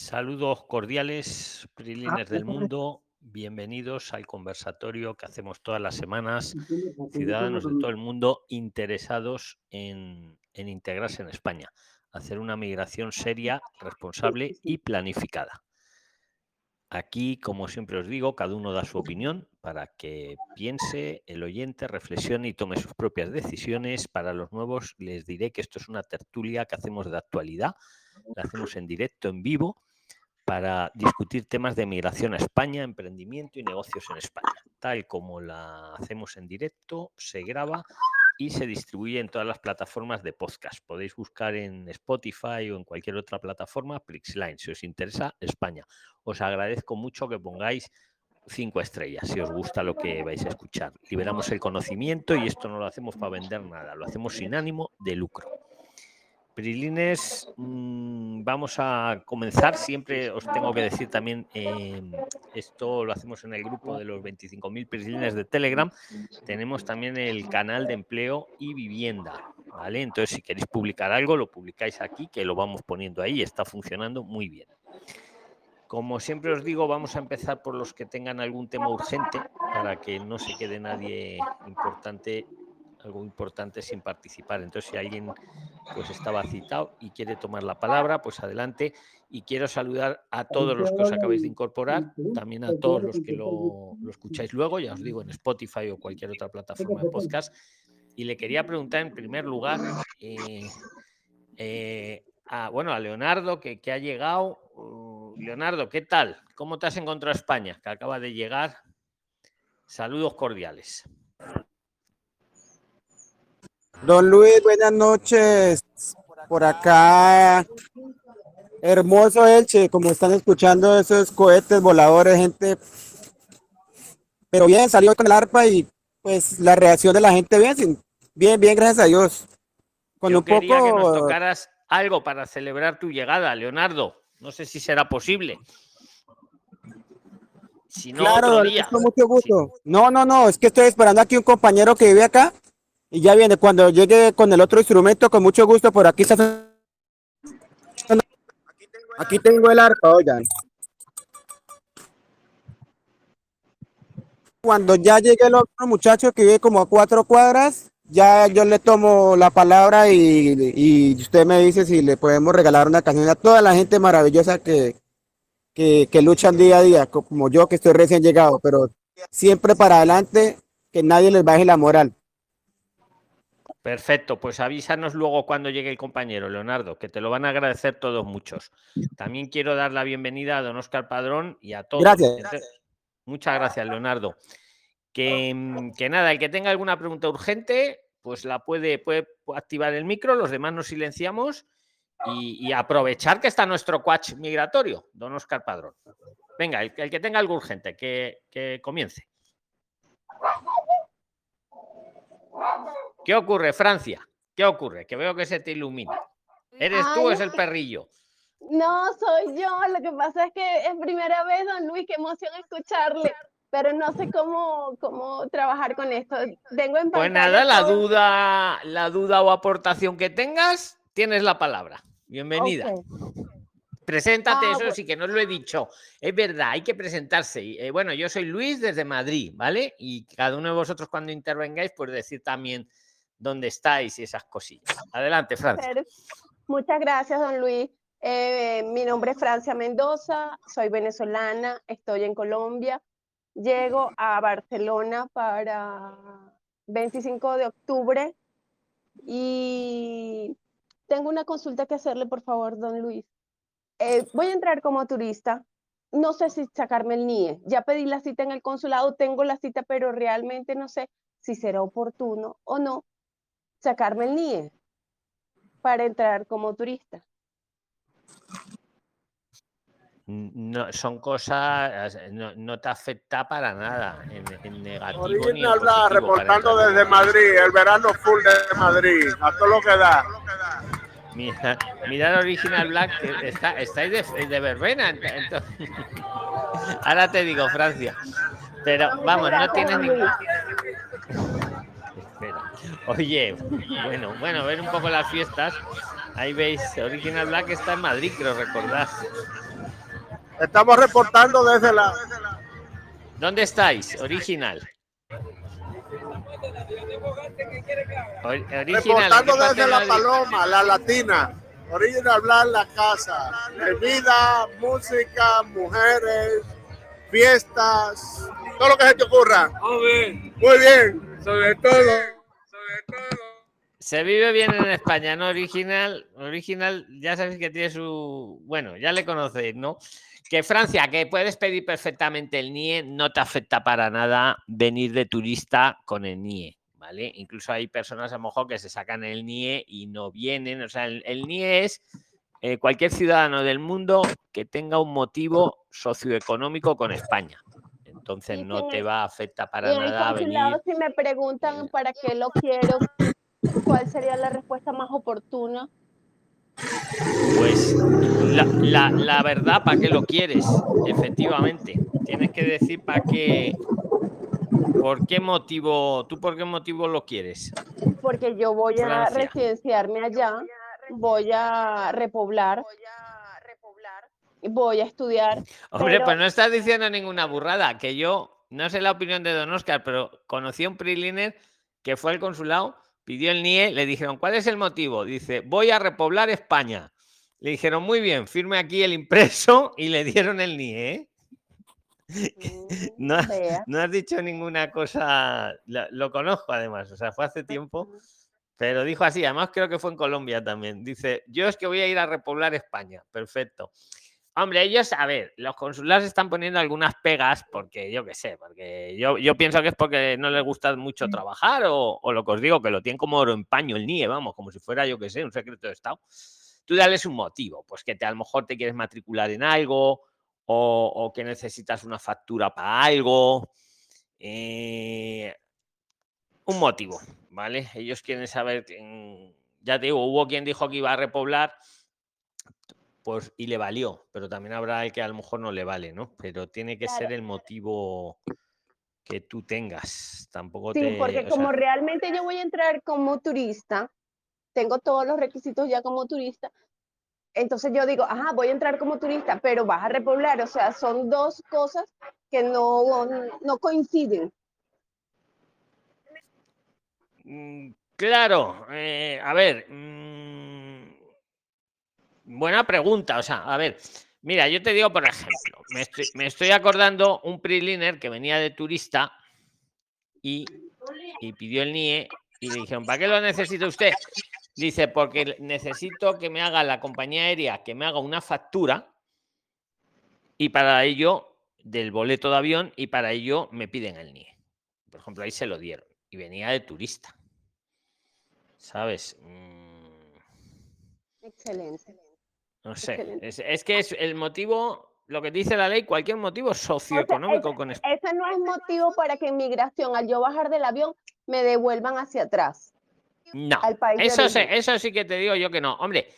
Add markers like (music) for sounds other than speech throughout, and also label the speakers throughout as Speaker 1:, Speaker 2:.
Speaker 1: Saludos cordiales, PRILINES del mundo. Bienvenidos al conversatorio que hacemos todas las semanas, ciudadanos de todo el mundo interesados en, en integrarse en España, hacer una migración seria, responsable y planificada. Aquí, como siempre os digo, cada uno da su opinión para que piense el oyente, reflexione y tome sus propias decisiones. Para los nuevos les diré que esto es una tertulia que hacemos de actualidad, la hacemos en directo, en vivo, para discutir temas de migración a España, emprendimiento y negocios en España. Tal como la hacemos en directo, se graba y se distribuye en todas las plataformas de podcast. Podéis buscar en Spotify o en cualquier otra plataforma Prixline, si os interesa España. Os agradezco mucho que pongáis cinco estrellas si os gusta lo que vais a escuchar. Liberamos el conocimiento y esto no lo hacemos para vender nada, lo hacemos sin ánimo de lucro. Prilines, mm, vamos a comenzar. Siempre os tengo que decir también, em, esto lo hacemos en el grupo de los 25.000 Prilines de Telegram. Tenemos también el canal de empleo y vivienda. ¿vale? Entonces, si queréis publicar algo, lo publicáis aquí, que lo vamos poniendo ahí. Está funcionando muy bien. Como siempre os digo, vamos a empezar por los que tengan algún tema urgente para que no se quede nadie importante algo importante sin participar. Entonces, si alguien pues estaba citado y quiere tomar la palabra, pues adelante. Y quiero saludar a todos los que os acabáis de incorporar, también a todos los que lo, escucháis luego, ya os digo, en Spotify o cualquier otra plataforma de podcast. Y le quería preguntar en primer lugar eh, eh, a, bueno, a Leonardo, que, que ha llegado. Uh, Leonardo, ¿qué tal? ¿Cómo te has encontrado España? Que acaba de llegar. Saludos cordiales.
Speaker 2: Don Luis, buenas noches. Por acá, hermoso Elche, como están escuchando esos cohetes voladores, gente. Pero bien, salió con el arpa y pues la reacción de la gente bien, bien, bien, gracias a Dios.
Speaker 1: Con un poco. Que nos tocaras algo para celebrar tu llegada, Leonardo. No sé si será posible.
Speaker 2: Si no, claro, con mucho gusto. No, no, no, es que estoy esperando aquí un compañero que vive acá y ya viene, cuando llegue con el otro instrumento, con mucho gusto, por aquí está. Aquí tengo el arpa, oigan. Cuando ya llegue el otro muchacho que vive como a cuatro cuadras, ya yo le tomo la palabra y, y usted me dice si le podemos regalar una canción a toda la gente maravillosa que, que, que luchan día a día, como yo que estoy recién llegado, pero siempre para adelante, que nadie les baje la moral.
Speaker 1: Perfecto, pues avísanos luego cuando llegue el compañero, Leonardo, que te lo van a agradecer todos muchos. (laughs) También quiero dar la bienvenida a don Oscar Padrón y a todos.
Speaker 2: Gracias.
Speaker 1: muchas gracias, Leonardo. Que, mm, que, nada, el que tenga alguna pregunta urgente, pues la puede, puede activar el micro, los demás nos silenciamos y, aprovechar que está nuestro coach migratorio, don Oscar Padrón. Venga, el, el que tenga algo urgente, que, que comience. ¿Qué ocurre, Francia? ¿Qué ocurre? Que veo que se te ilumina. ¿Eres tú o es el perrillo?
Speaker 3: No, soy yo. Lo que pasa es que es primera vez, don Luis, qué emoción escucharle. Pero no sé cómo, cómo trabajar con esto. Vengo en
Speaker 1: Pues nada, la duda, la duda o aportación que tengas, tienes la palabra. Bienvenida. Preséntate, ah, eso sí que no lo he dicho. Es verdad, hay que presentarse. Eh, bueno, yo soy Luis desde Madrid, ¿vale? Y cada uno de vosotros cuando intervengáis, pues decir también dónde estáis y esas cosillas. Adelante, Francia.
Speaker 3: Muchas gracias, don Luis. Eh, mi nombre es Francia Mendoza, soy venezolana, estoy en Colombia. Llego a Barcelona para 25 de octubre y tengo una consulta que hacerle, por favor, don Luis. Eh, voy a entrar como turista. No sé si sacarme el NIE. Ya pedí la cita en el consulado, tengo la cita, pero realmente no sé si será oportuno o no sacarme el NIE para entrar como turista.
Speaker 1: No, son cosas, no, te afecta para nada en, negativo.
Speaker 4: Original Black reportando desde Madrid, el verano full de Madrid, a todo lo que da.
Speaker 1: Mira, mira Original Black, está, estáis de, de verbena. (laughs) Ahora te digo, Francia. Pero vamos, no tienes ningún. Oye, bueno, bueno, ver un poco las fiestas. Ahí veis, Original Black está en Madrid, creo recordar.
Speaker 4: Estamos reportando desde la...
Speaker 1: ¿Dónde estáis? Original.
Speaker 4: reportando desde La Paloma, La Latina. Original Hablar La Casa. Bebida, música, mujeres, fiestas, todo lo que se te ocurra. Muy bien. Sobre todo.
Speaker 1: Se vive bien en España, ¿no? Original, original, ya sabéis que tiene su. Bueno, ya le conocéis, ¿no? Que Francia, que puedes pedir perfectamente el NIE, no te afecta para nada venir de turista con el NIE, ¿vale? Incluso hay personas a lo mejor que se sacan el NIE y no vienen. O sea, el, NIE es eh, cualquier ciudadano del mundo que tenga un motivo socioeconómico con España. Entonces no te va a afectar para nada venir.
Speaker 3: Si me preguntan para qué lo quiero, ¿cuál sería la respuesta más oportuna?
Speaker 1: Pues la, verdad, ¿para qué lo quieres? Efectivamente. Tienes que decir para qué. ¿Por qué motivo? ¿Tú por qué motivo lo quieres?
Speaker 3: Porque yo voy a residenciarme allá, voy a repoblar, voy a estudiar.
Speaker 1: Hombre, pues no estás diciendo ninguna burrada, que yo, no sé la opinión de Don Oscar, pero conocí a un priliner que fue al consulado pidió el NIE, le dijeron, ¿cuál es el motivo? Dice, voy a repoblar España. Le dijeron, muy bien, firme aquí el impreso y le dieron el NIE. Mm, (laughs) no, has dicho ninguna cosa, lo, conozco además, o sea, fue hace tiempo, pero dijo así, además creo que fue en Colombia también. Dice, yo es que voy a ir a repoblar España, perfecto. Hombre, ellos, a ver, los consulados están poniendo algunas pegas porque yo qué sé, porque yo, yo pienso que es porque no les gusta mucho mm. trabajar o, lo que os digo, que lo tienen como oro en paño el NIE, vamos, como si fuera, yo qué sé, un secreto de Estado. Tú dales un motivo, pues que te, a lo mejor te quieres matricular en algo o, que necesitas una factura para algo. Eh, un motivo, ¿vale? Ellos quieren saber, ya te digo, hubo quien dijo que iba a repoblar pues, y le valió, pero también habrá el que a lo mejor no le vale, ¿no? Pero tiene que ser el motivo que tú tengas. Tampoco
Speaker 3: sí, porque como realmente yo voy a entrar como turista, tengo todos los requisitos ya como turista, entonces yo digo, ajá, voy a entrar como turista, pero vas a repoblar, o sea, son dos cosas que no, no coinciden.
Speaker 1: Mm, claro, eh, a ver, mm, Buena pregunta. O sea, a ver, mira, yo te digo, por ejemplo, me estoy, acordando un preliner que venía de turista y, pidió el NIE y le dijeron, ¿para qué lo necesita usted? Dice, porque necesito que me haga la compañía aérea, que me haga una factura y para ello del boleto de avión y para ello me piden el NIE. Por ejemplo, ahí se lo dieron y venía de turista. ¿Sabes? Mm.
Speaker 3: Excelente.
Speaker 1: No sé, es, que es el motivo, lo que dice la ley, cualquier motivo socioeconómico con
Speaker 3: Ese no es motivo para que en migración, al yo bajar del avión, me devuelvan hacia atrás.
Speaker 1: No, eso, sí, eso sí que te digo yo que no. Hombre,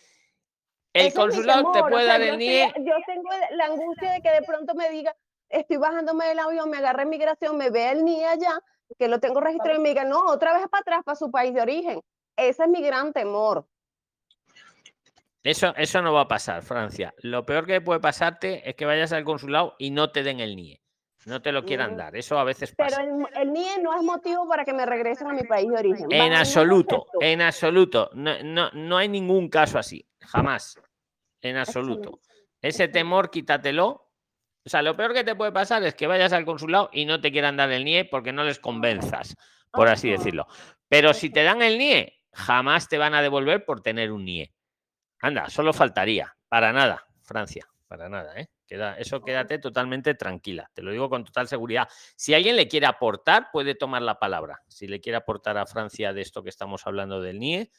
Speaker 1: el consulado te puede dar el NIE.
Speaker 3: Yo tengo la angustia de que de pronto me diga, estoy bajándome del avión, me agarre migración, me ve el NIE allá, que lo tengo registrado y me diga, no, otra vez para atrás, para su país de origen. Ese es mi gran temor.
Speaker 1: Eso, eso no va a pasar, Francia. Lo peor que puede pasarte es que vayas al consulado y no te den el NIE. No te lo quieran mm. dar. Eso a veces pasa.
Speaker 3: Pero el, NIE no es motivo para que me regresen a mi país de origen.
Speaker 1: En absoluto, en absoluto. No, no, hay ningún caso así. Jamás. En absoluto. Ese temor, quítatelo. O sea, lo peor que te puede pasar es que vayas al consulado y no te quieran dar el NIE porque no les convenzas, por así decirlo. Pero si te dan el NIE, jamás te van a devolver por tener un NIE. Anda, solo faltaría. Para nada, Francia. Para nada, ¿eh? Queda, eso quédate totalmente tranquila. Te lo digo con total seguridad. Si alguien le quiere aportar, puede tomar la palabra. Si le quiere aportar a Francia de esto que estamos hablando del NIE,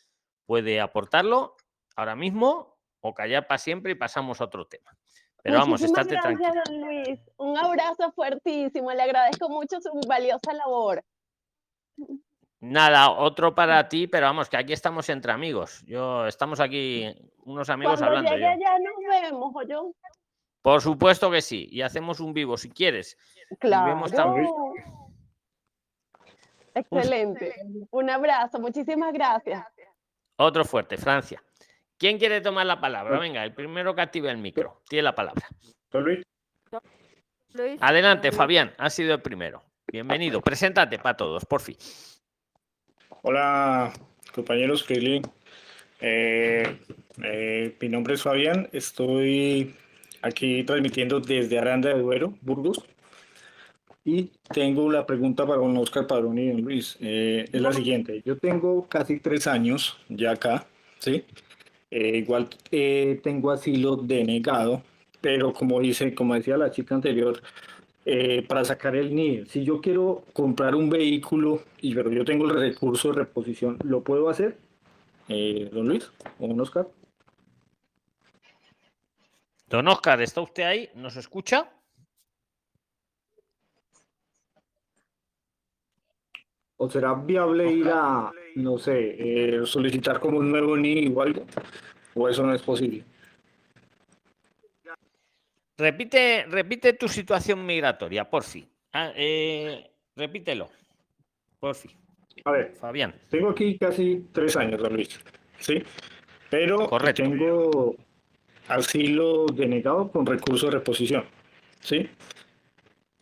Speaker 1: puede aportarlo ahora mismo o callar para siempre y pasamos a otro tema. Pero vamos, estate tranquilo.
Speaker 3: Luis. Un abrazo fuertísimo. Le agradezco mucho su valiosa labor.
Speaker 1: Nada, otro para ti, pero vamos, que aquí estamos entre amigos. Yo estamos aquí unos amigos hablando.
Speaker 3: ya nos vemos, yo.
Speaker 1: Por supuesto que sí, y hacemos un vivo si quieres.
Speaker 3: Claro. Excelente. Un abrazo, muchísimas gracias.
Speaker 1: Otro fuerte, Francia. ¿Quién quiere tomar la palabra? Venga, el primero que active el micro. Tiene la palabra.
Speaker 5: Luis.
Speaker 1: Adelante, Fabián, has sido el primero. Bienvenido. Preséntate para todos, por fin.
Speaker 5: Hola, compañeros Krillin. Eh, eh, mi nombre es Fabián. Estoy aquí transmitiendo desde Aranda de Duero, Burgos. Y tengo la pregunta para don Oscar Padrón y don Luis. Eh, es la siguiente. Yo tengo casi tres años ya acá, ¿sí? Eh, igual eh, tengo asilo denegado, pero como dice, como decía la chica anterior, para sacar el NIE, si yo quiero comprar un vehículo y pero yo tengo el recurso de reposición, ¿lo puedo hacer? don Luis o don Oscar.
Speaker 1: Don Oscar, ¿está usted ahí? ¿Nos escucha?
Speaker 5: ¿O será viable ir a, no sé, eh, solicitar como un nuevo NI o algo? ¿O eso no es posible?
Speaker 1: Repite, repite tu situación migratoria, por fin. Ah, eh, repítelo, por fin.
Speaker 5: A ver, Fabián. Tengo aquí casi tres años, don Luis. ¿Sí? Pero tengo asilo denegado con recurso de reposición. ¿Sí?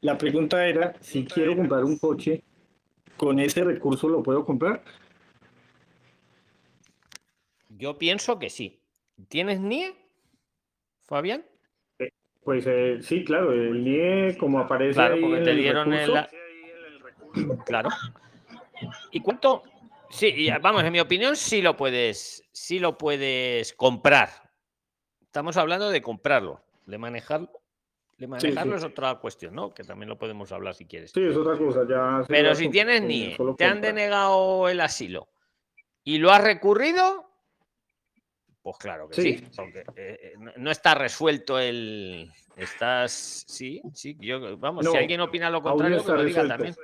Speaker 5: La pregunta era si quiero comprar un coche ¿Con ese recurso lo puedo comprar?
Speaker 1: Yo pienso que sí. ¿Tienes NIE, Fabián?
Speaker 5: Pues eh, sí, claro, el NIE como aparece claro, ahí porque te dieron el,
Speaker 1: Claro. ¿Y cuánto? Sí, vamos, en mi opinión sí lo puedes, sí lo puedes comprar. Estamos hablando de comprarlo, de manejarlo de manejarlo es otra cuestión, ¿no? Que también lo podemos hablar si quieres.
Speaker 5: Sí, es otra cosa. Ya
Speaker 1: Pero si tienes ni, te han denegado el asilo y lo has recurrido, pues claro que sí, eh, eh, no está resuelto el. Estás. Sí, sí, yo, vamos, si alguien opina lo contrario, que lo diga también.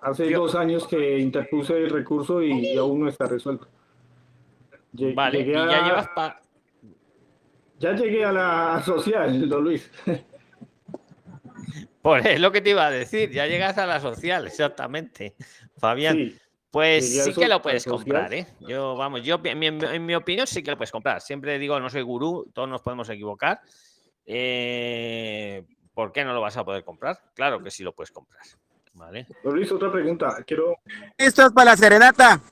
Speaker 5: Hace dos años que interpuse el recurso y, aún no está resuelto.
Speaker 1: vale, y ya llevas para
Speaker 5: ya llegué a la social, don Luis.
Speaker 1: Pues es lo que te iba a decir, ya llegas a la social, exactamente. Fabián, pues sí que lo puedes comprar, ¿eh? Yo, vamos, yo en mi, opinión sí que lo puedes comprar. Siempre digo, no soy gurú, todos nos podemos equivocar. Eh, ¿Por qué no lo vas a poder comprar? Claro que sí lo puedes comprar. ¿Vale?
Speaker 5: Luis, otra pregunta. Quiero.
Speaker 2: Esto es para la serenata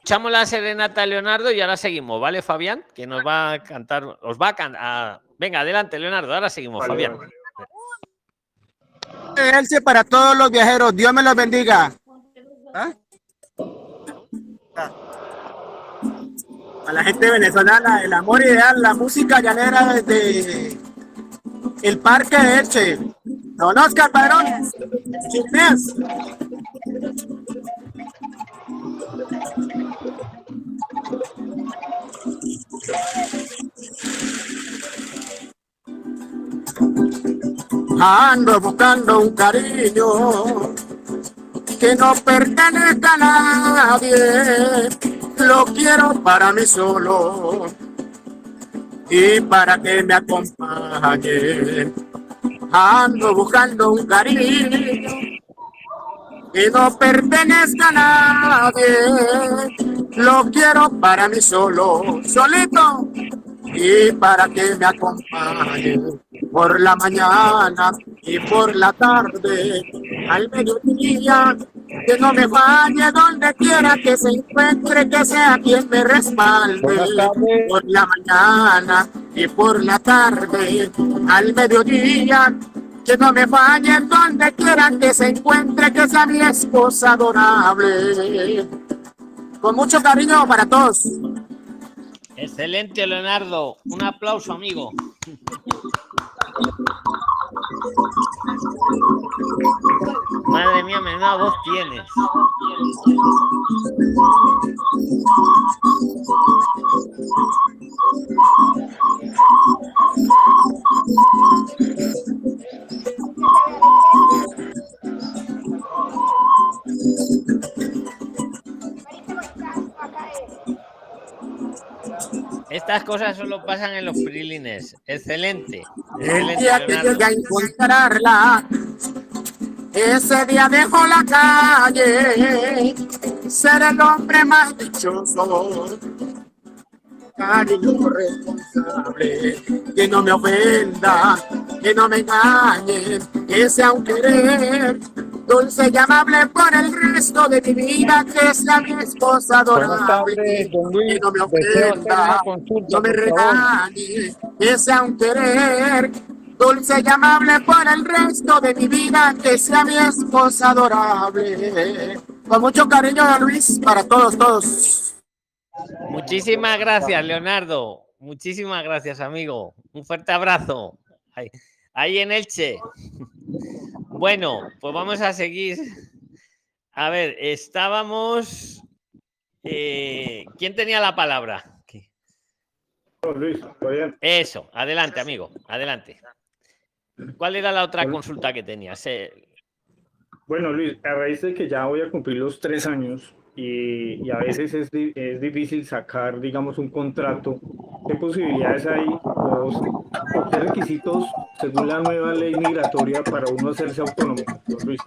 Speaker 1: echamos la serenata Leonardo y ahora seguimos, ¿vale, Fabián? Que nos va a cantar, os va a cantar. Venga, adelante, Leonardo, ahora seguimos, Fabián.
Speaker 2: Vale. para todos los viajeros, Dios me los bendiga. ¿Ah? A la gente venezolana, el amor ideal, la música llanera desde el Parque de Elche. Don Oscar Padrón, Ando buscando un cariño que no pertenezca a nadie. Lo quiero para mí solo y para que me acompañe. Ando buscando un cariño y no pertenezca a nadie. Lo quiero para mí solo, solito, y para que me acompañe por la mañana y por la tarde, al mediodía, que no me falle donde quiera que se encuentre, que sea quien me respalde, por la mañana y por la tarde, al mediodía, que no me fallen donde quieran que se encuentre, que sea mi esposa adorable. Con mucho cariño para todos.
Speaker 1: Excelente, Leonardo. Un aplauso, amigo. Madre mía, menuda voz tienes. Estas cosas solo pasan en los freelines. Excelente.
Speaker 2: El día que llegue a encontrarla, ese día dejo la calle, ser el hombre más dichoso. cariño responsable, que no me ofenda, que no me engañe, que sea un querer dulce y amable por el resto de mi vida, que sea mi esposa adorable, que no me ofenda, no me regañe, que sea un querer dulce y amable por el resto de mi vida, que sea mi esposa adorable. Con mucho cariño, Luis, para todos, todos.
Speaker 1: Muchísimas gracias, Leonardo. Muchísimas gracias, amigo. Un fuerte abrazo. Ahí, ahí en Elche. Bueno, pues vamos a seguir. A ver, estábamos. Eh, ¿Quién tenía la palabra?
Speaker 5: Luis, bien.
Speaker 1: Eso, adelante, amigo, adelante. ¿Cuál era la otra consulta que tenías? Eh,
Speaker 5: Bueno, Luis, a raíz de que ya voy a cumplir los tres años y, y a veces es, es difícil sacar, digamos, un contrato, ¿qué posibilidades hay o, qué requisitos según la nueva ley migratoria para uno hacerse autónomo, Luis?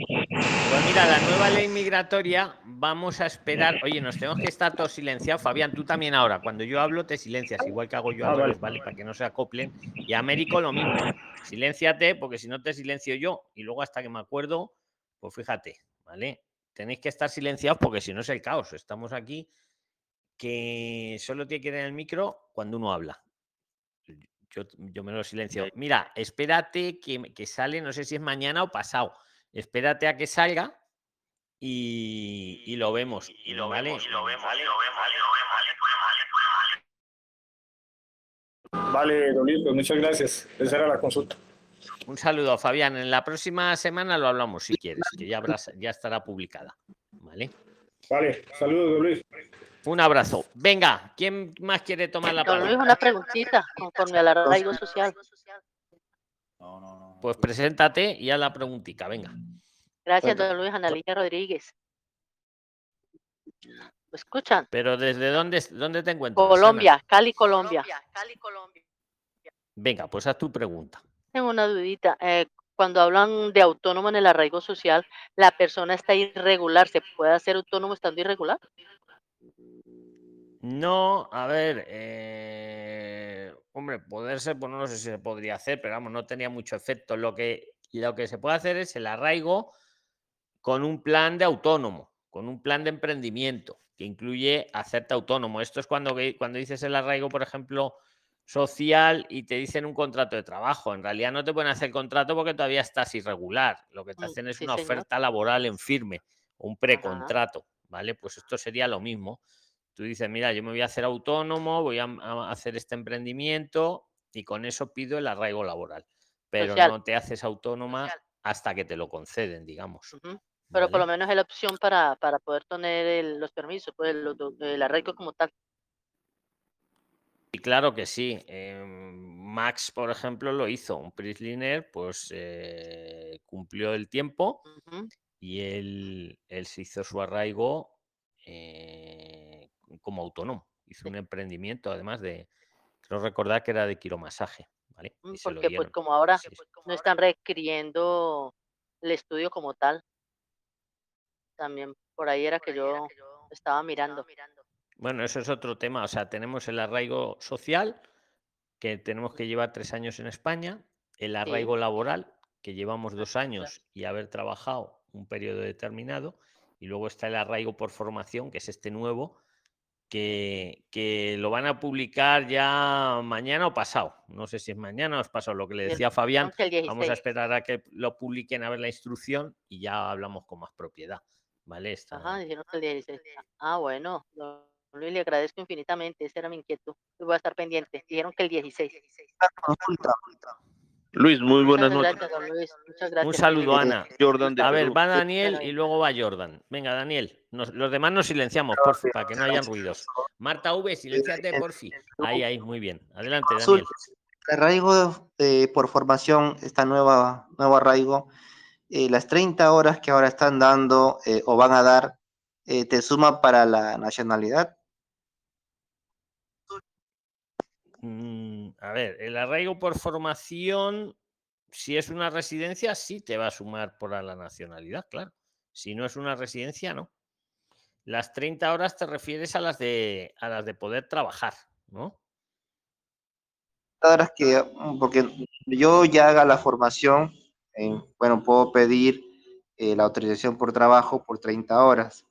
Speaker 1: Pues mira, la nueva ley migratoria, vamos a esperar. Oye, nos tenemos que estar todos silenciados. Fabián, tú también ahora. Cuando yo hablo, te silencias, igual que hago yo a
Speaker 5: Ah,
Speaker 1: todos,
Speaker 5: vale.
Speaker 1: ¿vale? Para que no se acoplen. Y a Américo lo mismo. Silénciate, porque si no te silencio yo, y luego hasta que me acuerdo, pues fíjate, ¿vale? Tenéis que estar silenciados porque si no es el caos. Estamos aquí que solo tiene que tener el micro cuando uno habla. Yo, yo me lo silencio. Mira, espérate que, que sale, no sé si es mañana o pasado. Espérate a que salga y, y lo vemos. Y lo vemos, y lo vemos,
Speaker 5: Vale, don Luis, pues muchas gracias. Esa era la consulta.
Speaker 1: Un saludo, Fabián. En la próxima semana lo hablamos si quieres, que ya, habrás- ya estará publicada. ¿Vale?
Speaker 5: Vale, saludos, don Luis.
Speaker 1: Un abrazo. Venga, ¿quién más quiere tomar la
Speaker 6: Don Luis,
Speaker 1: palabra?
Speaker 6: una preguntita conforme al arraigo social.
Speaker 1: Pues preséntate y haz la preguntita, venga.
Speaker 6: Gracias, don Luis. Analía Rodríguez. ¿Me escuchan?
Speaker 1: Pero ¿desde dónde, dónde te encuentras? Ana?
Speaker 6: Colombia, Cali, Colombia.
Speaker 1: Venga, pues haz tu pregunta.
Speaker 6: Tengo una dudita. eh, cuando hablan de autónomo en el arraigo social, la persona está irregular. ¿Se puede hacer autónomo estando irregular?
Speaker 1: No, a ver, eh, hombre, poderse, pues no sé si se podría hacer, pero vamos, no tenía mucho efecto. Lo que, lo que se puede hacer es el arraigo con un plan de autónomo, con un plan de emprendimiento que incluye hacerte autónomo. Esto es cuando, cuando dices el arraigo, por ejemplo, social y te dicen un contrato de trabajo. En realidad no te pueden hacer contrato porque todavía estás irregular. Lo que te
Speaker 6: Mm,
Speaker 1: hacen es una
Speaker 6: señor.
Speaker 1: oferta laboral en firme, un precontrato, ¿vale? Pues esto sería lo mismo. Tú dices, mira, yo me voy a hacer autónomo, voy a, a hacer este emprendimiento y con eso pido el arraigo laboral. Pero
Speaker 6: Social.
Speaker 1: no te haces autónoma hasta que te lo conceden, digamos.
Speaker 6: Pero por lo menos es la opción para, para poder tener el- los permisos, pues el arraigo como tal.
Speaker 1: Y claro que sí. eh, Max, por ejemplo, lo hizo. Un Prisliner, pues eh, cumplió el tiempo y él, él se hizo su arraigo eh, como autónomo. Hizo un emprendimiento, además de, creo recordar que era de quiromasaje, ¿vale?
Speaker 6: Mm,
Speaker 1: Y
Speaker 6: Porque pues como ahora
Speaker 1: Sí,
Speaker 6: no están requiriendo el estudio como tal. También por ahí era que yo estaba mirando.
Speaker 1: Bueno, eso es otro tema. O sea, tenemos el arraigo social, que tenemos que llevar tres años en España, el arraigo laboral, que llevamos dos años y haber trabajado un periodo determinado, y luego está el arraigo por formación, que es este nuevo, que, que lo van a publicar ya mañana o pasado. No sé si es mañana o es pasado. Lo que le decía Fabián,
Speaker 6: 11 al
Speaker 1: vamos a
Speaker 6: 16.
Speaker 1: esperar a que lo publiquen a ver la instrucción y ya hablamos con más propiedad. ¿Vale? Está-
Speaker 6: Ajá, dijeron el 16. Ah, bueno, don Luis, le agradezco infinitamente. Esa era mi inquietud. Voy a estar pendiente. Dijeron que el 16.
Speaker 7: Luis, muy buenas
Speaker 6: Muchas
Speaker 7: noches.
Speaker 6: gracias, don Luis. Muchas gracias.
Speaker 1: Un saludo. Ana.
Speaker 7: Jordan de
Speaker 1: A ver, va Daniel y luego va Jordan. Venga, Daniel. nos- los demás nos silenciamos, por fin, para que no hayan ruidos. Marta V, silenciate, por fin. Ahí, ahí, muy bien. Adelante, Daniel.
Speaker 8: El arraigo eh, por formación, esta nueva, nuevo arraigo, eh, las 30 horas que ahora están dando eh, o van a dar, eh, ¿te suma para la nacionalidad?
Speaker 1: Mm, a ver, el arraigo por formación, si es una residencia, sí te va a sumar por a la nacionalidad, claro. Si no es una residencia, no. Las 30 horas te refieres a las de, a las de poder trabajar, ¿no?
Speaker 8: Horas que, mm, porque yo ya haga la formación, bueno, puedo pedir eh, la autorización por trabajo por 30 horas.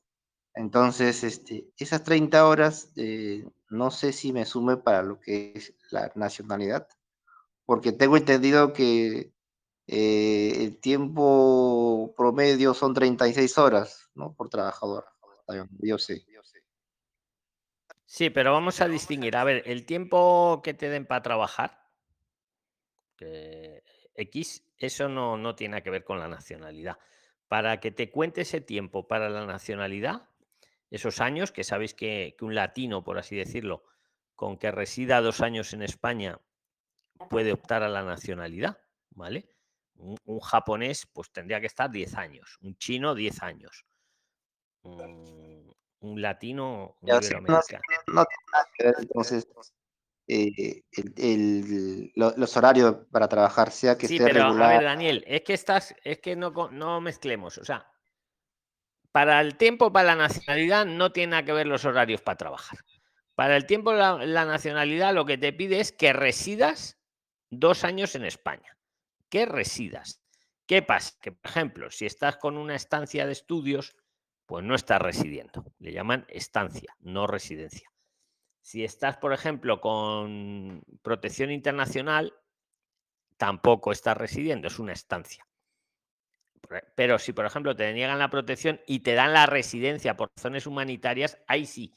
Speaker 8: Entonces, este, esas 30 horas, eh, no sé si me sume para lo que es la nacionalidad, porque tengo entendido que eh, el tiempo promedio son 36 horas, ¿no? Por trabajador. Yo sé.
Speaker 1: Sí, pero vamos a distinguir. A ver, el tiempo que te den para trabajar, X, eso no, no tiene que ver con la nacionalidad. Para que te cuente ese tiempo para la nacionalidad, esos años, que sabéis que, un latino, por así decirlo, con que resida dos años en España, puede optar a la nacionalidad, ¿vale? Un, japonés, pues tendría que estar 10 años, un chino, 10 años, un, latino, un
Speaker 8: no, no, no, entonces, eh, los horarios para trabajar, sea que
Speaker 1: sí, pero, A ver, Daniel, es que estás, es que no, no mezclemos. O sea, para el tiempo, para la nacionalidad, no tiene nada que ver los horarios para trabajar. Para el tiempo, la, la nacionalidad, lo que te pide es que residas dos años en España. Que residas. ¿Qué pasa? Que, por ejemplo, si estás con una estancia de estudios, pues no estás residiendo. Le llaman estancia, no residencia. Si estás, por ejemplo, con protección internacional, tampoco estás residiendo, es una estancia. Pero si, por ejemplo, te deniegan la protección y te dan la residencia por razones humanitarias, ahí sí,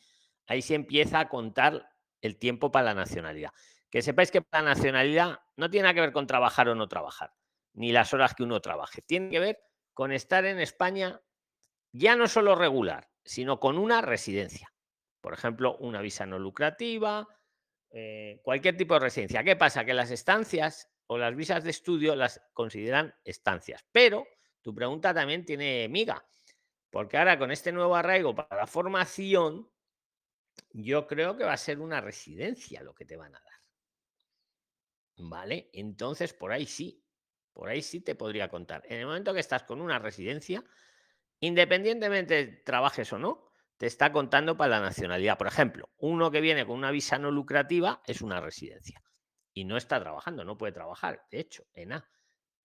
Speaker 1: ahí se empieza a contar el tiempo para la nacionalidad. Que sepáis que la nacionalidad no tiene nada que ver con trabajar o no trabajar, ni las horas que uno trabaje. Tiene que ver con estar en España ya no solo regular, sino con una residencia. Por ejemplo, una visa no lucrativa, eh, cualquier tipo de residencia. ¿Qué pasa? Que las estancias o las visas de estudio las consideran estancias. Pero tu pregunta también tiene miga, porque ahora con este nuevo arraigo para la formación, yo creo que va a ser una residencia lo que te van a dar. ¿Vale? Entonces, por ahí sí, por ahí sí te podría contar. En el momento que estás con una residencia, independientemente trabajes o no, te está contando para la nacionalidad. Por ejemplo, uno que viene con una visa no lucrativa es una residencia y no está trabajando, no puede trabajar, de hecho, en A.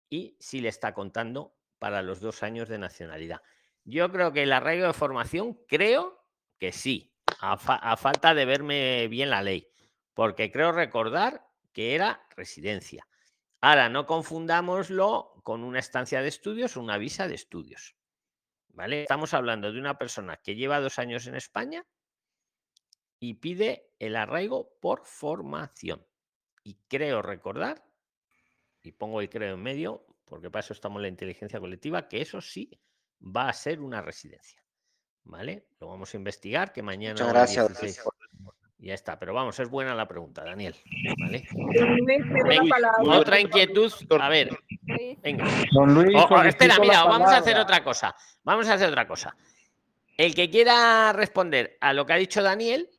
Speaker 1: Y sí le está contando para los dos años de nacionalidad. Yo creo que el arraigo de formación, creo que sí, a, falta de verme bien la ley, porque creo recordar que era residencia. Ahora, no confundámoslo con una estancia de estudios o una visa de estudios. Estamos hablando de una persona que lleva dos años en España y pide el arraigo por formación. Y creo recordar, y pongo el creo en medio, porque para eso estamos en la inteligencia colectiva, que eso sí va a ser una residencia. ¿Vale? Lo vamos a investigar, que mañana...
Speaker 8: Muchas gracias.
Speaker 1: Ya está, pero vamos, es buena la pregunta, Daniel. otra inquietud. A ver, venga. espera, mira, vamos a hacer otra cosa. Vamos a hacer otra cosa. El que quiera responder a lo que ha dicho Daniel,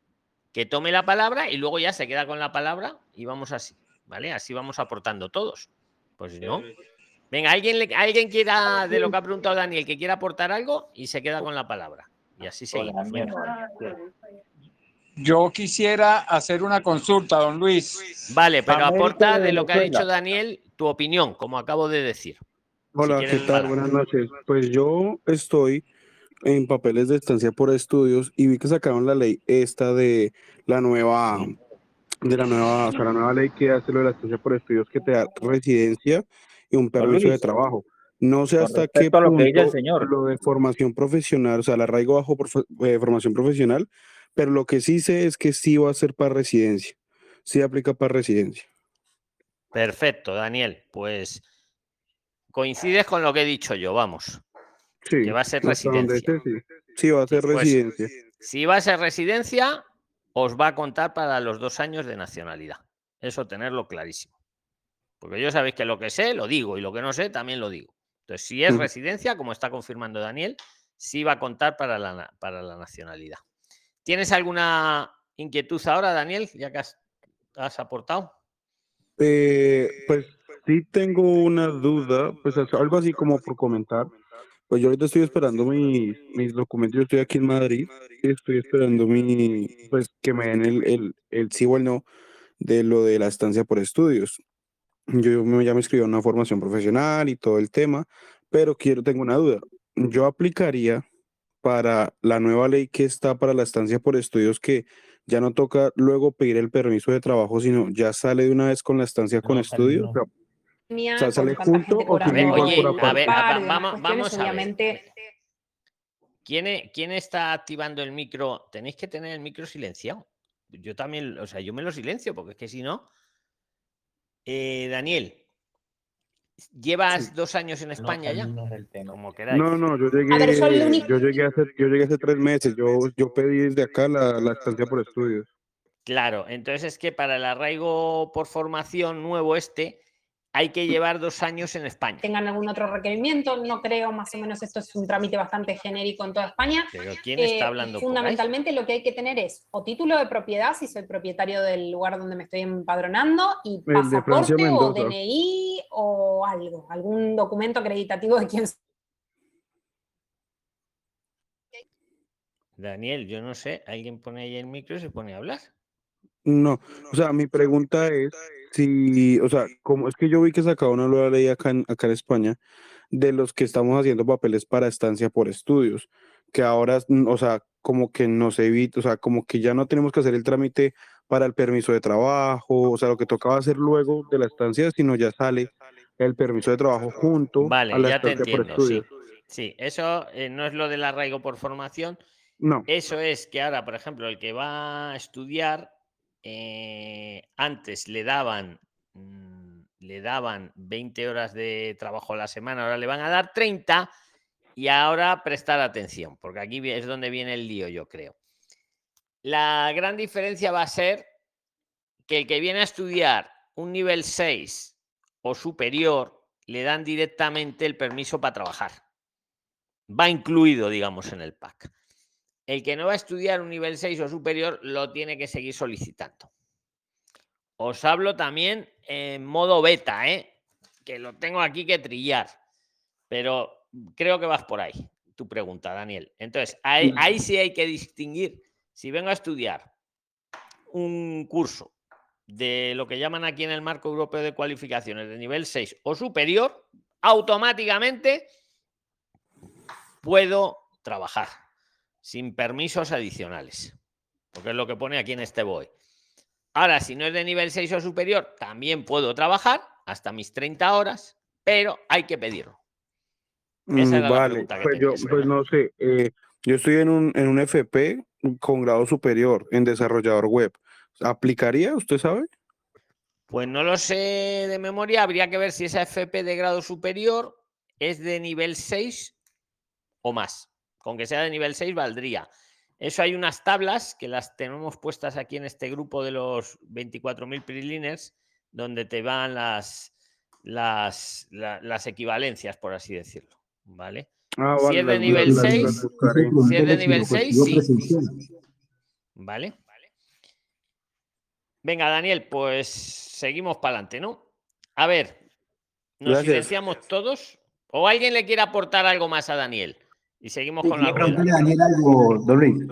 Speaker 1: que tome la palabra y luego ya se queda con la palabra y vamos así, ¿vale? Así vamos aportando todos. Pues no. Venga, alguien, alguien quiera, de lo que ha preguntado Daniel, que quiera aportar algo y se queda con la palabra. Y así seguimos.
Speaker 7: Yo quisiera hacer una consulta, don Luis.
Speaker 1: Vale, pero aporta de lo que ha dicho Daniel tu opinión, como acabo de decir.
Speaker 9: Hola, ¿qué tal? Buenas noches. Pues yo estoy en papeles de estancia por estudios y vi que sacaron la ley esta de la nueva de la nueva, o sea, la nueva ley que hace lo de la estancia por estudios que te da residencia y un permiso de trabajo. No sé hasta qué punto lo, que señor. lo de formación profesional, o sea, el arraigo bajo por, eh, formación profesional pero lo que sí sé es que sí va a ser para residencia. Sí aplica para residencia.
Speaker 1: Perfecto, Daniel. Pues coincides con lo que he dicho yo, vamos. Sí. Que va a ser residencia.
Speaker 9: sí. va a ser pues, residencia.
Speaker 1: Si va a ser residencia, os va a contar para los dos años de nacionalidad. Eso tenerlo clarísimo. Porque yo sabéis que lo que sé lo digo y lo que no sé también lo digo. Entonces, si es residencia, como está confirmando Daniel, sí va a contar para la, para la nacionalidad. ¿Tienes alguna inquietud ahora, Daniel, ya que has, aportado?
Speaker 9: Eh, pues sí tengo una duda, pues algo así como por comentar. Pues yo ahorita estoy esperando mis, mis documentos, yo estoy aquí en Madrid, y estoy esperando mi, pues que me den el, el, el sí o el no de lo de la estancia por estudios. Yo me- ya me inscribí a una formación profesional y todo el tema, pero quiero, tengo una duda. Yo aplicaría para la nueva ley que está para la estancia por estudios que ya no toca luego pedir el permiso de trabajo, sino ya sale de una vez con la estancia con estudios. O sea,
Speaker 10: Mía,
Speaker 9: O sea,
Speaker 10: con
Speaker 9: ¿sale
Speaker 10: tanta
Speaker 9: junto
Speaker 10: gente
Speaker 9: o
Speaker 10: cobrando
Speaker 9: tiene
Speaker 1: A ver,
Speaker 9: igual
Speaker 1: oye,
Speaker 9: por
Speaker 1: a ver, va- vamos, vamos a ver.
Speaker 10: obviamente
Speaker 1: ¿Quién, e- quién está activando el micro? Tenéis que tener el micro silenciado. Yo también, o sea, yo me lo silencio, porque es que si no. Eh, Daniel, ¿llevas dos años en España ya? Como.
Speaker 9: No, no, yo
Speaker 10: ver,
Speaker 9: llegué, yo llegué hace, yo llegué hace tres meses. Yo, yo pedí desde acá la, la estancia por estudios.
Speaker 1: Claro, entonces es que para el arraigo por formación nuevo este, hay que llevar dos años en España.
Speaker 10: tengan algún otro requerimiento, no creo, más o menos esto es un trámite bastante genérico en toda España.
Speaker 1: Pero ¿quién
Speaker 10: Eh,
Speaker 1: está hablando por ahí?
Speaker 10: fundamentalmente lo que hay que tener es o título de propiedad, si soy propietario del lugar donde me estoy empadronando, y
Speaker 9: Francia
Speaker 10: pasaporte o. DNI o algo, algún documento acreditativo de quién
Speaker 1: Daniel, yo no sé, alguien pone ahí el micro y se pone a hablar.
Speaker 9: No, o sea, mi pregunta es si, o sea, como es que yo vi que sacaba una nueva ley acá en, acá en España de los que estamos haciendo papeles para estancia por estudios, que ahora, mm, o sea, como que nos evita, o sea, como que ya no tenemos que hacer el trámite para el permiso de trabajo, o sea, lo que tocaba hacer luego de la estancia, sino ya sale el permiso de trabajo junto
Speaker 1: Vale,
Speaker 9: a la
Speaker 1: ya te
Speaker 9: estancia por
Speaker 1: entiendo, sí.
Speaker 9: estudios.
Speaker 1: Sí, eso eh, no es lo del arraigo por formación.
Speaker 9: No,
Speaker 1: Eso es que ahora, por ejemplo, el que va a estudiar, eh, antes le daban, mm, le daban 20 horas de trabajo a la semana, ahora le van a dar 30 y ahora prestar atención, porque aquí es donde viene el lío, yo creo. La gran diferencia va a ser que el que viene a estudiar un nivel 6 o superior, le dan directamente el permiso para trabajar. Va incluido, digamos, en el pack. El que no va a estudiar un nivel 6 o superior lo tiene que seguir solicitando. Os hablo también en modo beta, ¿eh? que lo tengo aquí que trillar, pero creo que vas por ahí, tu pregunta, Daniel. Entonces, ahí, ahí sí hay que distinguir. Si vengo a estudiar un curso de lo que llaman aquí en el marco europeo de cualificaciones de nivel 6 o superior, automáticamente puedo trabajar sin permisos adicionales, porque es lo que pone aquí en este BOE. Ahora, si no es de nivel 6 o superior, también puedo trabajar hasta mis 30 horas, pero hay que pedirlo. Esa
Speaker 9: Mm,
Speaker 1: la
Speaker 9: vale,
Speaker 1: pregunta que
Speaker 9: pues yo, pues no sé, eh, yo estoy en un, en un FP con grado superior en desarrollador web. ¿Aplicaría, usted sabe?
Speaker 1: Pues no lo sé de memoria, habría que ver si esa FP de grado superior es de nivel 6 o más. Con que sea de nivel 6 valdría. Eso hay unas tablas que las tenemos puestas aquí en este grupo de los 24.000 preliners, donde te van las, las, la- las equivalencias, por así decirlo. ¿Vale?
Speaker 9: Ah,
Speaker 1: Si es de nivel
Speaker 9: las- las
Speaker 1: 6,
Speaker 9: buscaré.
Speaker 1: si es de nivel 6, sí. ¿Vale? Venga, Daniel, pues seguimos para adelante, ¿no? A ver, ¿nos
Speaker 9: Gracias.
Speaker 1: silenciamos todos? ¿O alguien le quiere aportar algo más a Daniel? Y seguimos
Speaker 11: Sí,
Speaker 1: con la
Speaker 11: preguntarle a Daniel algo, don Luis.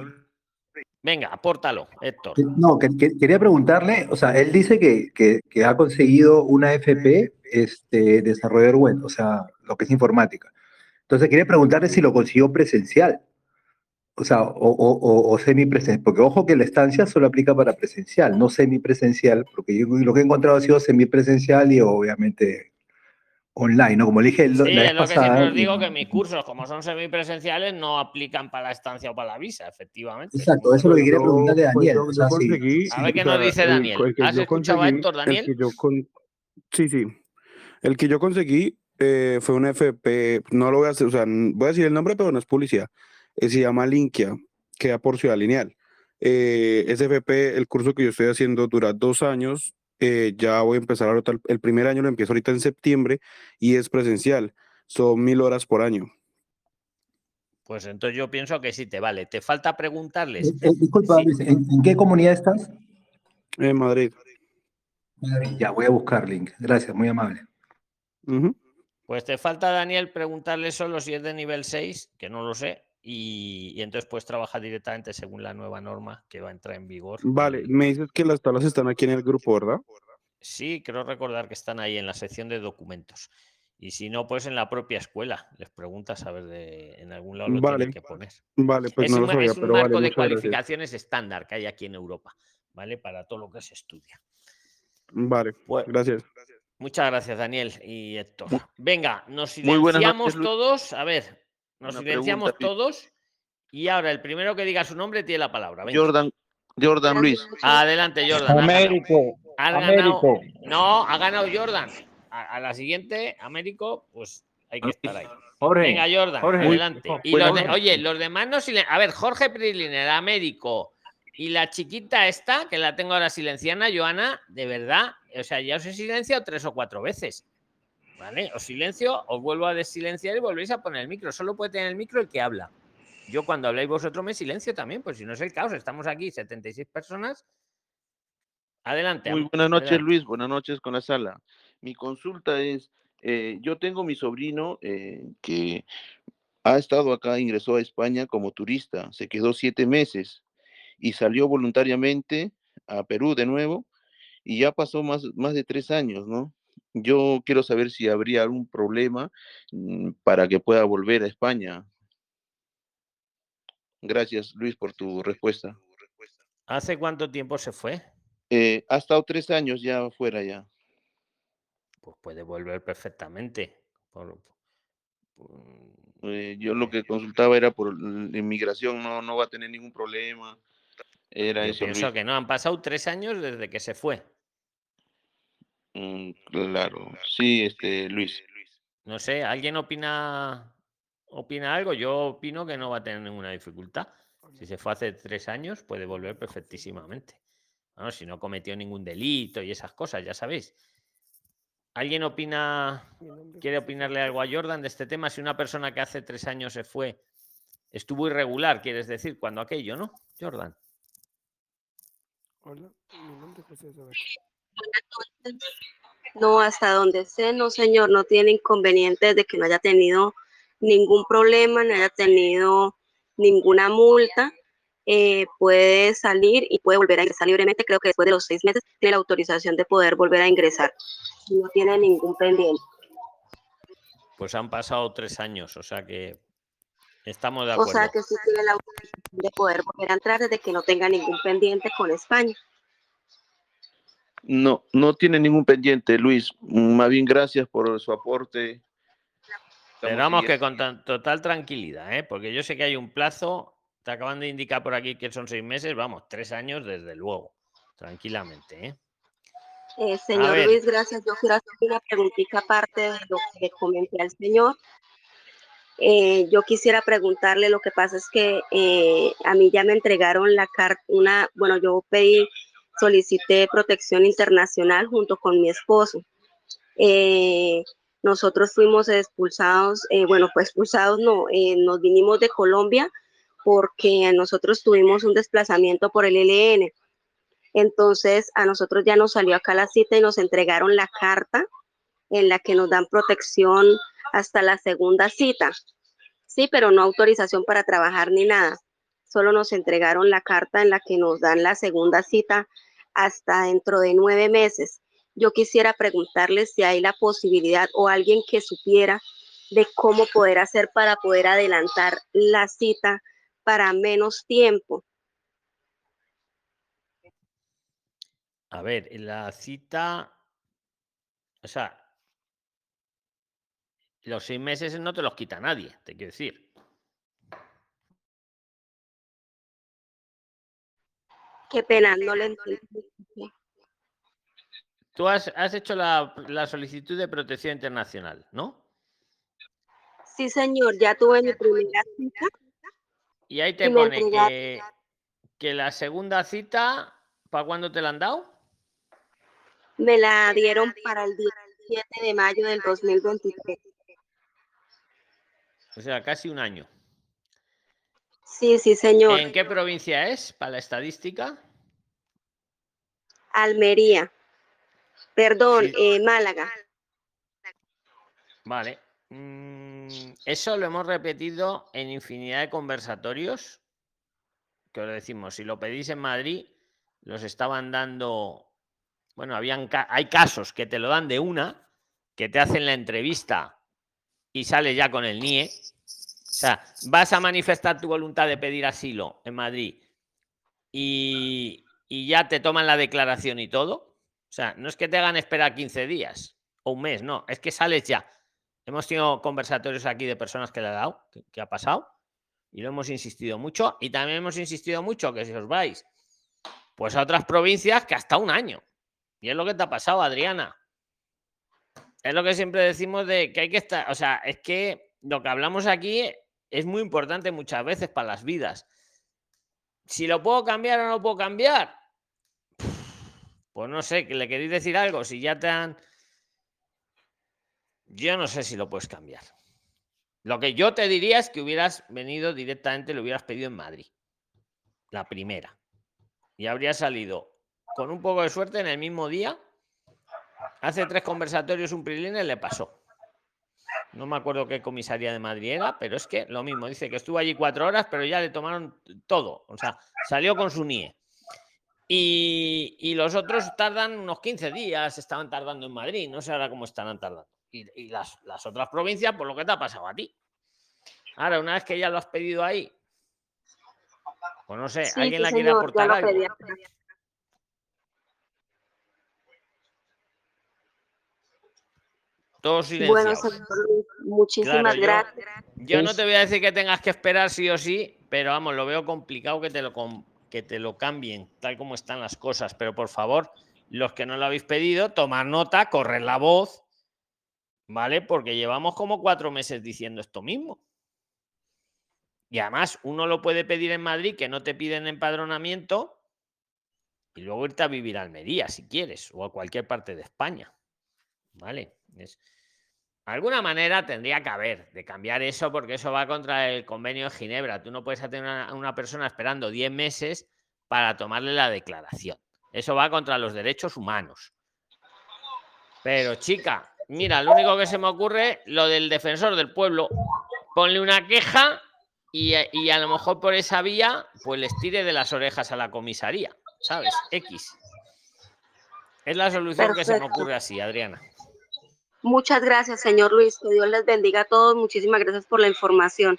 Speaker 1: Venga, apórtalo, Héctor.
Speaker 11: No, que, que- quería preguntarle, o sea, él dice que, que- que ha conseguido una FP, este, desarrollador web, o sea, lo que es informática. Entonces quería preguntarle si lo consiguió presencial, o sea, o, o, o, o semipresencial, porque ojo que la estancia solo aplica para presencial, no semipresencial, porque yo lo que he encontrado ha sido semipresencial y obviamente online, ¿no? Como le dije el-
Speaker 1: Sí,
Speaker 11: la vez
Speaker 1: es lo que
Speaker 11: pasada.
Speaker 1: siempre os digo, que mis cursos, como son semipresenciales, no aplican para la estancia o para la visa, efectivamente.
Speaker 11: Exacto, eso es lo que quería
Speaker 9: Yo,
Speaker 11: preguntarle a
Speaker 9: pues,
Speaker 11: Daniel.
Speaker 9: yo-
Speaker 11: o sea,
Speaker 9: conseguí,
Speaker 1: A ver qué nos dice
Speaker 9: el-
Speaker 1: Daniel.
Speaker 9: el que
Speaker 1: ¿Has
Speaker 9: yo
Speaker 1: escuchado a
Speaker 9: conseguí-
Speaker 1: Héctor,
Speaker 9: el
Speaker 1: Daniel?
Speaker 9: que yo con- Sí, sí. El que yo conseguí eh, fue un FP, no lo voy a hacer, o sea, voy a decir el nombre, pero no es publicidad. Eh, se llama Linkia, queda por Ciudad Lineal. Eh, ese FP, el curso que yo estoy haciendo dura dos años. Eh, ya voy a empezar ahorita, el- el primer año lo empiezo ahorita en septiembre y es presencial. Son mil horas por año.
Speaker 1: Pues entonces yo pienso que sí te vale. Te falta preguntarles.
Speaker 11: Eh, eh, disculpa,
Speaker 1: Sí.
Speaker 11: ¿en, en qué comunidad estás?
Speaker 9: En Madrid.
Speaker 11: Madrid. Ya, voy a buscar link. Gracias, muy amable.
Speaker 1: Pues te falta, Daniel, preguntarle solo si es de nivel 6, que no lo sé, y, y entonces puedes trabajar directamente según la nueva norma que va a entrar en vigor.
Speaker 9: Vale, me dices que las tablas están aquí en el grupo, ¿verdad?
Speaker 1: Sí, creo recordar que están ahí en la sección de documentos. Y si no, pues en la propia escuela. Les preguntas a ver de, en algún lado lo
Speaker 9: Vale.
Speaker 1: tienen que poner.
Speaker 9: Vale, pues
Speaker 1: es
Speaker 9: no
Speaker 1: un,
Speaker 9: lo sabía,
Speaker 1: es un
Speaker 9: pero
Speaker 1: marco
Speaker 9: vale,
Speaker 1: de
Speaker 9: gracias.
Speaker 1: cualificaciones estándar que hay aquí en Europa, ¿vale? Para todo lo que se estudia.
Speaker 9: Vale,
Speaker 1: Pues-
Speaker 9: gracias.
Speaker 1: Muchas gracias, Daniel y Héctor. Venga, nos
Speaker 12: Muy
Speaker 1: silenciamos
Speaker 12: noches,
Speaker 1: todos. A ver, nos silenciamos todos. Y ahora el primero que diga su nombre tiene la palabra. Venga.
Speaker 12: Jordan, Jordan Luis.
Speaker 1: Adelante, Jordan.
Speaker 7: Américo, Américo.
Speaker 1: No, ha ganado Jordan. A, a la siguiente, Américo, pues hay que estar ahí.
Speaker 7: Jorge,
Speaker 1: Venga, Jordan,
Speaker 7: Jorge.
Speaker 1: adelante. Y los de- oye, los demás no silen- A ver, Jorge Priliner, Américo y la chiquita esta, que la tengo ahora silenciada, Joana, de verdad, o sea, ya os he silenciado tres o cuatro veces. ¿Vale? Os silencio, os vuelvo a desilenciar y volvéis a poner el micro. Solo puede tener el micro el que habla. Yo cuando habláis vosotros me silencio también, pues si no es el caos, estamos aquí 76 personas. Adelante.
Speaker 12: Muy buenas noches,
Speaker 1: adelante.
Speaker 12: Luis. Buenas noches con la sala. Mi consulta es, eh, yo tengo mi sobrino eh, que ha estado acá, ingresó a España como turista, se quedó siete meses y salió voluntariamente a Perú de nuevo y ya pasó más, más de tres años, ¿no? Yo quiero saber si habría algún problema mm, para que pueda volver a España. Gracias, Luis, por tu respuesta.
Speaker 1: ¿Hace cuánto tiempo se fue?
Speaker 12: Eh, ha estado tres años ya fuera ya.
Speaker 1: Pues puede volver perfectamente. Por- por-
Speaker 12: Eh, yo lo que consultaba era por la inmigración, no, no va a tener ningún problema. Era
Speaker 1: Yo
Speaker 12: eso,
Speaker 1: pienso
Speaker 12: Luis.
Speaker 1: que no, han pasado tres años desde que se fue.
Speaker 12: Mm, claro, sí, este, Luis.
Speaker 1: No sé, ¿alguien opina, opina algo? Yo opino que no va a tener ninguna dificultad. Si se fue hace tres años, puede volver perfectísimamente. Bueno, si no cometió ningún delito y esas cosas, ya sabéis. ¿Alguien opina, quiere opinarle algo a Jordan de este tema? Si una persona que hace tres años se fue estuvo irregular, quieres decir, cuando aquello, ¿no? Jordan.
Speaker 2: Hola, mi nombre es José.
Speaker 13: No, hasta donde sé, no, señor, no tiene inconvenientes de que no haya tenido ningún problema, no haya tenido ninguna multa. eh, puede salir y puede volver a ingresar libremente. Creo que después de los seis meses tiene la autorización de poder volver a ingresar. No tiene ningún pendiente.
Speaker 1: Pues han pasado tres años, o sea que estamos de
Speaker 13: O
Speaker 1: acuerdo.
Speaker 13: sea que sí tiene la autorización de poder volver a entrar desde que no tenga ningún pendiente con España.
Speaker 12: No, no tiene ningún pendiente, Luis. Más bien gracias por su aporte.
Speaker 1: Vamos que con total tranquilidad, ¿eh? porque yo sé que hay un plazo, te acaban de indicar por aquí que son seis meses, vamos, tres años desde luego, tranquilamente. ¿eh?
Speaker 13: Eh, señor. Luis, gracias. Yo quiero hacer una preguntita aparte de lo que le comenté al señor. Eh, yo quisiera preguntarle, lo que pasa es que eh, a mí ya me entregaron la carta, una, bueno, yo pedí, solicité protección internacional junto con mi esposo. Eh, nosotros fuimos expulsados, eh, bueno, pues expulsados no, eh, nos vinimos de Colombia porque nosotros tuvimos un desplazamiento por el ELN. Entonces a nosotros ya nos salió acá la cita y nos entregaron la carta en la que nos dan protección hasta la segunda cita. Sí, pero no autorización para trabajar ni nada. Solo nos entregaron la carta en la que nos dan la segunda cita hasta dentro de nueve meses. Yo quisiera preguntarles si hay la posibilidad o alguien que supiera de cómo poder hacer para poder adelantar la cita para menos tiempo.
Speaker 1: A ver, la cita, o sea, los seis meses no te los quita nadie, te quiero decir.
Speaker 13: Qué pena, no le entendí.
Speaker 1: Tú has, has hecho la, la solicitud de protección internacional, ¿no?
Speaker 13: Sí, señor, ya tuve mi primera cita.
Speaker 1: Y ahí te
Speaker 13: Y
Speaker 1: pone que la segunda cita, ¿para cuándo te la han dado?
Speaker 13: Me la dieron para el 17 de mayo del 2023.
Speaker 1: O sea, casi un año.
Speaker 13: Sí, sí, señor.
Speaker 1: ¿En qué provincia es para la estadística?
Speaker 13: Almería. Perdón,
Speaker 1: Sí.
Speaker 13: eh, Málaga.
Speaker 1: Vale. Mm, eso lo hemos repetido en infinidad de conversatorios. Que os decimos, si lo pedís en Madrid, los estaban dando. Bueno, habían hay casos que te lo dan de una, que te hacen la entrevista y sales ya con el NIE. O sea, vas a manifestar tu voluntad de pedir asilo en Madrid y, y ya te toman la declaración y todo. O sea, no es que te hagan esperar 15 días o un mes, no, es que sales ya. Hemos tenido conversatorios aquí de personas que le ha dado, que, ha pasado, y lo hemos insistido mucho. Y también hemos insistido mucho que si os vais, pues a otras provincias que hasta un año. Y es lo que te ha pasado, Adriana. Es lo que siempre decimos de que hay que estar, o sea, es que lo que hablamos aquí es muy importante muchas veces para las vidas. Si lo puedo cambiar o no puedo cambiar, pues no sé, que le queréis decir algo, si ya te han yo no sé si lo puedes cambiar. Lo que yo te diría es que hubieras venido directamente, lo hubieras pedido en Madrid. La primera. Y habría salido con un poco de suerte en el mismo día. Hace tres conversatorios un Prilines le pasó. No me acuerdo qué comisaría de Madrid era, pero es que lo mismo. Dice que estuvo allí cuatro horas, pero ya le tomaron todo. O sea, salió con su NIE. Y, y los otros tardan unos 15 días, estaban tardando en Madrid. No sé ahora cómo estarán tardando y, las, otras provincias, por lo que te ha pasado a ti. Ahora, una vez que ya lo has pedido ahí, pues no sé, ¿alguien la quiere aportar algo? Bueno,
Speaker 13: muchísimas gracias.
Speaker 1: Yo, no te voy a decir que tengas que esperar sí o sí, pero vamos, lo veo complicado que te lo, que te lo cambien tal como están las cosas. Pero por favor, los que no lo habéis pedido, tomar nota, correr la voz ¿vale? Porque llevamos como cuatro meses diciendo esto mismo. Y además, uno lo puede pedir en Madrid, que no te piden empadronamiento, y luego irte a vivir a Almería, si quieres, o a cualquier parte de España. ¿Vale? Es... alguna manera tendría que haber de cambiar eso, porque eso va contra el convenio de Ginebra. Tú no puedes tener a una persona esperando 10 meses para tomarle la declaración. Eso va contra los derechos humanos. Pero, chica, Mira, lo único que se me ocurre, lo del defensor del pueblo. Ponle una queja y, a lo mejor por esa vía, pues les tire de las orejas a la comisaría. ¿Sabes? X. Es la solución que se me ocurre así, Adriana.
Speaker 13: Muchas gracias, señor Luis. Que Dios les bendiga a todos. Muchísimas gracias por la información.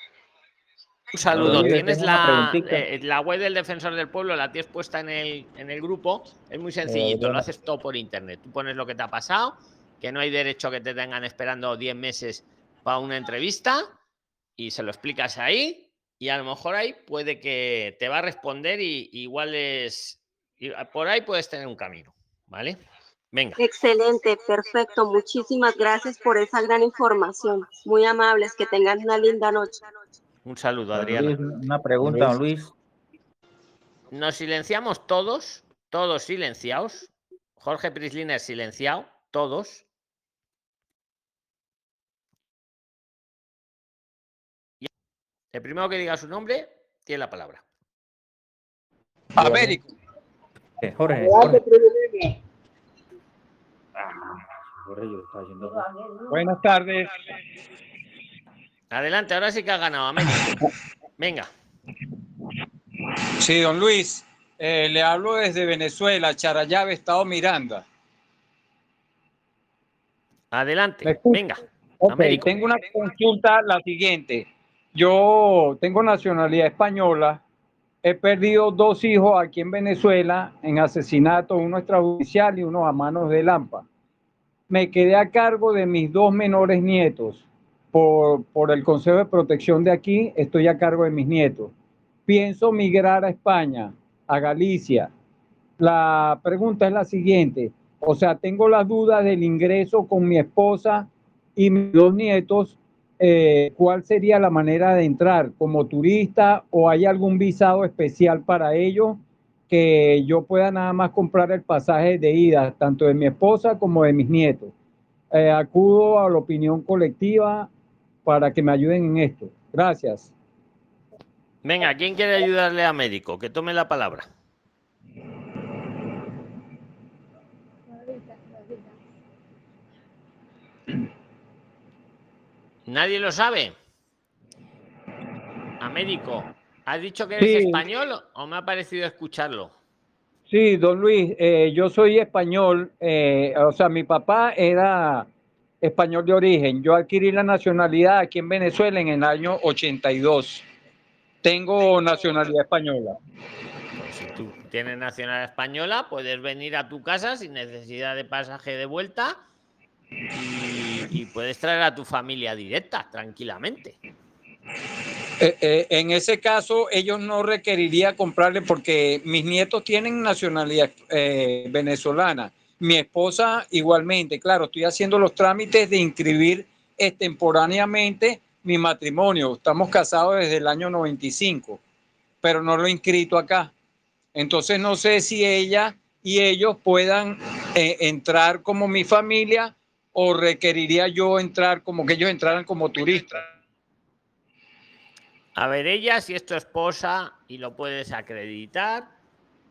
Speaker 1: Un saludo. Tienes la, eh, la, web del Defensor del Pueblo, la tienes puesta en el, en el grupo. Es muy sencillito, lo haces todo por internet. Tú pones lo que te ha pasado que no hay derecho a que te tengan esperando 10 meses para una entrevista y se lo explicas ahí y a lo mejor ahí puede que te va a responder y igual es por ahí puedes tener un camino, ¿vale? Venga.
Speaker 13: Excelente, perfecto. Muchísimas gracias por esa gran información. Muy amables, que tengan una linda noche.
Speaker 1: Un saludo, Adriana.
Speaker 14: Una pregunta, don Luis.
Speaker 1: Nos silenciamos todos, todos silenciados. Jorge Prisliner silenciado, todos. El primero que diga su nombre tiene la palabra.
Speaker 7: Américo.
Speaker 14: Jorge.
Speaker 7: Buenas tardes.
Speaker 1: Adelante, ahora sí que ha ganado. Venga.
Speaker 7: Sí, don Luis. Eh, le hablo desde Venezuela, Charallave, Estado Miranda.
Speaker 1: Adelante, venga.
Speaker 7: Tengo una consulta, la siguiente. Yo tengo nacionalidad española. He perdido dos hijos aquí en Venezuela en asesinato, uno extrajudicial y uno a manos de Lampa. Me quedé a cargo de mis dos menores nietos. Por, por el Consejo de Protección de aquí, estoy a cargo de mis nietos. Pienso migrar a España, a Galicia. La pregunta es la siguiente. O sea, tengo la duda del ingreso con mi esposa y mis dos nietos eh, ¿cuál sería la manera de entrar? ¿Como turista o hay algún visado especial para ello que yo pueda nada más comprar el pasaje de ida, tanto de mi esposa como de mis nietos? Eh, acudo a la opinión colectiva para que me ayuden en esto. Gracias.
Speaker 1: Venga, ¿quién quiere ayudarle a médico? Que tome la palabra. ¿Nadie lo sabe? Américo, ¿has dicho que eres
Speaker 7: Sí.
Speaker 1: español o me ha parecido escucharlo?
Speaker 7: Sí, don Luis, eh, yo soy español, eh, o sea, mi papá era español de origen. Yo adquirí la nacionalidad aquí en Venezuela en el año 82. Tengo nacionalidad española.
Speaker 1: Pues si tú tienes nacionalidad española, puedes venir a tu casa sin necesidad de pasaje de vuelta y, y puedes traer a tu familia directa, tranquilamente.
Speaker 7: Eh, eh, en ese caso, ellos no requeriría comprarle porque mis nietos tienen nacionalidad eh, venezolana. Mi esposa igualmente. Claro, estoy haciendo los trámites de inscribir extemporáneamente mi matrimonio. Estamos casados desde el año 95, pero no lo he inscrito acá. Entonces no sé si ella y ellos puedan entrar como mi familia o requeriría yo entrar como que ellos entraran como turistas.
Speaker 1: A ver, ella, si es tu esposa y lo puedes acreditar,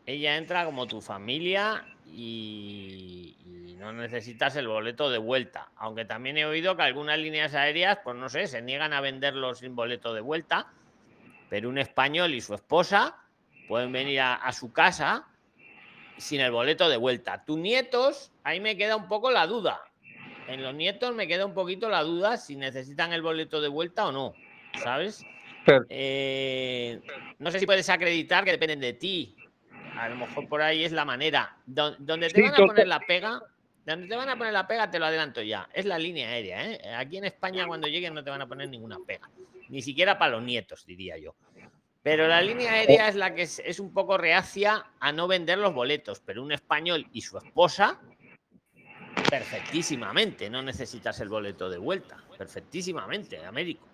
Speaker 1: ella entra como tu familia y, no necesitas el boleto de vuelta. Aunque también he oído que algunas líneas aéreas, pues no sé, se niegan a venderlo sin boleto de vuelta, pero un español y su esposa pueden venir a, a su casa sin el boleto de vuelta. Tus nietos, ahí me queda un poco la duda. En los nietos me queda un poquito la duda si necesitan el boleto de vuelta o no, ¿sabes? Eh, no sé si puedes acreditar que dependen de ti. A lo mejor por ahí es la manera. Don- Donde te
Speaker 7: Sí,
Speaker 1: van a poner la pega, donde te van a poner la pega, te lo adelanto ya. Es la línea aérea. ¿eh? Aquí en España, cuando lleguen, no te van a poner ninguna pega. Ni siquiera para los nietos, diría yo. Pero la línea aérea es la que es, es un poco reacia a no vender los boletos. Pero un español y su esposa, perfectísimamente. No necesitas el boleto de vuelta. Perfectísimamente, Américo.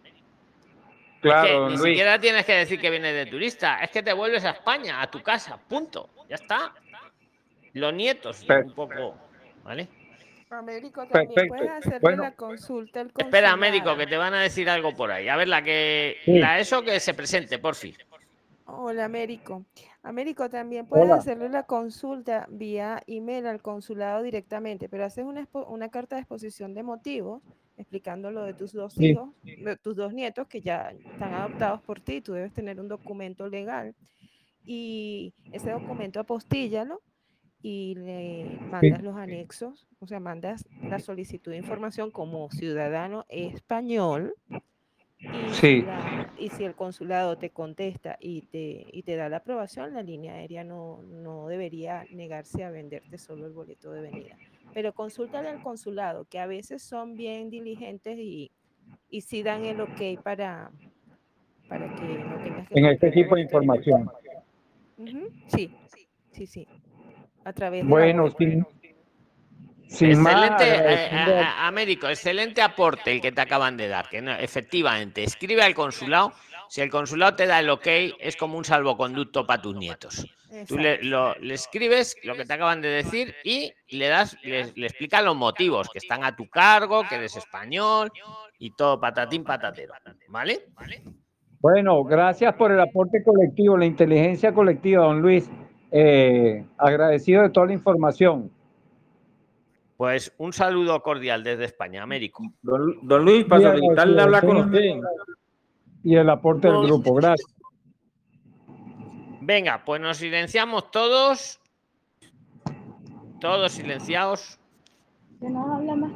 Speaker 1: Es que
Speaker 7: Claro,
Speaker 1: ni
Speaker 7: Luis.
Speaker 1: siquiera tienes que decir que vienes de turista, es que te vuelves a España, a tu casa, punto. Ya está. Los nietos, un poco. ¿Vale?
Speaker 15: Américo, también
Speaker 7: Perfecto.
Speaker 15: puedes hacerle
Speaker 7: Bueno.
Speaker 15: la consulta al
Speaker 1: Espera, médico, que te van a decir algo por ahí. A ver, la que.
Speaker 7: Sí.
Speaker 1: La eso que se presente, por fin.
Speaker 15: Hola, Américo. Américo, también puedes
Speaker 7: Hola.
Speaker 15: hacerle la consulta vía email al consulado directamente, pero haces una, una carta de exposición de motivos explicando lo de tus dos
Speaker 7: Sí.
Speaker 15: hijos, de tus dos nietos que ya están adoptados por ti. Tú debes tener un documento legal y ese documento apostíllalo y le mandas los anexos, o sea, mandas la solicitud de información como ciudadano español y
Speaker 7: Sí.
Speaker 15: la- y si el consulado te contesta y te, y te da la aprobación, la línea aérea no, no debería negarse a venderte solo el boleto de venida. Pero consúltale al consulado, que a veces son bien diligentes y, y sí dan el ok para, para que no tengas que
Speaker 7: En este
Speaker 15: el
Speaker 7: tipo de información.
Speaker 15: Ujú, Sí, sí, sí. A través de la
Speaker 7: Bueno,
Speaker 15: web.
Speaker 7: sin, sin más,
Speaker 1: Excelente, eh, a- Américo, excelente aporte el que te acaban de dar. Que no, efectivamente, escribe al consulado. Si el consulado te da el ok, es como un salvoconducto para tus nietos. Tú le,
Speaker 15: Exacto.
Speaker 1: lo- le escribes lo que te acaban de decir y le das, le, le explicas los motivos que están a tu cargo, que eres español y todo patatín patatero. ¿Vale?
Speaker 7: Bueno, gracias por el aporte colectivo, la inteligencia colectiva, don Luis. Eh, agradecido de toda la información.
Speaker 1: Pues un saludo cordial desde España, Américo.
Speaker 14: Don, don Luis, para solicitarle hablar con usted.
Speaker 7: Y el aporte del
Speaker 1: Pues-
Speaker 7: grupo, gracias.
Speaker 1: Venga, pues nos silenciamos todos. Todos silenciados.
Speaker 15: no habla más.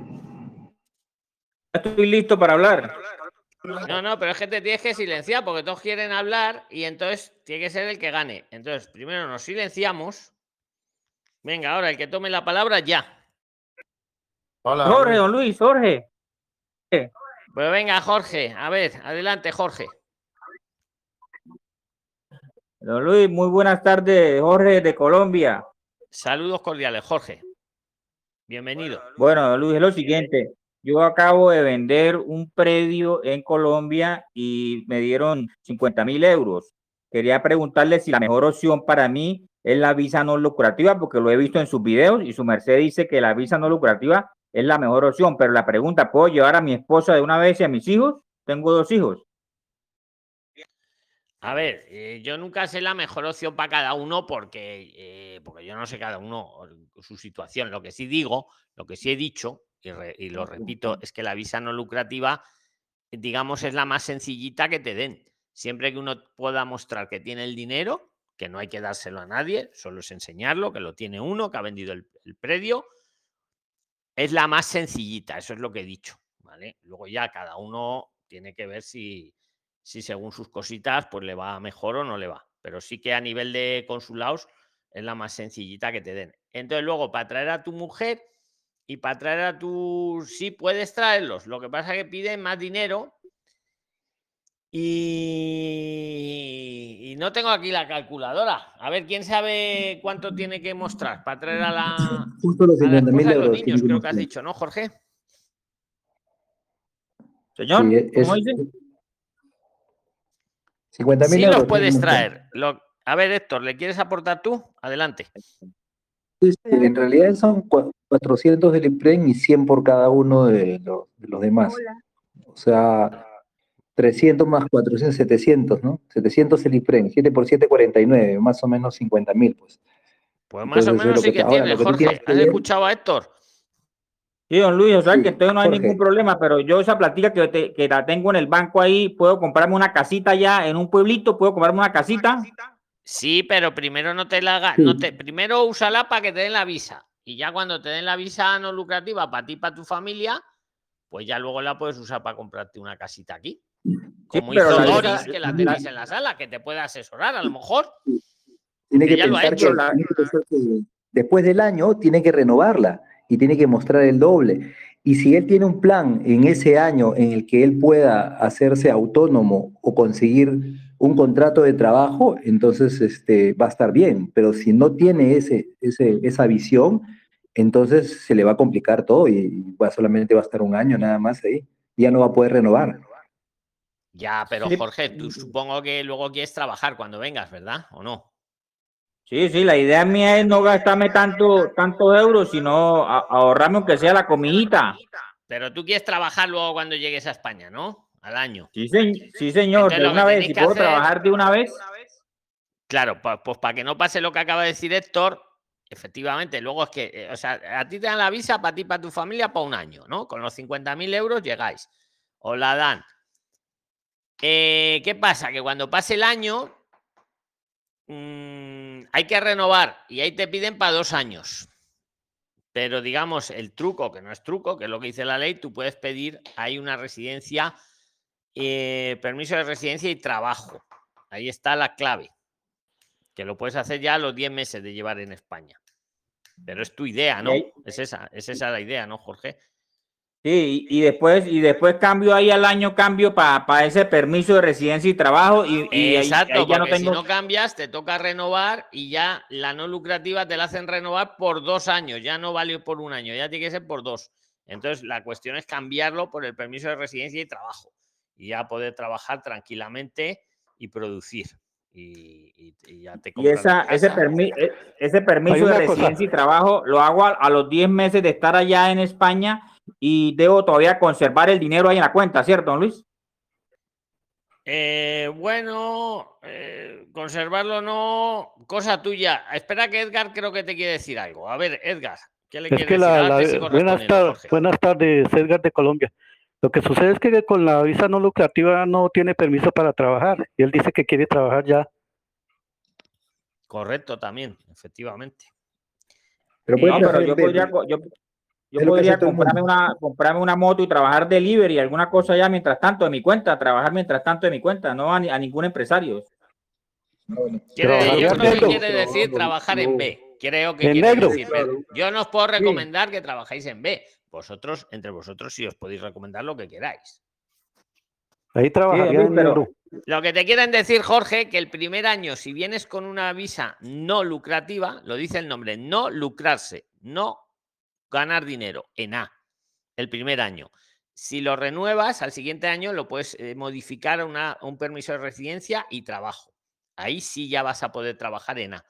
Speaker 14: Estoy listo para hablar.
Speaker 1: No, no, pero es que te tienes que silenciar porque todos quieren hablar y entonces tiene que ser el que gane. Entonces, primero nos silenciamos. Venga, ahora el que tome la palabra ya.
Speaker 4: Hola.
Speaker 14: Jorge, don Luis, Jorge.
Speaker 1: Pues venga, Jorge. A ver, adelante, Jorge.
Speaker 14: Don Luis, muy buenas tardes, Jorge de Colombia.
Speaker 1: Saludos cordiales, Jorge. Bienvenido.
Speaker 14: Bueno, don Luis, es lo siguiente. Yo acabo de vender un predio en Colombia y me dieron 50 mil euros. Quería preguntarle si la mejor opción para mí es la visa no lucrativa, porque lo he visto en sus videos y su merced dice que la visa no lucrativa es la mejor opción. Pero la pregunta, ¿puedo llevar a mi esposa de una vez y a mis hijos? Tengo dos hijos.
Speaker 1: A ver, eh, yo nunca sé la mejor opción para cada uno porque, eh, porque yo no sé cada uno su situación. Lo que sí digo, lo que sí he dicho, y, re- y lo repito, es que la visa no lucrativa digamos, es la más sencillita que te den. Siempre que uno pueda mostrar que tiene el dinero, que no hay que dárselo a nadie, solo es enseñarlo, que lo tiene uno, que ha vendido el, el predio, es la más sencillita, eso es lo que he dicho. ¿vale? Luego ya cada uno tiene que ver si, si según sus cositas pues le va mejor o no le va. Pero sí que a nivel de consulados es la más sencillita que te den. Entonces luego para traer a tu mujer y para traer a tu... Sí, puedes traerlos. Lo que pasa es que piden más dinero y... y no tengo aquí la calculadora. A ver, ¿quién sabe cuánto tiene que mostrar para traer a la...
Speaker 11: Justo los
Speaker 1: a la
Speaker 11: 50
Speaker 1: esposa
Speaker 11: mil
Speaker 1: de los
Speaker 11: euros.
Speaker 1: niños, creo que has dicho, ¿no, Jorge?
Speaker 14: Señor,
Speaker 11: Sí, es-
Speaker 14: ¿cómo dice?
Speaker 11: 50 mil
Speaker 1: Sí
Speaker 11: euros.
Speaker 1: los puedes traer. Lo- A ver, Héctor, ¿le quieres aportar tú? Adelante.
Speaker 11: Sí, sí, en realidad son cua- 400 del IPREN y 100 por cada uno de los, de los demás. O sea, 300 más 400, 700, ¿no? 700 el IPREN, 7 por 7, 49, más o menos 50 mil, pues.
Speaker 1: Pues más o
Speaker 11: Entonces, es
Speaker 1: menos sí
Speaker 11: que
Speaker 1: que
Speaker 11: te- ahora,
Speaker 1: tiene,
Speaker 11: lo que tú
Speaker 1: Jorge.
Speaker 11: tienes que
Speaker 1: ¿Has escuchado a Héctor?
Speaker 14: Sí, don Luis, o sea
Speaker 11: Sí,
Speaker 14: que entonces no hay
Speaker 11: Jorge.
Speaker 14: ningún problema, pero yo esa platica que, te- que la tengo en el banco ahí, puedo comprarme una casita ya en un pueblito, puedo comprarme una casita.
Speaker 1: Sí, pero primero no te la hagas.
Speaker 11: Sí.
Speaker 1: No te, primero úsala para que te den la visa. Y ya cuando te den la visa no lucrativa para ti y para tu familia, pues ya luego la puedes usar para comprarte una casita aquí. Como
Speaker 14: pero
Speaker 1: hizo Doris, que la
Speaker 14: la-
Speaker 1: tenéis en la sala, que te puede asesorar a lo mejor.
Speaker 11: Tiene que
Speaker 1: lo ha hecho,
Speaker 11: que,
Speaker 1: la-
Speaker 11: tiene que pensar que después del año tiene que renovarla y tiene que mostrar el doble. Y si él tiene un plan en ese año en el que él pueda hacerse autónomo o conseguir un contrato de trabajo, entonces este, va a estar bien. Pero si no tiene ese, ese, esa visión, entonces se le va a complicar todo y va, solamente va a estar un año nada más ahí. Ya no va a poder renovar.
Speaker 1: Ya, pero. Jorge, tú supongo que luego quieres trabajar cuando vengas, ¿verdad? ¿O no?
Speaker 14: Sí, sí, la idea mía es no gastarme tanto, tantos euros, sino a- ahorrarme aunque sea la comidita.
Speaker 1: Pero tú quieres trabajar luego cuando llegues a España, ¿no? Al año.
Speaker 14: Sí, se- sí, señor,
Speaker 1: Entonces,
Speaker 14: de una vez, si puedo
Speaker 1: hacer-
Speaker 14: trabajar de una vez.
Speaker 1: Claro, pues para que no pase lo que acaba de decir Héctor, efectivamente, luego es que, eh, o sea, a ti te dan la visa para ti para tu familia para un año, ¿no? Con los 50.000 euros llegáis. Os la dan. Eh, ¿Qué pasa? Que cuando pase el año, mm, hay que renovar y ahí te piden para dos años. Pero digamos, el truco, que no es truco, que es lo que dice la ley, tú puedes pedir, hay una residencia, eh, permiso de residencia y trabajo. Ahí está la clave que lo puedes hacer ya a los 10 meses de llevar en España. Pero es tu idea, ¿no? Es esa, es esa la idea, ¿no, Jorge?
Speaker 14: Sí, y, y después, y después cambio ahí al año, cambio para ese permiso de residencia y trabajo, y, y ahí-
Speaker 1: Exacto,
Speaker 14: ahí ya no
Speaker 1: porque
Speaker 14: tengo.
Speaker 1: si no cambias, te toca renovar y ya la no lucrativa te la hacen renovar por dos años, ya no vale por un año, ya tiene que ser por dos. Entonces, la cuestión es cambiarlo por el permiso de residencia y trabajo y ya poder trabajar tranquilamente y producir. Y, y- y ya te
Speaker 14: Y esa, ese, permi- e- ese permiso de
Speaker 16: cosa.
Speaker 14: residencia y trabajo lo hago a, a los 10 meses de estar allá en España y debo todavía conservar el dinero ahí en la cuenta, ¿cierto, don Luis?
Speaker 1: Eh, bueno, eh, conservarlo no, cosa tuya. Espera que Edgar creo que te quiere decir algo. A ver, Edgar, ¿qué le
Speaker 16: Es
Speaker 1: quieres
Speaker 16: que
Speaker 1: decir?
Speaker 16: la, la-
Speaker 1: sigo
Speaker 16: buenas,
Speaker 1: respondiendo,
Speaker 16: tar-
Speaker 1: Jorge.
Speaker 16: buenas tardes, Edgar de Colombia. Lo que sucede es que con la visa no lucrativa no tiene permiso para trabajar y él dice que quiere trabajar ya.
Speaker 1: Correcto, también, efectivamente.
Speaker 11: Pero
Speaker 1: Eh,
Speaker 14: No, pero yo podría, yo, yo podría comprarme una, comprarme una moto y trabajar delivery, alguna cosa ya mientras tanto de mi cuenta, trabajar mientras tanto de mi cuenta, no a, ni- a ningún empresario.
Speaker 1: Quiere-
Speaker 16: Trabajar
Speaker 1: yo
Speaker 16: en
Speaker 1: creo que
Speaker 16: negro.
Speaker 1: quiere decir trabajar en B. Creo que
Speaker 16: En
Speaker 1: quiere
Speaker 16: negro.
Speaker 1: decir B. Yo no os puedo recomendar que trabajéis en B. Vosotros, entre vosotros, sí os podéis recomendar lo que queráis.
Speaker 16: Ahí trabajaría en
Speaker 14: pero-.
Speaker 1: Lo que te quieren decir, Jorge, que el primer año, si vienes con una visa no lucrativa, lo dice el nombre, no lucrarse, no ganar dinero en A, el primer año. Si lo renuevas, al siguiente año lo puedes eh, modificar a una- a un permiso de residencia y trabajo. Ahí sí ya vas a poder trabajar en A.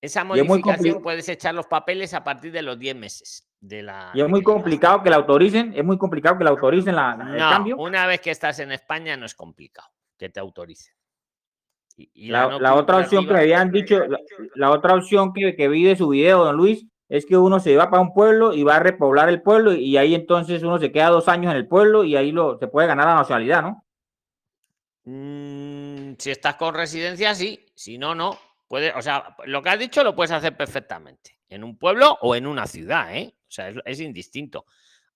Speaker 1: Esa
Speaker 14: es
Speaker 1: modificación puedes echar los papeles a partir de los 10 meses de la.
Speaker 14: Y es muy complicado que la autoricen, es muy complicado que la autoricen la, el cambio.
Speaker 1: una vez que estás en España no es complicado que te autoricen. Y, y la no
Speaker 14: otra opción que habían dicho, la, la otra opción que, que vi de su video, don Luis, es que uno se va para un pueblo y va a repoblar el pueblo y ahí entonces uno se queda dos años en el pueblo y ahí lo, se puede ganar la nacionalidad, ¿no?
Speaker 1: Mm, si estás con residencia, sí. Si no, no. Puede, o sea, lo que has dicho lo puedes hacer perfectamente. En un pueblo o en una ciudad, ¿eh? O sea, es, indistinto.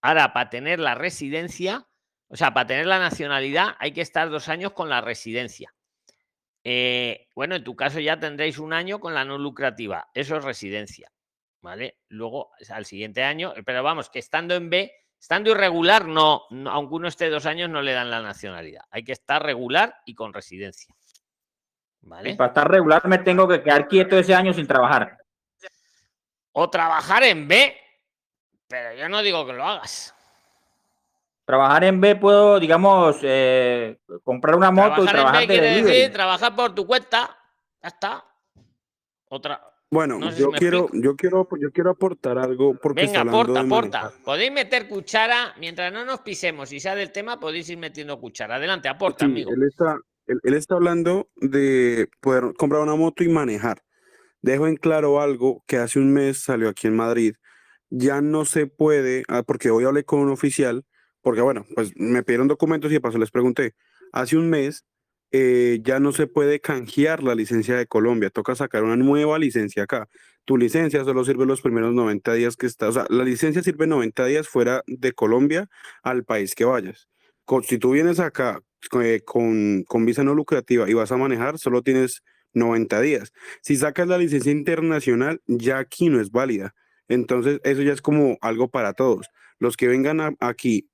Speaker 1: Ahora, para tener la residencia, o sea, para tener la nacionalidad hay que estar dos años con la residencia. Eh, bueno, en tu caso ya tendréis un año con la no lucrativa. Eso es residencia. ¿Vale? Luego, al siguiente año, pero vamos, que estando en B, estando irregular, no, no, aunque uno esté dos años, no le dan la nacionalidad. Hay que estar regular y con residencia. ¿Vale?
Speaker 14: Y para estar regular me tengo que quedar quieto ese año sin trabajar.
Speaker 1: O trabajar en B, pero yo no digo que lo hagas.
Speaker 14: Trabajar en B puedo, digamos, eh, comprar una moto y
Speaker 1: Trabajar en B
Speaker 14: de
Speaker 1: quiere decir trabajar por tu cuenta. Ya está. Otra.
Speaker 9: Bueno,
Speaker 1: No sé si
Speaker 9: yo
Speaker 1: me
Speaker 9: quiero, yo quiero, yo quiero aportar algo porque
Speaker 1: Venga, aporta, aporta. Podéis meter cuchara, mientras no nos pisemos y sea del tema, podéis ir metiendo cuchara. Adelante, aporta,
Speaker 9: Sí,
Speaker 1: amigo.
Speaker 9: él está, él, él está hablando de poder comprar una moto y manejar. Dejo en claro algo que hace un mes salió aquí en Madrid. Ya no se puede, ah, porque hoy hablé con un oficial, porque bueno, pues me pidieron documentos y de paso les pregunté. Hace un mes eh, ya no se puede canjear la licencia de Colombia, toca sacar una nueva licencia acá. Tu licencia solo sirve los primeros 90 días que estás, o sea, la licencia sirve 90 días fuera de Colombia al país que vayas. Co- Si tú vienes acá eh, con, con visa no lucrativa y vas a manejar, solo tienes 90 días. Si sacas la licencia internacional, ya aquí no es válida. Entonces, eso ya es como algo para todos. Los que vengan aquí,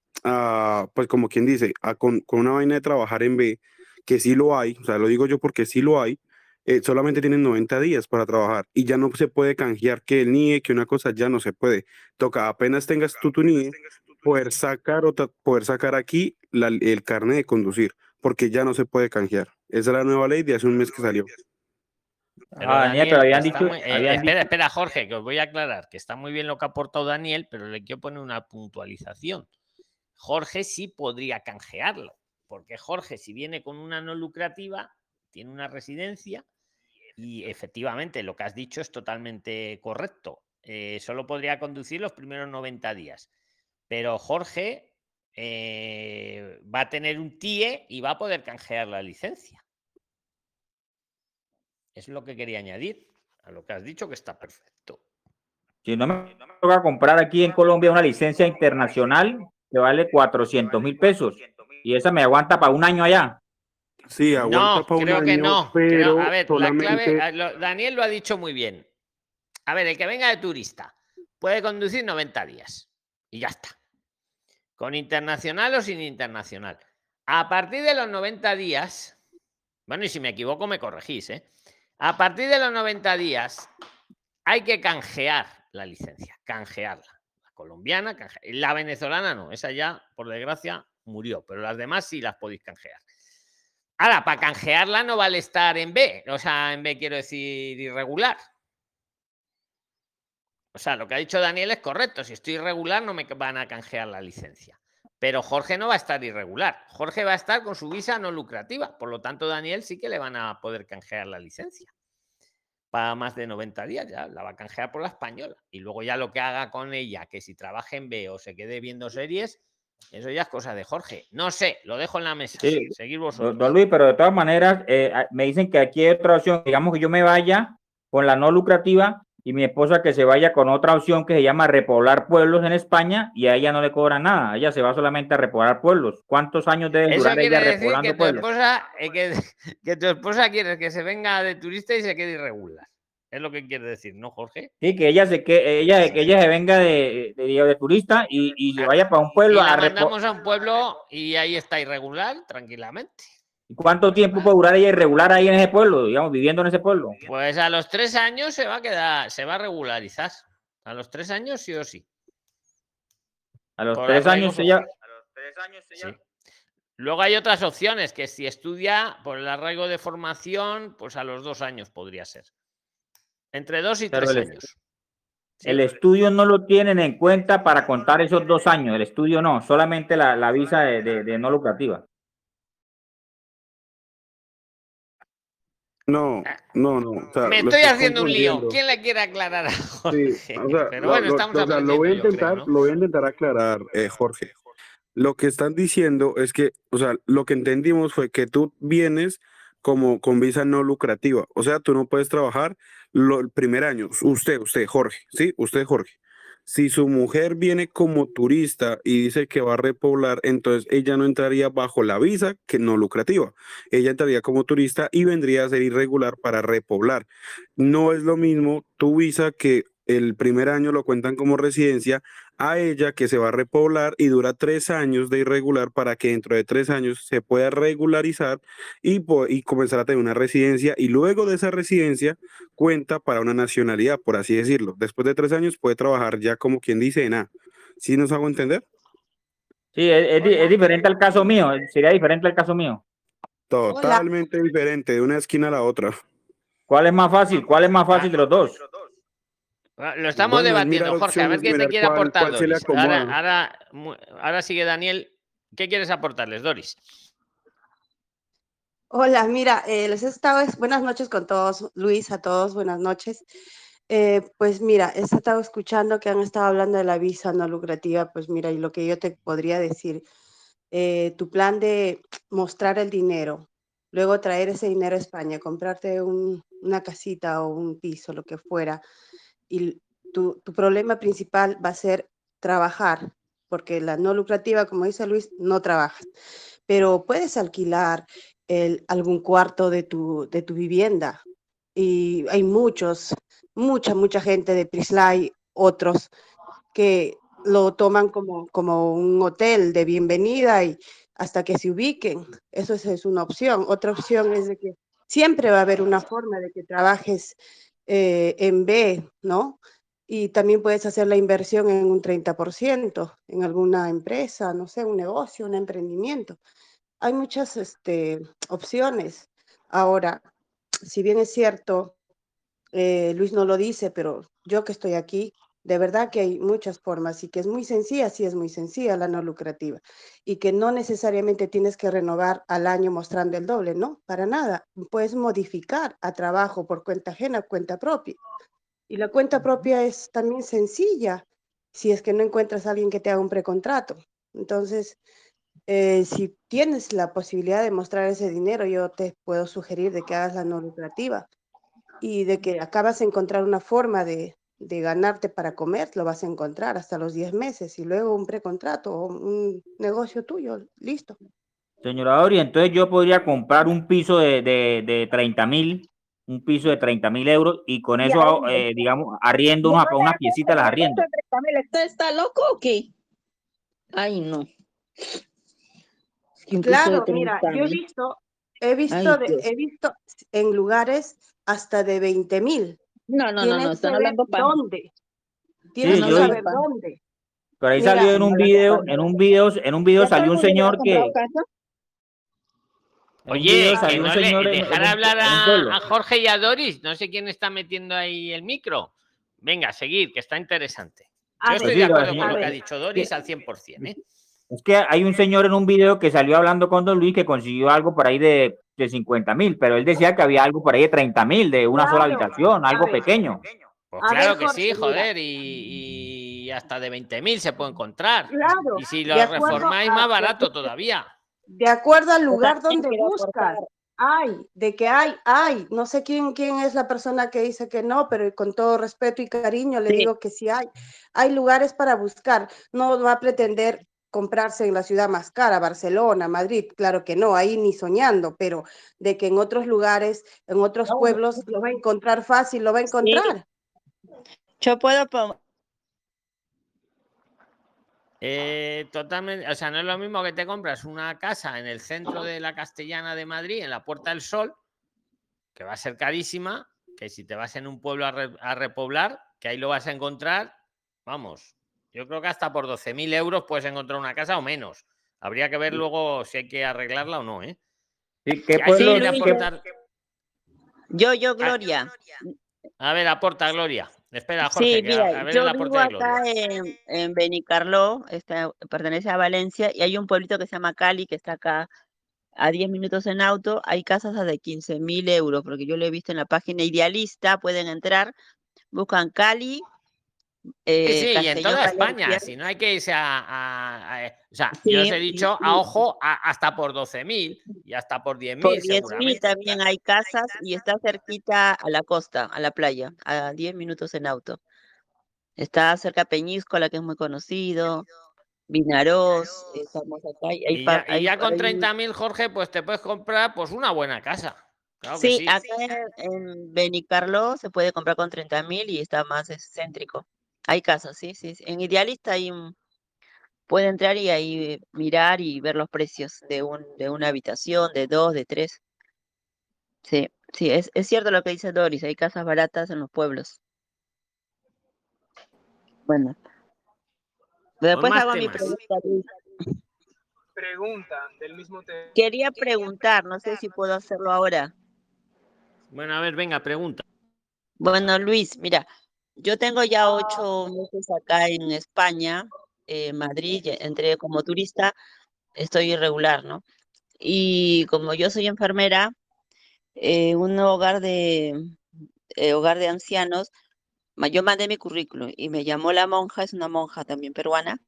Speaker 9: pues como quien dice, con, con una vaina de trabajar en B, que sí lo hay, o sea, lo digo yo porque sí lo hay, eh, solamente tienen 90 días para trabajar y ya no se puede canjear que el NIE, que una cosa ya no se puede. Toca apenas tengas tú tu NIE, poder sacar, otra, poder sacar aquí la- el carnet de conducir, porque ya no se puede canjear. Esa es la nueva ley de hace un mes que salió.
Speaker 1: Pero
Speaker 14: Ah, Daniel, pero habían
Speaker 1: está
Speaker 14: dicho-
Speaker 1: muy- eh,
Speaker 14: habían
Speaker 1: espera, espera, Jorge, que os voy a aclarar que está muy bien lo que ha aportado Daniel, pero le quiero poner una puntualización. Jorge sí podría canjearlo, porque Jorge, si viene con una no lucrativa, tiene una residencia y efectivamente lo que has dicho es totalmente correcto. Eh, solo podría conducir los primeros 90 días. Pero Jorge eh, va a tener un TIE y va a poder canjear la licencia. Es lo que quería añadir a lo que has dicho, que está perfecto.
Speaker 14: Si no me toca comprar aquí en Colombia una licencia internacional que vale 400 mil pesos y esa me aguanta para un año allá.
Speaker 9: Sí,
Speaker 1: No, creo que no. creo-
Speaker 9: pero
Speaker 1: a ver, la clave, lo- Daniel lo ha dicho muy bien. A ver, el que venga de turista puede conducir 90 días y ya está. Con internacional o sin internacional. A partir de los 90 días, bueno, y si me equivoco me corregís, ¿eh? A partir de los 90 días hay que canjear la licencia, canjearla. La colombiana, canje- la venezolana no, esa ya, por desgracia, murió, pero las demás sí las podéis canjear. Ahora, para canjearla no vale estar en B, o sea, en B quiero decir irregular. O sea, lo que ha dicho Daniel es correcto. Si estoy irregular, no me van a canjear la licencia. Pero Jorge no va a estar irregular. Jorge va a estar con su visa no lucrativa. Por lo tanto, Daniel sí que le van a poder canjear la licencia. Para más de 90 días ya la va a canjear por la española. Y luego ya lo que haga con ella, que si trabaje en B o se quede viendo series, eso ya es cosa de Jorge. No sé, lo dejo en la mesa.
Speaker 14: Sí,
Speaker 1: Seguir vosotros.
Speaker 14: don Luis, pero de todas maneras, eh, a- me dicen que aquí hay otra opción. Digamos que yo me vaya con la no lucrativa y mi esposa que se vaya con otra opción que se llama repoblar pueblos en España y a ella no le cobran nada. Ella se va solamente a repoblar pueblos. ¿Cuántos años debe
Speaker 1: Eso
Speaker 14: durar ella
Speaker 1: que
Speaker 14: repoblando
Speaker 1: tu
Speaker 14: pueblos?
Speaker 1: esposa, eh, que, (laughs) que tu esposa quiere que se venga de turista y se quede irregular. Es lo que quiere decir, ¿no, Jorge?
Speaker 14: Sí, que ella se que ella, que ella se venga de, de, de turista y, y se vaya para un
Speaker 1: Y
Speaker 14: pueblo
Speaker 1: la
Speaker 14: a
Speaker 1: mandamos a un pueblo y ahí está irregular, tranquilamente.
Speaker 14: ¿Y ¿Cuánto tiempo puede durar ella irregular ahí en ese pueblo, digamos, viviendo en ese pueblo?
Speaker 1: Pues a los tres años se va a quedar, se va a regularizar. A los tres años sí o sí.
Speaker 14: A los
Speaker 1: Por
Speaker 14: tres
Speaker 1: arraigo
Speaker 14: años ella,
Speaker 1: Sí. Luego hay otras opciones, que si estudia por el arraigo de formación, pues a los dos años podría ser. Entre dos y
Speaker 14: Pero
Speaker 1: tres
Speaker 14: el-
Speaker 1: años.
Speaker 14: el estudio no lo tienen en cuenta para contar esos dos años, el estudio no, solamente la, la visa de, de- de no lucrativa.
Speaker 9: No, no, no. o sea,
Speaker 1: Me estoy haciendo un lío. ¿Quién le quiere aclarar a
Speaker 9: Sí,
Speaker 1: Jorge?
Speaker 9: o sea, (laughs)
Speaker 1: Pero
Speaker 9: lo-
Speaker 1: bueno,
Speaker 9: lo-
Speaker 1: estamos
Speaker 9: o sea, lo voy a
Speaker 1: creo,
Speaker 9: intentar,
Speaker 1: ¿no?
Speaker 9: lo voy a intentar aclarar, eh, Jorge. Lo que están diciendo es que, o sea, lo que entendimos fue que tú vienes como con visa no lucrativa, o sea, tú no puedes trabajar el primer año. Usted, usted, Jorge, sí, usted, Jorge. Si su mujer viene como turista y dice que va a repoblar, entonces ella no entraría bajo la visa que no lucrativa. Ella entraría como turista y vendría a ser irregular para repoblar. No es lo mismo tu visa que el primer año lo cuentan como residencia a ella que se va a repoblar y dura tres años de irregular para que dentro de tres años se pueda regularizar y, y comenzar a tener una residencia y luego de esa residencia cuenta para una nacionalidad, por así decirlo. Después de tres años puede trabajar ya como quien dice en A. ¿Sí nos hago entender?
Speaker 14: Sí, es, es diferente al caso mío, sería diferente al caso mío.
Speaker 9: Totalmente diferente de una esquina a la otra.
Speaker 14: ¿Cuál es más fácil? ¿Cuál es más fácil de los dos?
Speaker 1: Ah, Lo estamos
Speaker 9: Bueno,
Speaker 1: debatiendo, Jorge, a ver quién te quiere
Speaker 9: cuál-
Speaker 1: aportar,
Speaker 9: cuál
Speaker 1: Doris. Ahora, ahora, sigue Daniel. ¿Qué quieres aportarles, Doris?
Speaker 17: Hola, mira, eh, les he estado, es- buenas noches con todos, Luis, a todos, buenas noches. Eh, pues mira, he estado escuchando que han estado hablando de la visa no lucrativa, pues mira, y lo que yo te podría decir, eh, tu plan de mostrar el dinero, luego traer ese dinero a España, comprarte un- una casita o un piso, lo que fuera, y tu, tu problema principal va a ser trabajar, porque la no lucrativa, como dice Luis, no trabajas, pero puedes alquilar el- algún cuarto de tu, de tu vivienda. Y hay muchos, mucha, mucha gente de Prislay, otros que lo toman como, como un hotel de bienvenida y hasta que se ubiquen. Eso es, es una opción. Otra opción es de que siempre va a haber una forma de que trabajes eh, en B, ¿no? Y también puedes hacer la inversión en un 30% en alguna empresa, no sé, un negocio, un emprendimiento. Hay muchas este, opciones. Ahora, si bien es cierto, eh, Luis no lo dice, pero yo que estoy aquí, de verdad que hay muchas formas y que es muy sencilla, sí es muy sencilla la no lucrativa y que no necesariamente tienes que renovar al año mostrando el doble, no, para nada. Puedes modificar a trabajo por cuenta ajena, cuenta propia. Y la cuenta propia es también sencilla si es que no encuentras a alguien que te haga un precontrato. Entonces, eh, si tienes la posibilidad de mostrar ese dinero, yo te puedo sugerir de que hagas la no lucrativa y de que acabas de encontrar una forma de, de ganarte para comer, lo vas a encontrar hasta los 10 meses y luego un precontrato o un negocio tuyo, listo.
Speaker 14: Señora Dori, entonces yo podría comprar un piso de, de, de 30 mil, un piso de 30 mil euros y con
Speaker 18: Y
Speaker 14: eso,
Speaker 18: ahí-
Speaker 14: eh, digamos, arriendo una, una piecita, las arriendo.
Speaker 18: ¿Esto está loco o qué? Ay, no.
Speaker 17: Claro, mira,
Speaker 18: 30
Speaker 17: yo he visto, he visto,
Speaker 18: Ay,
Speaker 17: de- he visto en lugares hasta de 20 mil.
Speaker 18: No, no, no, no, están hablando pan.
Speaker 17: dónde. Tienes
Speaker 14: Sí,
Speaker 17: que
Speaker 14: yo-
Speaker 17: saber dónde.
Speaker 14: Pero ahí
Speaker 17: Mira,
Speaker 14: salió en un video, en un video, en un video
Speaker 18: ¿Ya todo
Speaker 14: salió un señor que,
Speaker 18: casa?
Speaker 1: Oye, que
Speaker 14: salió
Speaker 1: no le
Speaker 14: señor en- en
Speaker 1: dejar hablar a, a Jorge y a Doris. No sé quién está metiendo ahí el micro. Venga, seguir, que está interesante.
Speaker 17: A
Speaker 1: Yo estoy de acuerdo con lo que ha dicho Doris al 100%. ¿eh?
Speaker 14: Es que hay un señor en un video que salió hablando con Don Luis que consiguió algo por ahí de, de 50 mil, pero él decía que había algo por ahí de 30 mil, de una sola
Speaker 17: Claro,
Speaker 14: habitación,
Speaker 17: a
Speaker 14: algo
Speaker 17: ver.
Speaker 14: pequeño.
Speaker 1: Pues claro
Speaker 17: ver,
Speaker 1: que
Speaker 17: Jorge,
Speaker 1: sí,
Speaker 17: mira.
Speaker 1: joder, y, y hasta de 20.000 se puede encontrar.
Speaker 17: Claro,
Speaker 1: Y si lo
Speaker 17: acuerdo
Speaker 1: reformáis,
Speaker 17: a-
Speaker 1: más barato todavía.
Speaker 17: De acuerdo al lugar donde buscas. Hay, de que hay, hay. No sé quién, quién es la persona que dice que no, pero con todo respeto y cariño le
Speaker 18: Sí.
Speaker 17: digo que sí hay. Hay lugares para buscar. No va a pretender comprarse en la ciudad más cara, Barcelona, Madrid, claro que no, ahí ni soñando, pero de que en otros lugares, en otros
Speaker 18: No,
Speaker 17: pueblos lo va a encontrar fácil, lo va a encontrar.
Speaker 18: Yo puedo
Speaker 1: Eh, totalmente, o sea, no es lo mismo que te compras una casa en el centro de la Castellana de Madrid, en la Puerta del Sol, que va a ser carísima, que si te vas en un pueblo a, re- a repoblar, que ahí lo vas a encontrar, vamos, yo creo que hasta por 12.000 euros puedes encontrar una casa o menos. Habría que ver luego si hay que arreglarla o no, ¿eh?
Speaker 14: Sí, ¿Qué
Speaker 1: ¿Alguien
Speaker 14: pueblo-
Speaker 1: quiere
Speaker 18: Luis,
Speaker 14: qué-
Speaker 1: aportar?
Speaker 18: Yo, yo, Gloria.
Speaker 1: A ver, aporta Gloria. Espera, Jorge,
Speaker 18: Sí, mira,
Speaker 1: a, a ver
Speaker 18: yo vivo
Speaker 1: aporte de Gloria.
Speaker 18: acá en, en Benicarló, está, pertenece a Valencia, y hay un pueblito que se llama Cali, que está acá
Speaker 19: a 10 minutos en auto, hay casas a de 15 mil euros, porque yo lo he visto en la página Idealista, pueden entrar, buscan Cali, eh,
Speaker 1: sí, y en toda
Speaker 19: Valencia.
Speaker 1: España, si no hay que irse a... a- a- o sea, yo os he dicho, a ojo, a- hasta por 12.000 y hasta por 10.000
Speaker 19: Por 10 mil
Speaker 1: seguramente.
Speaker 19: también hay casas y está cerquita a la costa, a la playa, a 10 minutos en auto. Está cerca Peñíscola, que es muy conocido, Vinaroz, estamos acá. y Hay,
Speaker 1: Y
Speaker 19: pa-
Speaker 1: ya, y ya con
Speaker 19: hay-
Speaker 1: 30.000, Jorge, pues te puedes comprar pues una buena casa. Claro
Speaker 19: Sí,
Speaker 1: sí.
Speaker 19: acá en, en Benicarló se puede comprar con 30 mil y está más excéntrico. Hay casas, sí, sí. sí. En Idealista hay un, puede entrar y ahí mirar y ver los precios de un, de una habitación, de dos, de tres. Sí, sí, es, es cierto lo que dice Doris, hay casas baratas en los pueblos. Bueno, después hago mi pregunta. Luis.
Speaker 20: Pregunta del mismo tema.
Speaker 19: Quería preguntar, no sé si puedo hacerlo ahora.
Speaker 1: Bueno, a ver, venga, pregunta.
Speaker 19: Bueno, Luis, mira, yo tengo ya ocho meses acá en España, en Madrid, entré como turista, estoy irregular, ¿no? Y como yo soy enfermera, eh, un hogar de, eh, hogar de ancianos, yo mandé mi currículum y me llamó la monja, es una monja también peruana,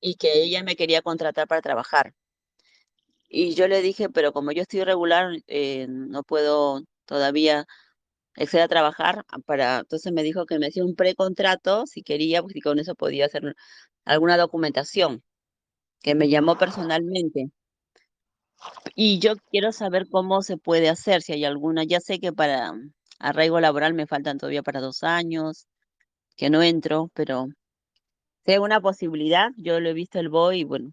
Speaker 19: y que ella me quería contratar para trabajar. Y yo le dije, pero como yo estoy irregular, eh, no puedo todavía acceder a trabajar ah, para, entonces me dijo que me hacía un precontrato si quería, porque con eso podía hacer alguna documentación, que me llamó personalmente. Y yo quiero saber cómo se puede hacer, si hay alguna, ya sé que para arraigo laboral me faltan todavía para dos años, que no entro, pero si hay una posibilidad, yo lo he visto el BOI y bueno,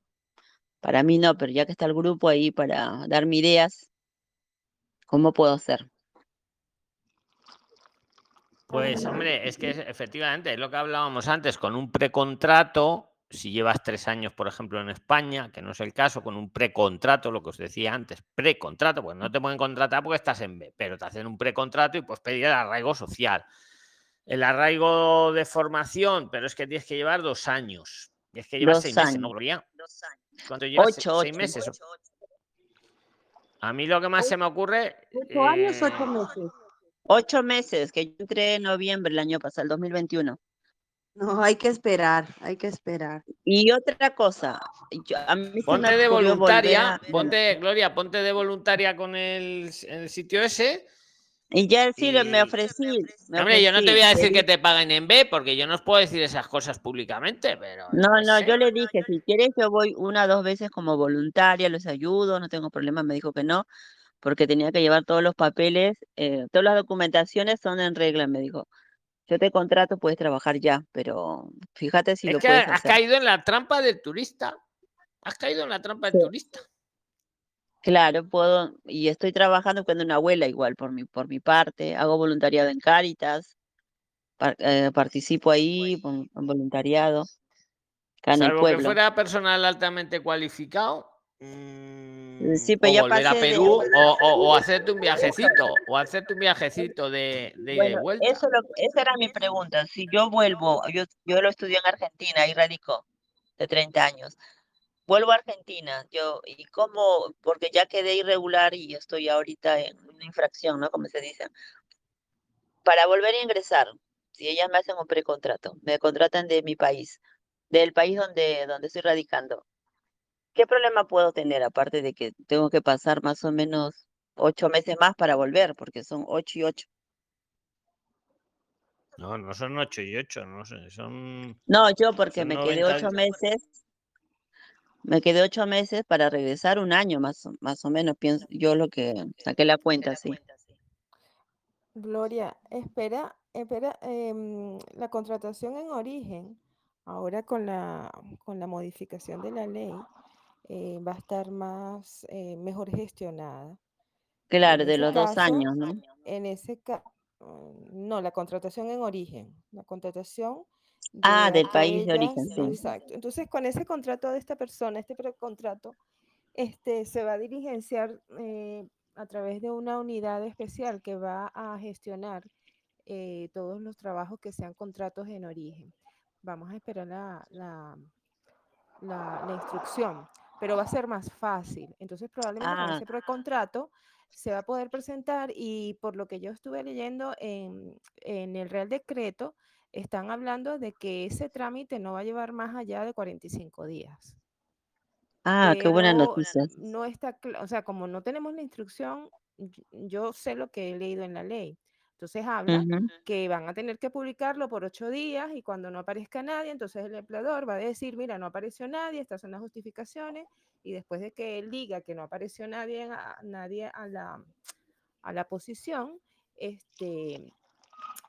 Speaker 19: para mí no, pero ya que está el grupo ahí para darme ideas, ¿cómo puedo hacer?
Speaker 1: Pues hombre, es que efectivamente es lo que hablábamos antes, con un precontrato, si llevas tres años, por ejemplo, en España, que no es el caso, con un precontrato, lo que os decía antes, precontrato, pues no te pueden contratar porque estás en B, pero te hacen un precontrato y pues pedir el arraigo social. El arraigo de formación, pero es que tienes que llevar dos años. Y es que llevas
Speaker 19: Dos
Speaker 1: seis meses, ¿no,
Speaker 19: años.
Speaker 1: Gloria? ¿Cuánto llevas?
Speaker 19: Ocho,
Speaker 1: seis
Speaker 19: ocho.
Speaker 1: meses. A mí lo que más se me ocurre...
Speaker 19: ¿Ocho años,
Speaker 1: eh,
Speaker 19: ocho meses? Ocho meses, que yo entré en noviembre el año pasado, el 2021.
Speaker 17: No, hay que esperar, hay que esperar.
Speaker 19: Y otra cosa, yo- a mí
Speaker 1: Ponte de voluntaria,
Speaker 19: a-
Speaker 1: ponte, Gloria, ponte de voluntaria con el, el sitio ese.
Speaker 19: Y ya sí, lo- me ofrecí. me
Speaker 1: Hombre, yo no te voy a
Speaker 19: ofrecí,
Speaker 1: decir que te paguen en B, porque yo no os puedo decir esas cosas públicamente, pero.
Speaker 19: No,
Speaker 1: yo
Speaker 19: no,
Speaker 1: qué
Speaker 19: yo
Speaker 1: sé.
Speaker 19: le dije, si quieres yo voy una o dos veces como voluntaria, les ayudo, no tengo problema, me dijo que no, porque tenía que llevar todos los papeles, eh, todas las documentaciones son en regla, me dijo. Yo te contrato, puedes trabajar ya, pero fíjate si
Speaker 1: Es
Speaker 19: lo
Speaker 1: que
Speaker 19: puedes
Speaker 1: has
Speaker 19: hacer.
Speaker 1: caído en la trampa del turista. Has caído en la trampa del turista.
Speaker 19: Claro, puedo, y estoy trabajando con una abuela igual por mi, por mi parte, hago voluntariado en Cáritas, par- eh, participo ahí con voluntariado, acá en el
Speaker 1: Salvo que
Speaker 19: pueblo.
Speaker 1: fuera personal altamente cualificado.
Speaker 19: Sí,
Speaker 1: o
Speaker 19: pero ya
Speaker 1: volver a
Speaker 19: de-
Speaker 1: Perú o, o- o hacerte un viajecito o hacerte un viajecito de, vuelta.
Speaker 19: eso lo, esa era mi pregunta. Si yo vuelvo, yo, yo lo estudié en Argentina, ahí radicó, de 30 años. Vuelvo a Argentina, yo, ¿y cómo? Porque ya quedé irregular y estoy ahorita en una infracción, ¿no? Como se dice. Para volver a ingresar, si ellas me hacen un precontrato, me contratan de mi país, del país donde, donde estoy radicando, ¿qué problema puedo tener? Aparte de que tengo que pasar más o menos ocho meses más para volver, porque son ocho y ocho.
Speaker 1: No, no son 8 y 8, no sé, son.
Speaker 19: No, yo porque me quedé
Speaker 1: 90
Speaker 19: ocho meses, me quedé ocho meses para regresar un año más, o- más o menos, pienso yo lo que saqué la cuenta, sí.
Speaker 15: Gloria, espera, espera, em, la contratación en origen, ahora con la, con la modificación de la ley, eh, va a estar más, eh, mejor gestionada.
Speaker 19: Claro,
Speaker 15: En
Speaker 19: de los dos
Speaker 15: caso,
Speaker 19: años, ¿no?
Speaker 15: en ese ca- mm, no, la contratación en origen, la contratación
Speaker 19: Ah,
Speaker 15: de
Speaker 19: del país de origen, sí.
Speaker 15: exacto. Entonces, con ese contrato de esta persona, este precontrato, este, se va a diligenciar eh, a través de una unidad especial que va a gestionar eh, todos los trabajos que sean contratos en origen. Vamos a esperar la, la, la- la instrucción. Pero va a ser más fácil. Entonces, probablemente con
Speaker 19: Ah,
Speaker 15: ese precontrato se va a poder presentar y por lo que yo estuve leyendo en, en el Real Decreto, están hablando de que ese trámite no va a llevar más allá de 45 días.
Speaker 19: ah, qué buena noticia.
Speaker 15: no está, o sea, como no tenemos la instrucción, yo sé lo que he leído en la ley. Entonces habla que van a tener que publicarlo por ocho días y cuando no aparezca nadie, entonces el empleador va a decir, mira, no apareció nadie, estas son las justificaciones y después de que él diga que no apareció nadie, a, nadie a la, a la posición, este,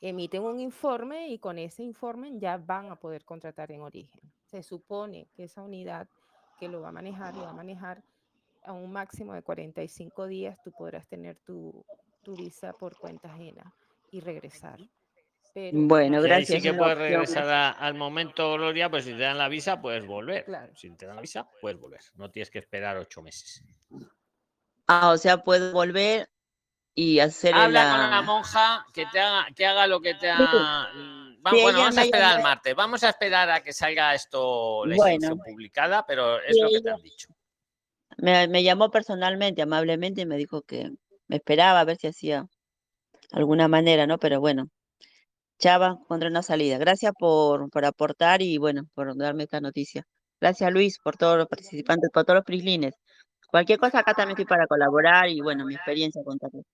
Speaker 15: emiten un informe y con ese informe ya van a poder contratar en origen. Se supone que esa unidad que lo va a manejar, lo va a manejar a un máximo de 45 días, tú podrás tener tu, tu visa por cuenta ajena y regresar. Pero
Speaker 19: Bueno,
Speaker 15: no
Speaker 1: Y ahí sí que
Speaker 15: una
Speaker 1: puedes regresar a- al momento, Gloria, pues si te dan la visa, puedes volver.
Speaker 15: Claro.
Speaker 1: Si te dan la visa, puedes volver. No tienes que esperar ocho meses.
Speaker 19: Ah, o sea, puedo volver y hacer
Speaker 1: Habla con la
Speaker 19: la...
Speaker 1: monja que te haga, que haga lo que te ha. va-
Speaker 19: Sí,
Speaker 1: bueno, vamos a esperar al martes. Vamos a esperar a que salga esto, la
Speaker 19: Bueno.
Speaker 1: publicada, pero es lo que te han dicho.
Speaker 19: me, me llamó personalmente, amablemente, y me dijo que me esperaba a ver si hacía alguna manera, ¿no? Pero bueno, ya va contra una salida. Gracias por, por aportar y bueno, por darme esta noticia. Gracias, Luis, por todos los participantes, por todos los prislines. Cualquier cosa acá también estoy para colaborar y bueno, mi experiencia contarles.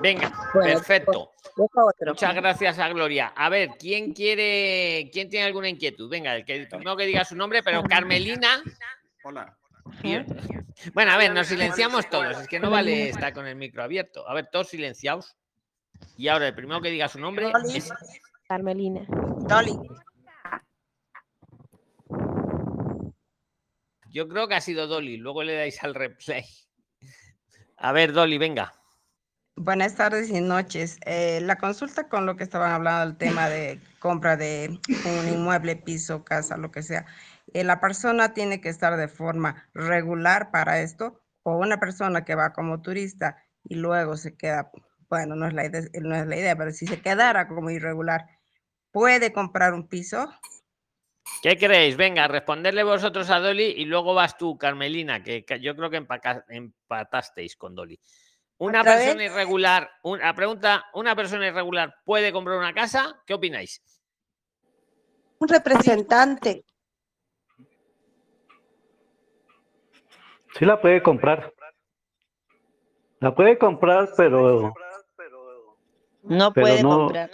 Speaker 1: Venga,
Speaker 19: Bueno,
Speaker 1: perfecto.
Speaker 19: dejo otro.
Speaker 1: Muchas gracias a Gloria. A ver, ¿quién quiere, quién tiene alguna inquietud? Venga, el que primero que diga su nombre, pero Carmelina.
Speaker 4: Hola.
Speaker 1: Bien. (laughs) Bueno, a ver, nos silenciamos todos. Es que no vale (laughs) estar con el micro abierto. A ver, todos silenciados. Y ahora el primero que diga su nombre es
Speaker 3: Carmelina.
Speaker 19: Dolly.
Speaker 1: Yo creo que ha sido Dolly. Luego le dais al replay. A ver, Dolly, venga.
Speaker 21: Buenas tardes y noches. Eh, la consulta con lo que estaban hablando del tema de compra de un inmueble, piso, casa, lo que sea. Eh, ¿La persona tiene que estar de forma regular para esto o una persona que va como turista y luego se queda, bueno, no es la idea, no es la idea, pero si se quedara como irregular, ¿puede comprar un piso?
Speaker 1: ¿Qué creéis? Venga, responderle vosotros a Dolly y luego vas tú, Carmelina, que, que yo creo que empaca- empatasteis con Dolly. Una
Speaker 21: ¿Otra
Speaker 1: persona
Speaker 21: vez?
Speaker 1: irregular, una pregunta, ¿una persona irregular puede comprar una casa? ¿Qué opináis?
Speaker 17: Un representante.
Speaker 16: Sí la puede comprar. La puede comprar, pero
Speaker 19: No
Speaker 16: Pero
Speaker 19: puede
Speaker 16: no-
Speaker 19: comprar.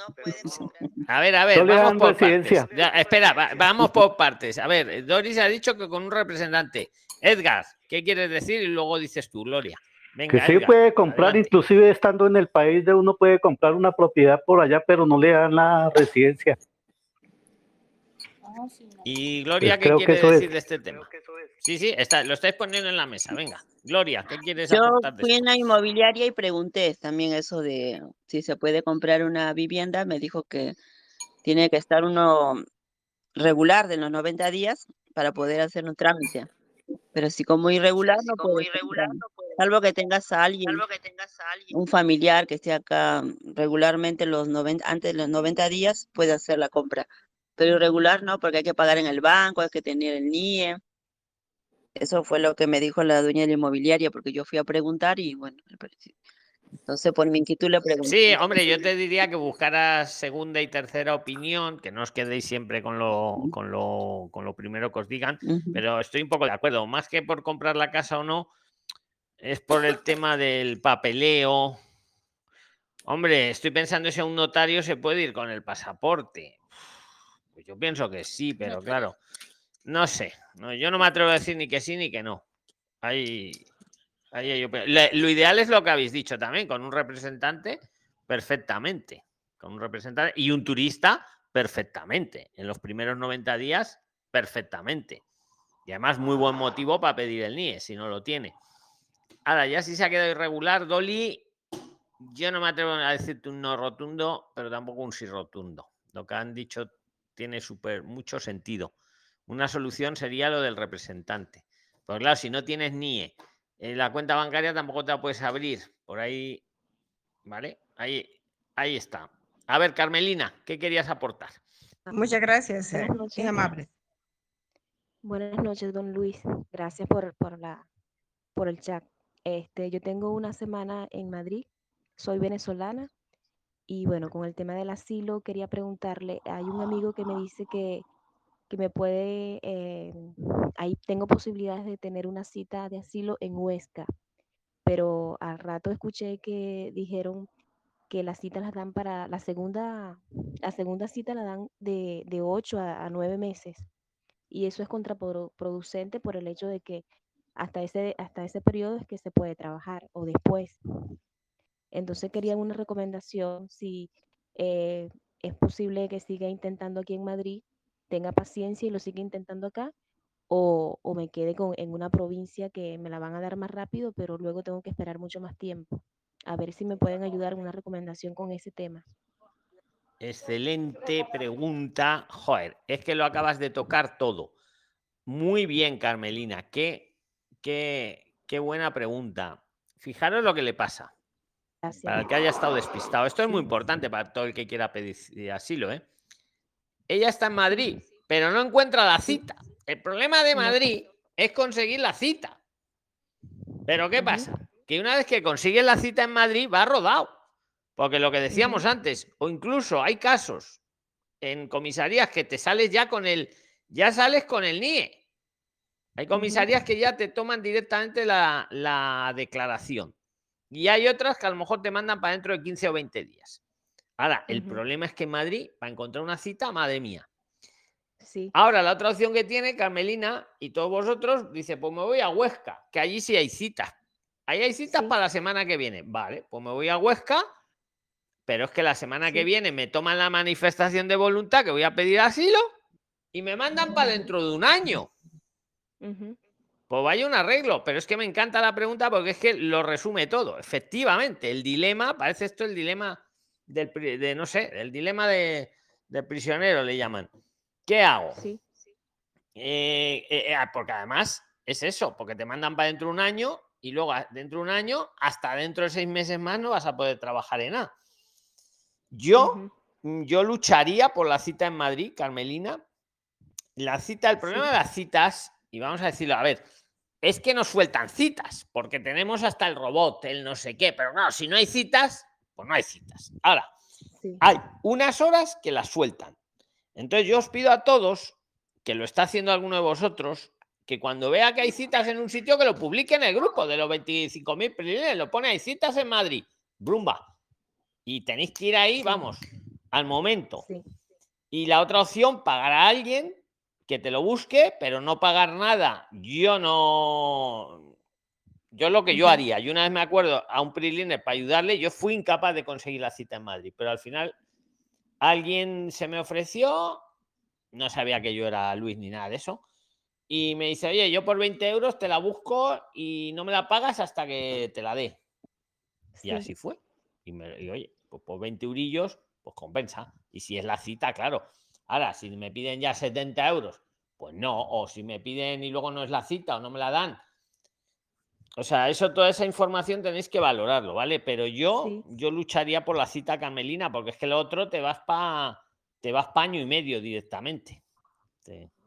Speaker 1: A ver, a ver,
Speaker 16: No le
Speaker 1: vamos
Speaker 16: dan
Speaker 1: por
Speaker 16: residencia.
Speaker 1: partes. Ya, espera, va- vamos por partes. A ver, Doris ha dicho que con un representante. Edgar, ¿qué quieres decir? Y luego dices tú, Gloria. Venga,
Speaker 16: que sí
Speaker 1: Edgar,
Speaker 16: puede comprar,
Speaker 1: adelante.
Speaker 16: inclusive estando en el país de uno puede comprar una propiedad por allá, pero no le dan la residencia.
Speaker 1: Y Gloria,
Speaker 16: Pues
Speaker 1: ¿qué
Speaker 16: creo que
Speaker 1: quiere
Speaker 16: eso es.
Speaker 1: decir de este tema? Sí, sí, está, lo estáis poniendo en la mesa. Venga, Gloria, ¿qué quieres
Speaker 19: Yo
Speaker 1: aportar de
Speaker 19: fui en la inmobiliaria y pregunté también eso de si se puede comprar una vivienda. Me dijo que tiene que estar uno regular de los 90 días para poder hacer un trámite. Pero si como irregular no puede comprar, salvo que tengas a alguien, un familiar que esté acá regularmente los 90, antes de los 90 días, puede hacer la compra. Pero irregular no, porque hay que pagar en el banco, hay que tener el NIE. Eso fue lo que me dijo la dueña de la inmobiliaria, porque yo fui a preguntar y bueno, entonces por mi inquietud le pregunté.
Speaker 1: Sí, hombre, yo te diría que buscaras segunda y tercera opinión, que no os quedéis siempre con lo, con lo, con lo primero que os digan, pero estoy un poco de acuerdo. Más que por comprar la casa o no, es por el tema del papeleo. Hombre, estoy pensando si a un notario se puede ir con el pasaporte. Pues yo pienso que sí, pero claro, no sé. no, yo no me atrevo a decir ni que sí ni que no. Ahí, ahí Le- Lo ideal es lo que habéis dicho también, con un representante, perfectamente. Con un representante y un turista, perfectamente. En los primeros 90 días, perfectamente. Y además, muy buen motivo para pedir el NIE, si no lo tiene. Ahora, ya si se ha quedado irregular, Dolly, yo no me atrevo a decirte un no rotundo, pero tampoco un sí rotundo. Lo que han dicho tiene súper mucho sentido. Una solución sería lo del representante. Porque claro, si no tienes NIE, en la cuenta bancaria tampoco te la puedes abrir. Por ahí, ¿vale? Ahí, ahí está. A ver, Carmelina, ¿qué querías aportar?
Speaker 21: Muchas gracias, eh,
Speaker 3: noches.
Speaker 21: amable.
Speaker 22: Buenas noches, don Luis. Gracias por, por, la, por el chat. Este, yo tengo una semana en Madrid, soy venezolana y bueno, con el tema del asilo quería preguntarle, hay un amigo que me dice que, que me puede, eh, ahí tengo posibilidades de tener una cita de asilo en Huesca, pero al rato escuché que dijeron que las citas las dan para la segunda, la segunda cita la dan de, de 8 a, a 9 meses y eso es contraproducente por el hecho de que hasta ese, hasta ese periodo es que se puede trabajar o después. Entonces quería una recomendación si eh, es posible que siga intentando aquí en Madrid, tenga paciencia y lo siga intentando acá, o, o me quede con, en una provincia que me la van a dar más rápido, pero luego tengo que esperar mucho más tiempo. A ver si me pueden ayudar una recomendación con ese tema.
Speaker 1: Excelente pregunta. Joder, es que lo acabas de tocar todo. Muy bien, Carmelina. Qué, qué, qué buena pregunta. Fijaros lo que le pasa. Para el que haya estado despistado. Esto es muy importante para todo el que quiera pedir asilo. ¿eh? Ella está en Madrid, pero no encuentra la cita. El problema de Madrid es conseguir la cita. Pero ¿qué pasa? Que una vez que consigue la cita en Madrid, va rodado. Porque lo que decíamos antes, o incluso hay casos en comisarías que te sales ya con el, ya sales con el NIE. Hay comisarías que ya te toman directamente la, la, declaración. Y hay otras que a lo mejor te mandan para dentro de 15 o 20 días. Ahora, el problema es que en Madrid, para encontrar una cita, madre mía.
Speaker 22: Sí.
Speaker 1: Ahora, la otra opción que tiene Carmelina y todos vosotros, dice, pues me voy a Huesca, que allí sí hay citas. Ahí hay citas para la semana que viene. Vale, pues me voy a Huesca pero es que la semana que viene me toman la manifestación de voluntad que voy a pedir asilo y me mandan para dentro de un año. Pues vaya un arreglo, pero es que me encanta la pregunta porque es que lo resume todo. Efectivamente, el dilema, parece esto el dilema del, de, no sé, el dilema de, prisionero le llaman. ¿Qué hago?
Speaker 22: Sí.
Speaker 1: Eh, eh, eh, porque además es eso, porque te mandan para dentro de un año y luego dentro de un año, hasta dentro de seis meses más, no vas a poder trabajar en nada. Yo, mm, yo lucharía por la cita en Madrid, Carmelina. La cita, el problema de las citas, y vamos a decirlo, a ver, es que nos sueltan citas, porque tenemos hasta el robot, el no sé qué, pero no, si no hay citas, pues no hay citas. Ahora, hay unas horas que las sueltan. Entonces yo os pido a todos, que lo está haciendo alguno de vosotros, que cuando vea que hay citas en un sitio, que lo publique en el grupo de los 25.000 lo pone, hay citas en Madrid. Brumba y tenéis que ir ahí, vamos, al momento. Y la otra opción, pagar a alguien que te lo busque, pero no pagar nada. Yo no. Yo lo que yo haría, yo una vez me acuerdo a un PRILINER para ayudarle, yo fui incapaz de conseguir la cita en Madrid, pero al final alguien se me ofreció, no sabía que yo era Luis ni nada de eso, y me dice, oye, yo por 20 euros te la busco y no me la pagas hasta que te la dé. Y así fue. Y, me, y oye, pues por 20 eurillos, pues compensa. Y si es la cita, claro. Ahora, si me piden ya 70 euros, pues no. O si me piden y luego no es la cita o no me la dan. O sea, eso, toda esa información tenéis que valorarlo, ¿vale? Pero yo, yo lucharía por la cita camelina, porque es que lo otro te vas para te vas paño y medio directamente.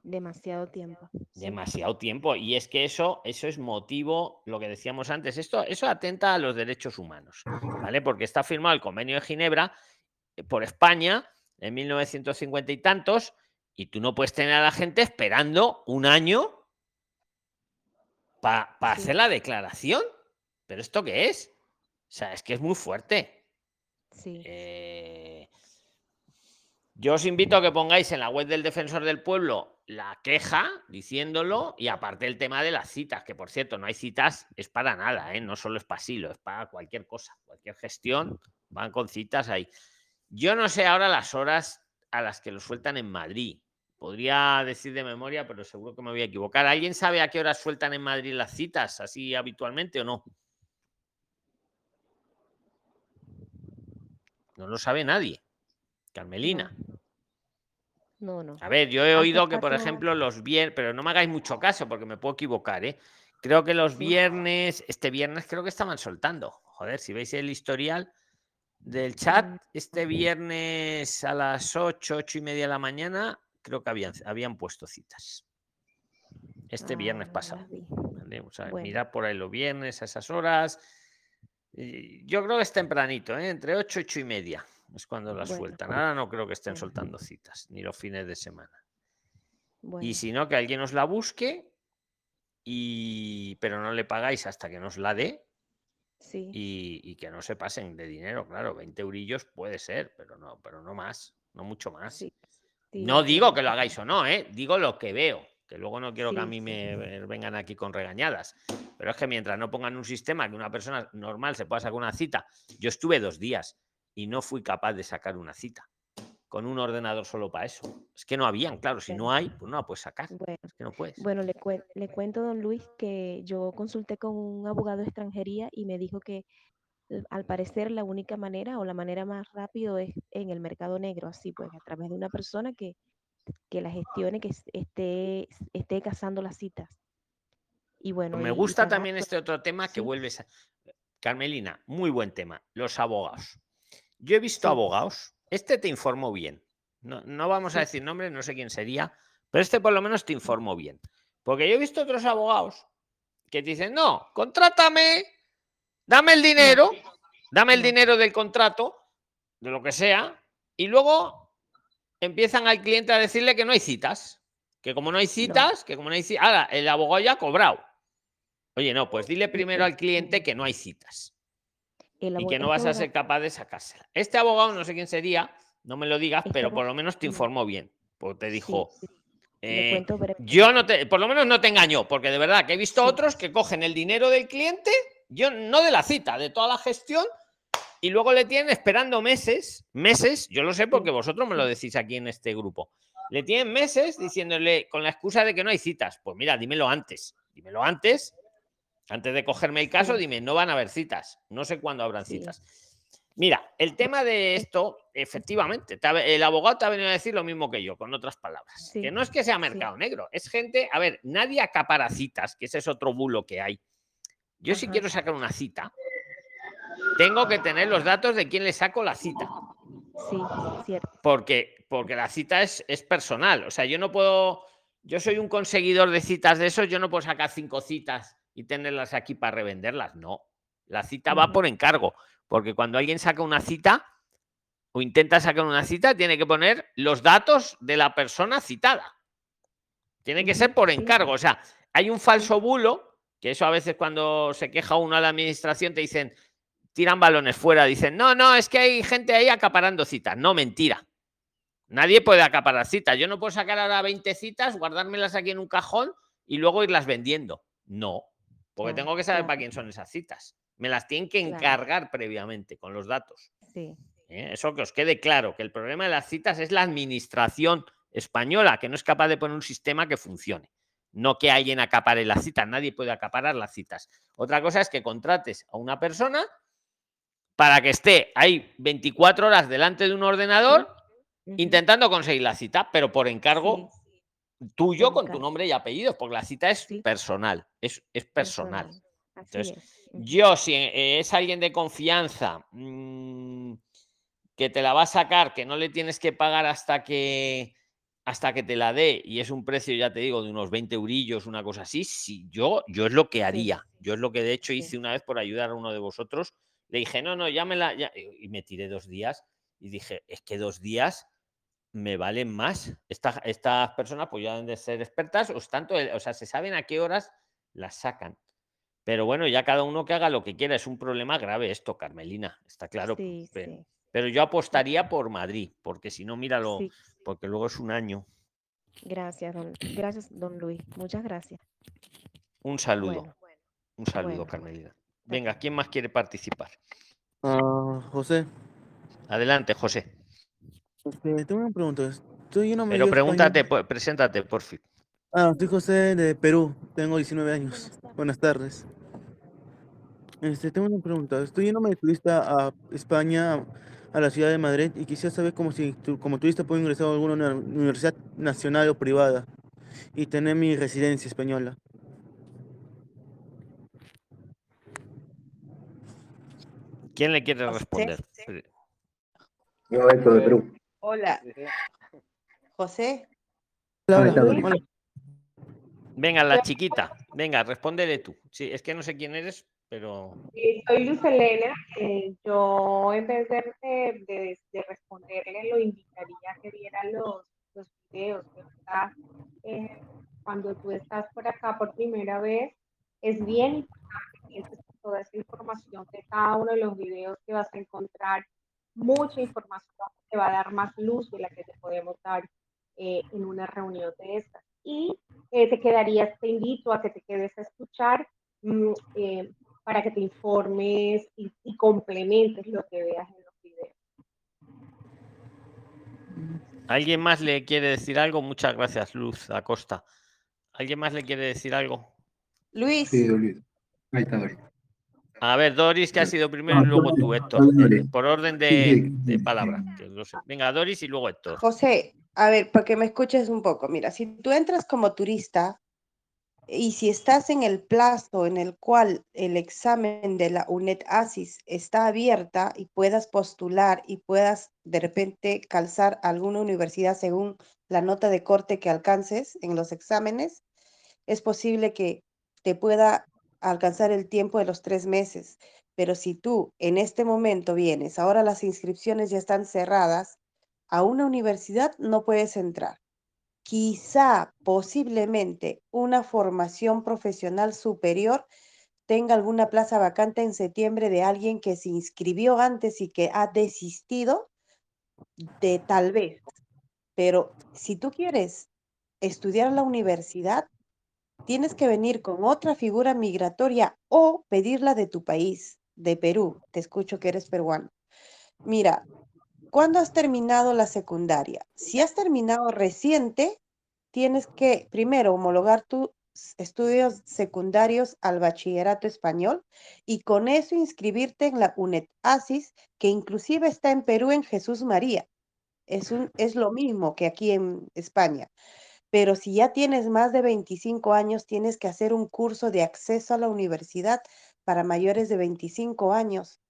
Speaker 22: Demasiado tiempo.
Speaker 1: Demasiado tiempo. Y es que eso, eso es motivo, lo que decíamos antes, esto, eso atenta a los derechos humanos, ¿vale? Porque está firmado el convenio de Ginebra eh, por España en 1950 y tantos, y tú no puedes tener a la gente esperando un año para hacer la declaración. ¿Pero esto qué es? O sea, es que es muy fuerte.
Speaker 22: Sí.
Speaker 1: Eh, yo os invito a que pongáis en la web del Defensor del Pueblo la queja diciéndolo y aparte el tema de las citas, que por cierto no hay citas, es para nada, ¿eh? no solo es para asilo, es para cualquier cosa, cualquier gestión, van con citas ahí. Yo no sé ahora las horas a las que lo sueltan en Madrid. Podría decir de memoria, pero seguro que me voy a equivocar. ¿Alguien sabe a qué horas sueltan en Madrid las citas, así habitualmente o no? No lo sabe nadie. Carmelina.
Speaker 22: No, no.
Speaker 1: A ver, yo he oído que, por ejemplo, los viernes, pero no me hagáis mucho caso porque me puedo equivocar, ¿eh? Creo que los viernes, este viernes creo que estaban soltando. Joder, si veis el historial del chat, este viernes a las 8, 8 y media de la mañana, creo que habían, habían puesto citas. Este
Speaker 22: Ah,
Speaker 1: viernes
Speaker 22: no
Speaker 1: pasado. ¿vale? O sea,
Speaker 22: Bueno.
Speaker 1: mirar por ahí los viernes a esas horas. Yo creo que es tempranito, ¿eh? entre 8 y 8 y media es cuando las
Speaker 22: Bueno.
Speaker 1: sueltan. Ahora no creo que estén
Speaker 22: Bueno.
Speaker 1: soltando citas, ni los fines de semana. Y si no, que alguien os la busque, y... pero no le pagáis hasta que nos la dé
Speaker 22: sí,
Speaker 1: y, y que no se pasen de dinero, claro, 20 eurillos puede ser, pero no, pero no más, no mucho más.
Speaker 22: sí, sí,
Speaker 1: No digo que lo hagáis o no, ¿eh? digo lo que veo, que luego no quiero que a mí me vengan aquí con regañadas. Pero es que mientras no pongan un sistema que una persona normal se pueda sacar una cita, yo estuve dos días y no fui capaz de sacar una cita con un ordenador solo para eso. Es que no habían, claro, si no hay, pues no la puedes sacar.
Speaker 22: Bueno,
Speaker 1: Es que no puedes.
Speaker 22: bueno, le, cuen- le cuento, don Luis, que yo consulté con un abogado de extranjería y me dijo que l- al parecer la única manera o la manera más rápido es en el mercado negro, así pues, a través de una persona que, que la gestione, que es- esté, esté cazando las citas. Y bueno,
Speaker 1: Me
Speaker 22: y-
Speaker 1: gusta también
Speaker 22: pues,
Speaker 1: este otro tema que vuelves a... Carmelina, muy buen tema. Los abogados. Yo he visto
Speaker 22: Sí.
Speaker 1: abogados. Este te informó bien. No, no vamos a decir nombres, no sé quién sería, pero este por lo menos te informó bien. Porque yo he visto otros abogados que te dicen, no, contrátame, dame el dinero, dame el dinero del contrato, de lo que sea, y luego empiezan al cliente a decirle que no hay citas. Que como no hay citas, que como no hay citas, ahora el abogado ya ha cobrado. Oye, no, pues dile primero al cliente que no hay citas y que no vas a ser capaz de sacársela. Este abogado, no sé quién sería, no me lo digas, pero por lo menos te informó bien. Porque te dijo,
Speaker 22: sí.
Speaker 1: Eh,
Speaker 22: cuento
Speaker 1: yo no te, por lo menos no te engañó, porque de verdad que he visto otros que cogen el dinero del cliente, yo no de la cita, de toda la gestión, y luego le tienen esperando meses, meses, yo lo sé porque vosotros me lo decís aquí en este grupo. Le tienen meses diciéndole con la excusa de que no hay citas. Pues mira, dímelo antes, dímelo antes, antes de cogerme el caso, dime, no van a haber citas, no sé cuándo habrán
Speaker 22: Sí.
Speaker 1: citas. Mira, el tema de esto, efectivamente, te el abogado te ha venido a decir lo mismo que yo, con otras palabras.
Speaker 22: Sí,
Speaker 1: Que no es que sea mercado negro, es gente, a ver, nadie acapara citas, que ese es otro bulo que hay. Yo si quiero sacar una cita, tengo que tener los datos de quién le saco la cita,
Speaker 22: Sí, cierto.
Speaker 1: porque, porque la cita es, es personal. O sea, yo no puedo, yo soy un conseguidor de citas de esos, yo no puedo sacar cinco citas y tenerlas aquí para revenderlas. No, la cita va por encargo, porque cuando alguien saca una cita o intenta sacar una cita, tiene que poner los datos de la persona citada. Tiene que ser por encargo. O sea, hay un falso bulo, que eso a veces cuando se queja uno a la administración te dicen, tiran balones fuera, dicen, no, no, es que hay gente ahí acaparando citas. No, mentira. Nadie puede acaparar citas. Yo no puedo sacar ahora 20 citas, guardármelas aquí en un cajón y luego irlas vendiendo. No, porque tengo que saber para quién son esas citas. Me las tienen que encargar previamente con los datos.
Speaker 22: Sí,
Speaker 1: ¿eh? Eso que os quede claro, que el problema de las citas es la administración española, que no es capaz de poner un sistema que funcione. No que alguien acapare las citas, nadie puede acaparar las citas. Otra cosa es que contrates a una persona para que esté ahí 24 horas delante de un ordenador intentando conseguir la cita, pero por encargo tuyo con tu nombre y apellidos, porque la cita es
Speaker 22: Sí.
Speaker 1: personal, es, es personal. Entonces,
Speaker 22: es.
Speaker 1: Yo, si eh, es alguien de confianza mm, que te la va a sacar, que no le tienes que pagar hasta que hasta que te la dé y es un precio, ya te digo, de unos 20 eurillos, una cosa así, sí, yo, yo es lo que haría. Yo es lo que de hecho
Speaker 22: Sí.
Speaker 1: hice una vez por ayudar a uno de vosotros. Le dije, no, no, ya me la. ya", Y me tiré dos días y dije, es que dos días me valen más. Esta- estas personas, pues ya deben de ser expertas, o, tanto, o sea, se saben a qué horas las sacan. Pero bueno, ya cada uno que haga lo que quiera. Es un problema grave esto, Carmelina. Está claro.
Speaker 22: Sí,
Speaker 1: pe-
Speaker 22: sí.
Speaker 1: Pero yo apostaría por Madrid, porque si no, míralo,
Speaker 22: Sí.
Speaker 1: porque luego es un año.
Speaker 22: Gracias, don, gracias, don Luis. Muchas gracias.
Speaker 1: Un saludo.
Speaker 22: Bueno,
Speaker 1: un saludo,
Speaker 22: bueno.
Speaker 1: Carmelina. Venga, ¿quién más quiere participar?
Speaker 23: Ah, José,
Speaker 1: Adelante, José.
Speaker 23: Este, tengo una pregunta. Estoy en una
Speaker 1: Pero pregúntate,
Speaker 23: español.
Speaker 1: po- preséntate, por fin.
Speaker 23: Ah, soy José de Perú, tengo 19 años. Buenas tardes. Este, tengo una pregunta. Estoy yéndome de turista a España, a la ciudad de Madrid, y quisiera saber cómo si tu- como turista puedo ingresar a alguna uni- universidad nacional o privada y tener mi residencia española.
Speaker 1: ¿Quién le quiere responder?
Speaker 11: Yo, Héctor de Perú.
Speaker 17: Hola. José.
Speaker 23: Hola, hola.
Speaker 1: Venga, la chiquita. Venga, respóndele tú. Sí, es que no sé quién eres, pero.
Speaker 24: Sí, soy Luz Elena. eh, yo, en vez de, de- de responderle, lo invitaría a que viera los, los videos eh, cuando tú estás por acá por primera vez. Es bien importante que toda esa información de cada uno de los videos que vas a encontrar. Mucha información te va a dar más luz de la que te podemos dar eh, en una reunión de estas. Y eh, te quedarías, te invito a que te quedes a escuchar mm, eh, para que te informes y, y complementes lo que veas en los videos.
Speaker 1: ¿Alguien más le quiere decir algo? Muchas gracias, Luz Acosta. ¿Alguien más le quiere decir algo?
Speaker 17: Luis.
Speaker 11: Sí, Luis. Ahí está, Doris.
Speaker 1: A ver, Doris, que ha sido primero,
Speaker 11: No,
Speaker 1: y luego
Speaker 11: Doris,
Speaker 1: tú, Héctor. Por orden de, de palabra. que lo sé. Venga, Doris y luego Héctor.
Speaker 17: José, a ver, para que me escuches un poco, mira, si tú entras como turista y si estás en el plazo en el cual el examen de la UNED ASIS está abierta y puedas postular y puedas de repente calzar alguna universidad según la nota de corte que alcances en los exámenes, es posible que te pueda alcanzar el tiempo de los tres meses. Pero si tú en este momento vienes, ahora las inscripciones ya están cerradas, a una universidad no puedes entrar. Quizá, posiblemente, una formación profesional superior tenga alguna plaza vacante en septiembre de alguien que se inscribió antes y que ha desistido de tal vez. Pero si tú quieres estudiar en la universidad, tienes que venir con otra figura migratoria o pedirla de tu país, de Perú. Te escucho que eres peruano. Mira, ¿cuándo has terminado la secundaria? Si has terminado reciente, tienes que primero homologar tus estudios secundarios al bachillerato español y con eso inscribirte en la UNED ASIS, que inclusive está en Perú en Jesús María. Es, un, es lo mismo que aquí en España. Pero si ya tienes más de 25 años, tienes que hacer un curso de acceso a la universidad para mayores de 25 años.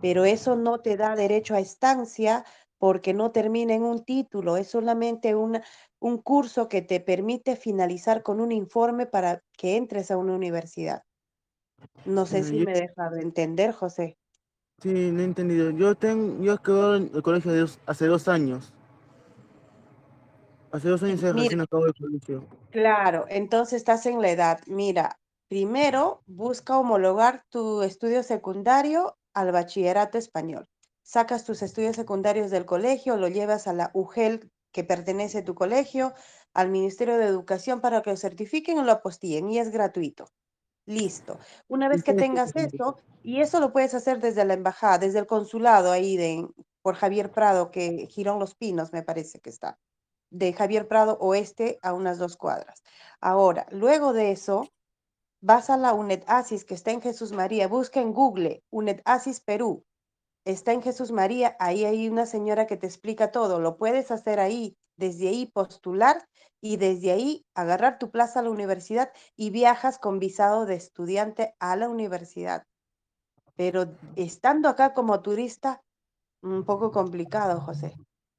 Speaker 17: Pero eso no te da derecho a estancia porque no termina en un título, es solamente una- un curso que te permite finalizar con un informe para que entres a una universidad. No sé si
Speaker 23: yo-
Speaker 17: me he dejado entender, José.
Speaker 23: Sí, no he entendido. Yo tengo, yo acabo en el colegio de dos- hace dos años. Hace dos años
Speaker 17: Mira.
Speaker 23: recién acabo el colegio.
Speaker 17: Claro, entonces estás en la edad. Mira, primero busca homologar tu estudio secundario al bachillerato español. Sacas tus estudios secundarios del colegio, lo llevas a la UGEL que pertenece a tu colegio, al Ministerio de Educación para que lo certifiquen o lo apostillen y es gratuito. Listo. Una vez que tengas eso, y eso lo puedes hacer desde la embajada, desde el consulado ahí de por Javier Prado, que Girón Los Pinos me parece que está de Javier Prado Oeste a unas dos cuadras. Ahora, luego de eso, vas a la UNED ASIS que está en Jesús María, busca en Google UNED ASIS Perú. Está en Jesús María, ahí hay una señora que te explica todo. Lo puedes hacer ahí, desde ahí postular y desde ahí agarrar tu plaza a la universidad y viajas con visado de estudiante a la universidad. Pero estando acá como turista, un poco complicado, José,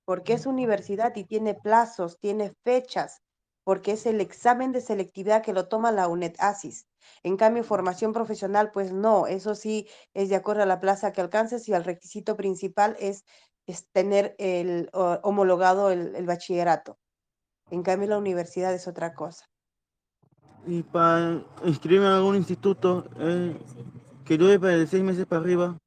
Speaker 17: porque es universidad y tiene plazos, tiene fechas, porque es el examen de selectividad que lo toma la UNED ASIS. En cambio, formación profesional, pues no, eso sí es de acuerdo a la plaza que alcances y el requisito principal es, es tener el o- homologado el, el bachillerato. En cambio, la universidad es otra cosa.
Speaker 23: Y para inscribirme en algún instituto eh, que dure para de seis meses para arriba.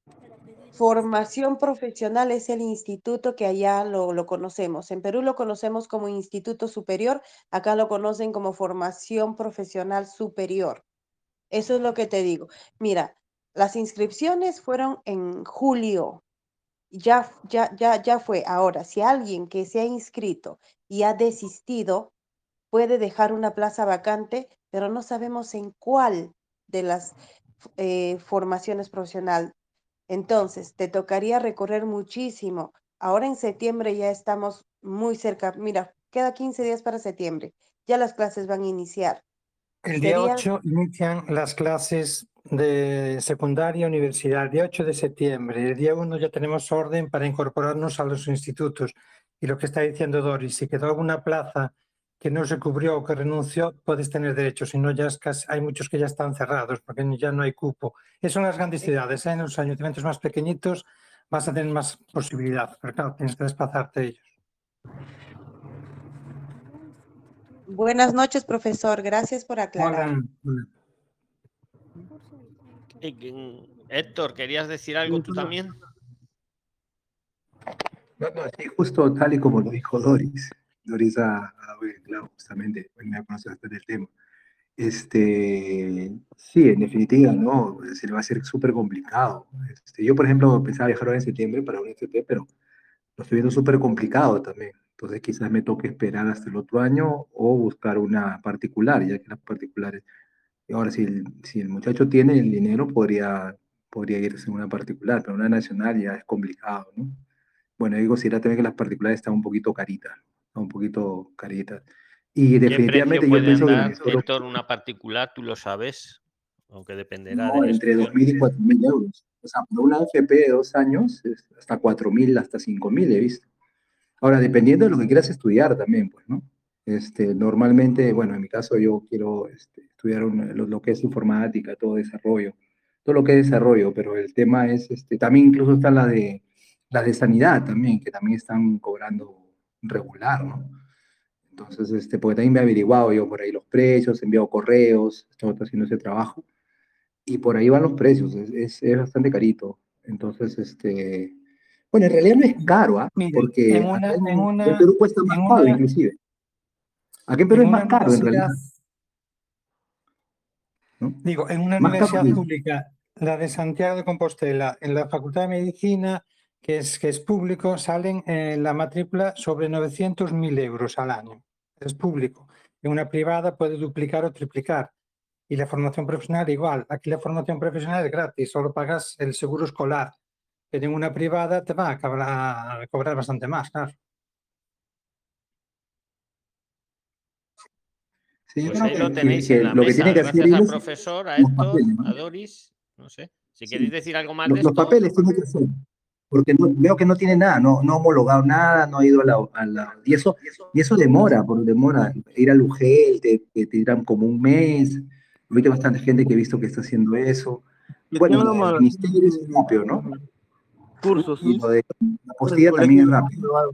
Speaker 17: Formación profesional es el instituto que allá lo, lo conocemos. En Perú lo conocemos como Instituto Superior, acá lo conocen como Formación Profesional Superior. Eso es lo que te digo. Mira, las inscripciones fueron en julio. Ya, ya, ya, ya fue. Ahora, si alguien que se ha inscrito y ha desistido, puede dejar una plaza vacante, pero no sabemos en cuál de las eh, formaciones profesional. Entonces, te tocaría recorrer muchísimo. Ahora en septiembre ya estamos muy cerca. Mira, queda 15 días para septiembre. Ya las clases van a iniciar.
Speaker 25: El día
Speaker 17: Sería-
Speaker 25: 8 inician las clases de secundaria universidad, el día 8 de septiembre. El día 1 ya tenemos orden para incorporarnos a los institutos. Y lo que está diciendo Doris, si quedó alguna plaza que no se cubrió o que renunció, puedes tener derecho. Si no, ya es casi- hay muchos que ya están cerrados porque ya no hay cupo. Eso en las grandes ciudades. ¿eh? En los ayuntamientos más pequeñitos vas a tener más posibilidad. Pero claro, tienes que desplazarte a ellos.
Speaker 17: Buenas noches, profesor. Gracias por aclarar.
Speaker 25: Hola,
Speaker 1: Héctor, ¿querías decir algo tú también?
Speaker 11: No, no, sí, justo tal y como lo dijo Doris. Doris ha, ha dado el clavo, justamente, pues, me conoce bastante el tema. Este, sí, en definitiva, ¿no? Se le va a hacer súper complicado. Este, yo, por ejemplo, pensaba viajar ahora en septiembre para un FP, pero lo estoy viendo súper complicado también. Entonces, quizás me toque esperar hasta el otro año o buscar una particular, ya que las particulares. Ahora, si el, si el muchacho tiene el dinero, podría, podría irse en una particular, pero una nacional ya es complicado, ¿no? Bueno, digo, si era también que las particulares están un poquito caritas, un poquito caritas. Y
Speaker 1: ¿Qué
Speaker 11: definitivamente
Speaker 1: precio
Speaker 11: yo pienso que
Speaker 1: dar,
Speaker 11: Venezuela
Speaker 1: Héctor, una particular? Tú lo sabes, aunque dependerá
Speaker 11: no,
Speaker 1: del
Speaker 11: entre
Speaker 1: estudio.
Speaker 11: 2.000 y 4.000 euros. O sea, por una FP de dos años, hasta 4.000, hasta 5.000 he visto. Ahora, dependiendo de lo que quieras estudiar también, pues, ¿no? Este, normalmente, bueno, en mi caso yo quiero este, estudiar un- lo, lo que es informática, todo desarrollo, todo lo que es desarrollo, pero el tema es, este, también incluso está la de, la de sanidad también, que también están cobrando regular, ¿no? Entonces, este, porque también me he averiguado yo por ahí los precios, he enviado correos, estoy haciendo ese trabajo, y por ahí van los precios, es, es, es bastante carito. Entonces, este, bueno, en realidad no es caro, ¿ah?
Speaker 25: Mire,
Speaker 11: Porque
Speaker 25: en una-
Speaker 11: en,
Speaker 25: en una-
Speaker 11: Perú cuesta más caro,
Speaker 25: una-
Speaker 11: inclusive. Aquí en Perú es más caro, en realidad.
Speaker 25: Digo, en una
Speaker 11: Más
Speaker 25: universidad pública, la de Santiago de Compostela, en la Facultad de Medicina, que es, que es público, salen en la matrícula sobre 900.000 euros al año. Es público. En una privada puede duplicar o triplicar. Y la formación profesional igual. Aquí la formación profesional es gratis, solo pagas el seguro escolar. Pero en una privada te va a cobrar, a cobrar bastante más, claro.
Speaker 11: Sí,
Speaker 1: Pues ahí
Speaker 11: que-
Speaker 1: lo
Speaker 11: que-
Speaker 1: tenéis
Speaker 11: que
Speaker 1: en la
Speaker 11: lo que
Speaker 1: mesa.
Speaker 11: tiene que hacer
Speaker 1: Gracias al
Speaker 11: ellos
Speaker 1: profesor, a
Speaker 11: los
Speaker 1: Héctor,
Speaker 11: papeles, ¿no?
Speaker 1: a Doris. No sé. Si queréis decir algo más
Speaker 11: Los,
Speaker 1: de
Speaker 11: los
Speaker 1: esto.
Speaker 11: papeles tiene que hacer, porque no- veo que no tiene nada, no, no ha homologado nada, no ha ido a la, a la- y eso, y eso demora, porque demora, ir al UGEL, te, te tiran como un mes, ahorita hay bastante gente que he visto que está haciendo eso, bueno, el ministerio es rápido, ¿no?
Speaker 23: Cursos.
Speaker 11: Y lo de la postilla también es rápido.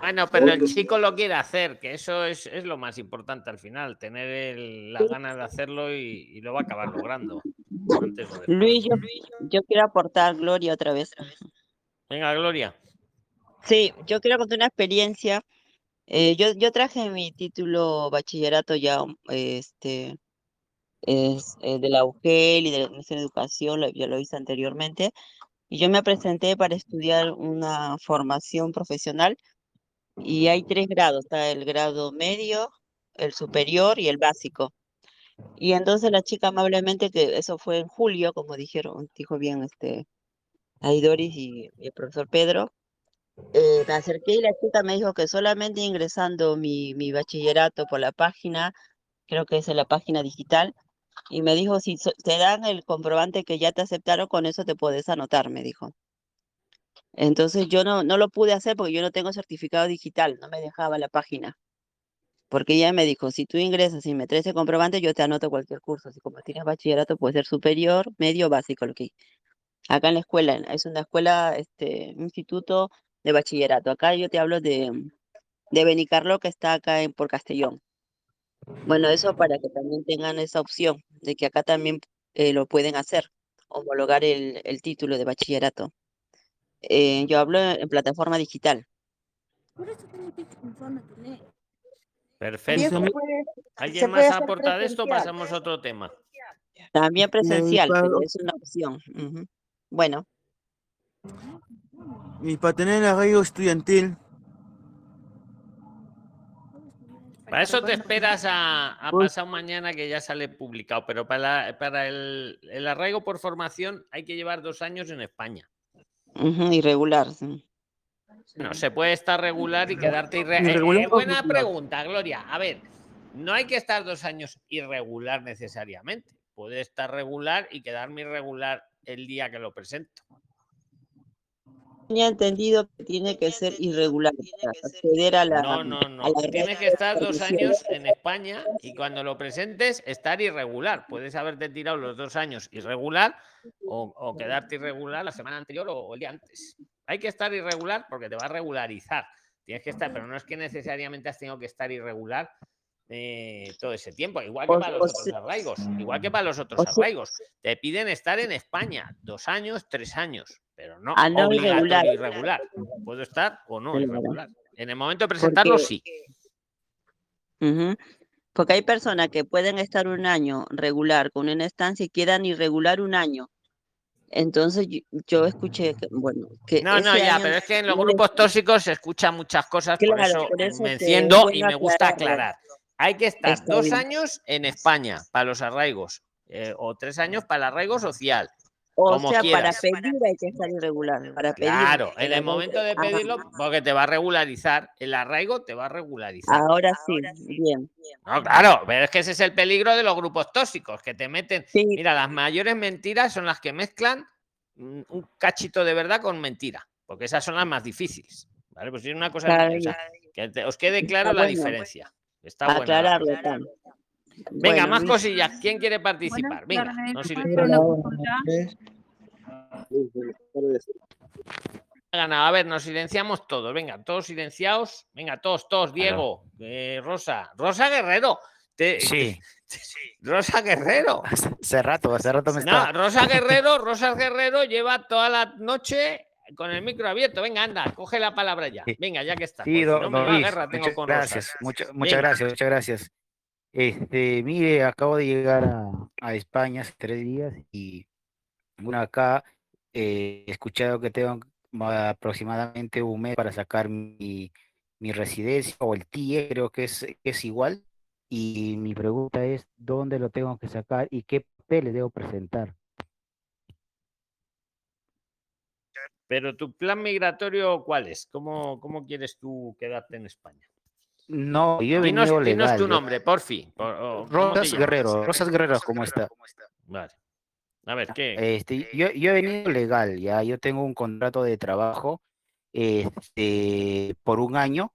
Speaker 1: Bueno, pero el chico lo quiere hacer, que eso es, es lo más importante al final, tener el- la ganas de hacerlo y, y lo va a acabar logrando.
Speaker 19: Luis, yo, yo quiero aportar, Gloria, otra vez.
Speaker 1: Venga, Gloria.
Speaker 19: Sí, yo quiero contar una experiencia. Eh, yo, yo traje mi título bachillerato ya, este, es eh, de la UGEL y de la Comisión de Educación, lo, ya lo hice anteriormente, y yo me presenté para estudiar una formación profesional y hay tres grados, está el grado medio, el superior y el básico. Y entonces la chica amablemente, que eso fue en julio, como dijeron, dijo bien este, ahí Doris y, el profesor Pedro, eh, me acerqué y la chica me dijo que solamente ingresando mi, mi bachillerato por la página, creo que es en la página digital, y me dijo, si te dan el comprobante que ya te aceptaron, con eso te puedes anotar, me dijo. Entonces yo no, no lo pude hacer porque yo no tengo certificado digital, no me dejaba la página. Porque ella me dijo, si tú ingresas y me traes el comprobante, yo te anoto cualquier curso. Así como tienes bachillerato, puede ser superior, medio, básico, lo que acá en la escuela, es una escuela, este, un instituto de bachillerato. Acá yo te hablo de, de Benicarlo, que está acá en, por Castellón. Bueno, eso para que también tengan esa opción, de que acá también eh, lo pueden hacer, homologar el, el título de bachillerato. Eh, yo hablo en plataforma digital.
Speaker 1: Perfecto. ¿Alguien más aporta de esto? Pasamos a otro tema.
Speaker 19: También presencial, es una opción. Ujú. Bueno,
Speaker 23: Y para tener el arraigo estudiantil,
Speaker 1: Para eso te esperas a, a
Speaker 23: Pues-
Speaker 1: pasado mañana que ya sale publicado, pero para, la- para el, el arraigo por formación hay que llevar dos años en España.
Speaker 19: irregular. sí.
Speaker 1: No, se puede estar regular y quedarte irregular.
Speaker 23: Irregular o
Speaker 1: buena pregunta, Gloria. A ver, no hay que estar dos años irregular necesariamente. Puede estar regular y quedarme irregular el día que lo presento.
Speaker 19: tenía entendido que tiene que ser irregular para acceder a la.
Speaker 1: No, no, no. Tienes que estar dos años en España y cuando lo presentes, estar irregular. Puedes haberte tirado los dos años irregular o, o quedarte irregular la semana anterior o, o el día antes. Hay que estar irregular porque te va a regularizar. Tienes que estar, pero no es que necesariamente has tenido que estar irregular eh, todo ese tiempo, igual que
Speaker 19: O-
Speaker 1: para los otros
Speaker 19: sea-
Speaker 1: arraigos, igual que para los otros
Speaker 19: sea-
Speaker 1: arraigos. Te piden estar en España dos años, tres años, pero no
Speaker 19: Ah, no irregular.
Speaker 1: irregular. Puedo estar o no irregular. En el momento de presentarlo,
Speaker 19: Porque-
Speaker 1: sí.
Speaker 19: Porque hay personas que pueden estar un año regular con una estancia y quedan irregular un año. Entonces yo, escuché que, bueno, que
Speaker 1: No, no, ya, pero es que en los grupos tóxicos se escuchan muchas cosas, por eso,
Speaker 19: por eso
Speaker 1: me enciendo y me gusta aclarar. Hay que estar
Speaker 19: Está
Speaker 1: dos
Speaker 19: bien.
Speaker 1: años en España para los arraigos eh, o tres años para el arraigo social.
Speaker 19: O
Speaker 1: como
Speaker 19: sea, para
Speaker 1: quieras.
Speaker 19: pedir hay que estar irregular, para pedir.
Speaker 1: Claro, en el momento de pedirlo, porque te va a regularizar, el arraigo te va a regularizar.
Speaker 19: Ahora sí, bien.
Speaker 1: No, claro, pero es que ese es el peligro de los grupos tóxicos, que te meten. Mira, las mayores mentiras son las que mezclan mm, un cachito de verdad con mentira, porque esas son las más difíciles. ¿Vale? Pues es una cosa
Speaker 19: Claro,
Speaker 1: o sea, que te- os quede
Speaker 19: Está
Speaker 1: claro la
Speaker 19: bueno.
Speaker 1: diferencia. Está buena la
Speaker 19: Aclararlo,
Speaker 1: cosa.
Speaker 19: tal.
Speaker 1: Venga,
Speaker 19: Bueno,
Speaker 1: más
Speaker 19: Luis.
Speaker 1: cosillas. ¿Quién quiere participar? Venga, no. Gana, A ver, nos silenciamos todos. Venga, todos silenciados. Venga, todos, todos. Diego, eh, Rosa. Rosa Guerrero. Te-
Speaker 26: Sí.
Speaker 1: Rosa Guerrero.
Speaker 26: Hace rato, hace rato me
Speaker 1: No,
Speaker 26: estaba.
Speaker 1: Rosa Guerrero, Rosa Guerrero lleva toda la noche con el micro abierto. Venga, anda, coge la palabra ya. Venga, ya que está.
Speaker 26: Sí,
Speaker 1: porque si
Speaker 26: don,
Speaker 1: no
Speaker 26: Luis,
Speaker 1: guerra tengo
Speaker 26: muchas
Speaker 1: con
Speaker 26: gracias, muchas
Speaker 1: Venga.
Speaker 26: gracias, muchas gracias. Este, mire, acabo de llegar a, a España hace tres días y bueno, acá eh, he escuchado que tengo ma- aproximadamente un mes para sacar mi, mi residencia o el TIE, creo que es, es igual. Y mi pregunta es, ¿dónde lo tengo que sacar y qué papeles debo presentar?
Speaker 1: Pero tu plan migratorio, ¿cuál es? ¿Cómo, cómo quieres tú quedarte en España?
Speaker 26: No, yo he
Speaker 1: Dinos,
Speaker 26: venido
Speaker 1: dinos
Speaker 26: legal.
Speaker 1: tu
Speaker 26: yo-
Speaker 1: nombre, porfi. por- o- ¿cómo te
Speaker 26: Rosas? Guerrero, Rosas Guerrero, ¿cómo está?
Speaker 1: Vale. A ver, ¿qué?
Speaker 26: Este, yo, yo he venido legal, ya, yo tengo un contrato de trabajo este, por un año,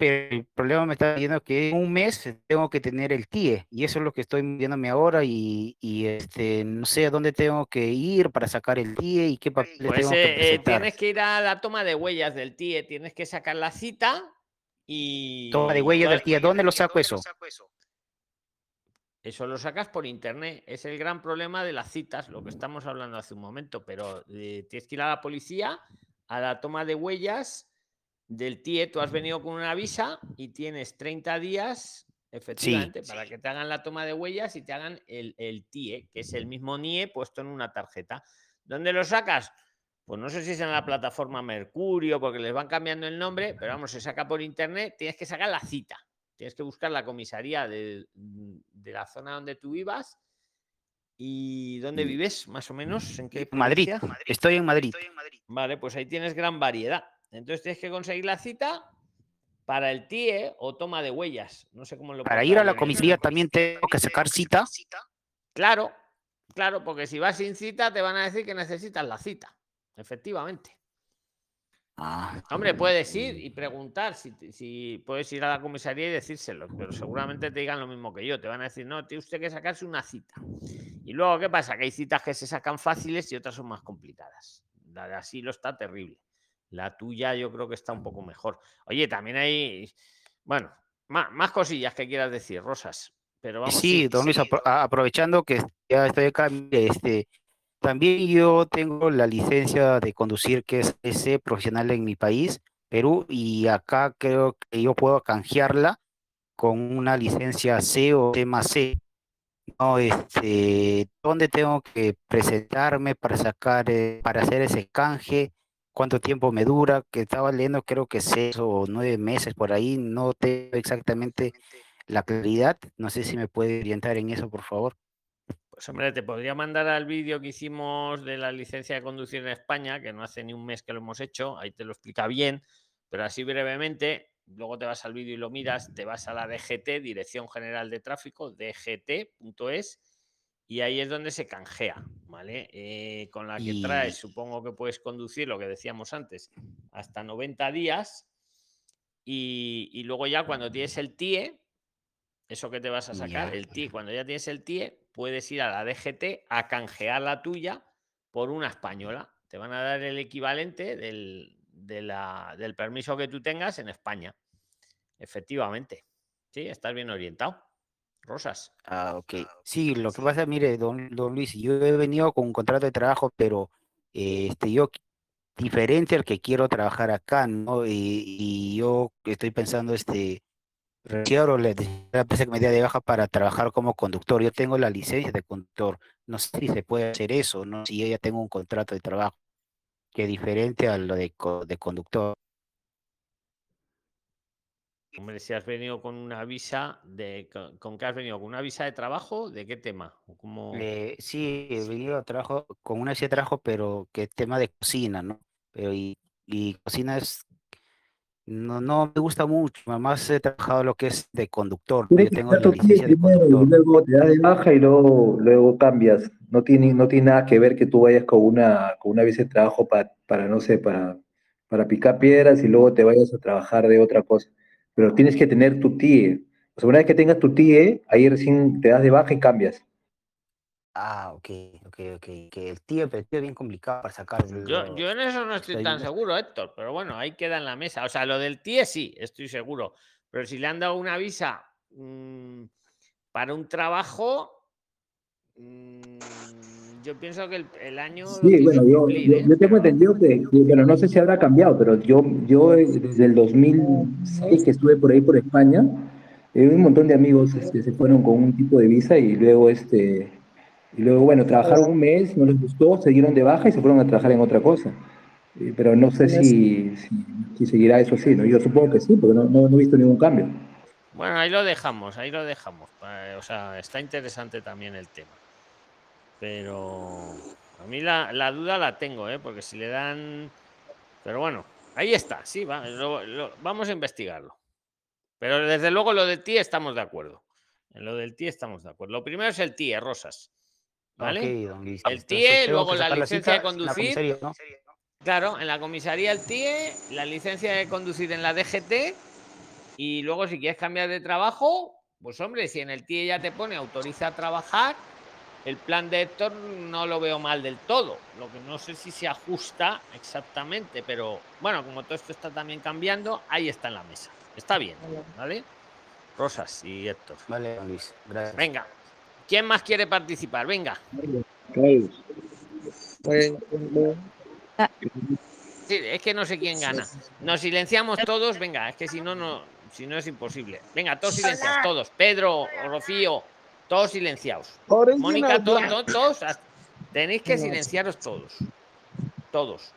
Speaker 26: pero el problema me está diciendo que en un mes tengo que tener el TIE, y eso es lo que estoy viéndome ahora, y, y este, no sé a dónde tengo que ir para sacar el TIE y qué papeles
Speaker 1: Pues
Speaker 26: tengo que
Speaker 1: eh, eh,
Speaker 26: presentar.
Speaker 1: tienes que ir a la toma de huellas del TIE, tienes que sacar la cita y...
Speaker 26: Toma de huella del TIE, ¿dónde lo saco eso?
Speaker 1: Eso lo sacas por internet. Es el gran problema de las citas, lo que estamos hablando hace un momento. Pero eh, tienes que ir a la policía, a la toma de huellas del TIE. Tú has venido con una visa y tienes 30 días, efectivamente, para que te hagan la toma de huellas y te hagan el, el TIE, que es el mismo NIE puesto en una tarjeta. ¿Dónde lo sacas? Pues no sé si es en la plataforma Mercurio, porque les van cambiando el nombre, pero vamos, se saca por internet, tienes que sacar la cita. Tienes que buscar la comisaría de, de la zona donde tú vivas y dónde
Speaker 26: Mm.
Speaker 1: vives, más o menos, en qué
Speaker 26: Madrid,
Speaker 1: provincia?
Speaker 26: estoy en Madrid.
Speaker 1: Vale, pues ahí tienes gran variedad. Entonces tienes que conseguir la cita para el TIE o toma de huellas. No sé cómo lo
Speaker 26: Para ir a la comisaría también tengo que sacar cita.
Speaker 1: Claro, claro, porque si vas sin cita te van a decir que necesitas la cita. Efectivamente.
Speaker 26: Ah,
Speaker 1: Hombre, puedes ir y preguntar si puedes ir a la comisaría y decírselo, pero seguramente te digan lo mismo que yo. Te van a decir, no, tiene usted que sacarse una cita. Y luego, ¿qué pasa? Que hay citas que se sacan fáciles y otras son más complicadas. La de asilo está terrible. La tuya yo creo que está un poco mejor. Oye, también hay, bueno, más, más cosillas que quieras decir, Rosas. Pero vamos,
Speaker 26: Sí, don Luis, apro- aprovechando que ya estoy acá, este, también yo tengo la licencia de conducir que es ese profesional en mi país, Perú, y acá creo que yo puedo canjearla con una licencia C o C más C. No, este, ¿dónde tengo que presentarme para sacar, eh, para hacer ese canje? ¿Cuánto tiempo me dura? Que estaba leyendo, creo que seis o nueve meses por ahí, no tengo exactamente la claridad. No sé si me puede orientar en eso, por favor.
Speaker 1: Pues hombre, te podría mandar al vídeo que hicimos de la licencia de conducir en España, que no hace ni un mes que lo hemos hecho, ahí te lo explica bien, pero así brevemente, luego te vas al vídeo y lo miras, te vas a la DGT, Dirección General de Tráfico, dgt.es, y ahí es donde se canjea, ¿vale? Eh, con la que traes, supongo que puedes conducir lo que decíamos antes, hasta 90 días y, y luego ya cuando tienes el TIE, eso que te vas a sacar,
Speaker 26: Ya.
Speaker 1: el TIE, cuando ya tienes el TIE, puedes ir a la DGT a canjear la tuya por una española. Te van a dar el equivalente del, de la- del permiso que tú tengas en España. Efectivamente. Sí, estás bien orientado. Rosas.
Speaker 26: Ah, ok. Sí, lo que pasa, mire, don, don Luis, yo he venido con un contrato de trabajo, pero eh, este, yo, diferente al que quiero trabajar acá, ¿no? Y, y yo estoy pensando, este, renunciar o le decir a la empresa que me dé de baja para trabajar como conductor. Yo tengo la licencia de conductor. No sé si se puede hacer eso, ¿no? Si yo ya tengo un contrato de trabajo que es diferente a lo de conductor.
Speaker 1: Hombre, si has venido con una visa de. ¿Con, con qué has venido? ¿Con una visa de trabajo? ¿De qué tema? ¿O cómo-
Speaker 26: Eh, sí, he venido a trabajo con una visa de trabajo, pero que es tema de cocina, ¿no? Pero y, y cocina es, no, no me gusta mucho, más he trabajado lo que es de conductor, Yo tengo la licencia de conductor.
Speaker 11: luego te das de baja y luego, luego cambias. No tiene, no tiene nada que ver que tú vayas con una, con una visa de trabajo pa- para, no sé, para, para picar piedras y luego te vayas a trabajar de otra cosa. Pero tienes que tener tu TIE. O sea, una vez que tengas tu TIE, ahí recién te das de baja y cambias.
Speaker 26: Ah, ok, ok, ok, que el tío, pero el tío es bien complicado para sacar
Speaker 1: Yo, yo en eso no estoy tan seguro, Héctor, pero bueno, ahí queda en la mesa. O sea, lo del TIE sí, estoy seguro. Pero si le han dado una visa mm, para un trabajo, mm, yo pienso que el, el año
Speaker 11: Sí, bueno, yo, yo,
Speaker 1: ¿eh?
Speaker 11: yo tengo entendido que, bueno, no sé si habrá cambiado, pero yo, yo eh, desde el 2006 que estuve por ahí por España, eh, un montón de amigos este, se fueron con un tipo de visa y luego, este, y luego, bueno, trabajaron un mes, no les gustó, se dieron de baja y se fueron a trabajar en otra cosa. Eh, pero no sé si, si, si seguirá eso así, ¿no? Yo supongo que sí, porque no, no, no he visto ningún cambio.
Speaker 1: Bueno, ahí lo dejamos, ahí lo dejamos. Eh, O sea, está interesante también el tema. Pero a mí la, la duda la tengo, ¿eh? Porque si le dan... Pero bueno, ahí está, sí, va, lo- lo- vamos a investigarlo. Pero desde luego lo del TIE estamos de acuerdo. En lo del TIE estamos de acuerdo. Lo primero es el TIE, Rosas. ¿Vale? El
Speaker 26: entonces
Speaker 1: TIE, luego la licencia de conducir.
Speaker 26: ¿no?
Speaker 1: Claro, en la comisaría el TIE, la licencia de conducir en la DGT y luego si quieres cambiar de trabajo, pues hombre, si en el TIE ya te pone autoriza a trabajar, el plan de Héctor no lo veo mal del todo. Lo que no sé si se ajusta exactamente, pero bueno, como todo esto está también cambiando, ahí está en la mesa. Está bien, ¿vale? Rosas y Héctor.
Speaker 26: Vale, Luis, gracias.
Speaker 1: Venga. ¿Quién más quiere participar? Venga. Sí, es que no sé quién gana. Nos silenciamos todos, venga, es que si no, no, si no es imposible. Venga, todos silenciados, todos. Pedro, Rocío, todos silenciados. Mónica, to-
Speaker 4: Black.
Speaker 1: to- todos. hasta- Tenéis que silenciaros todos. Todos.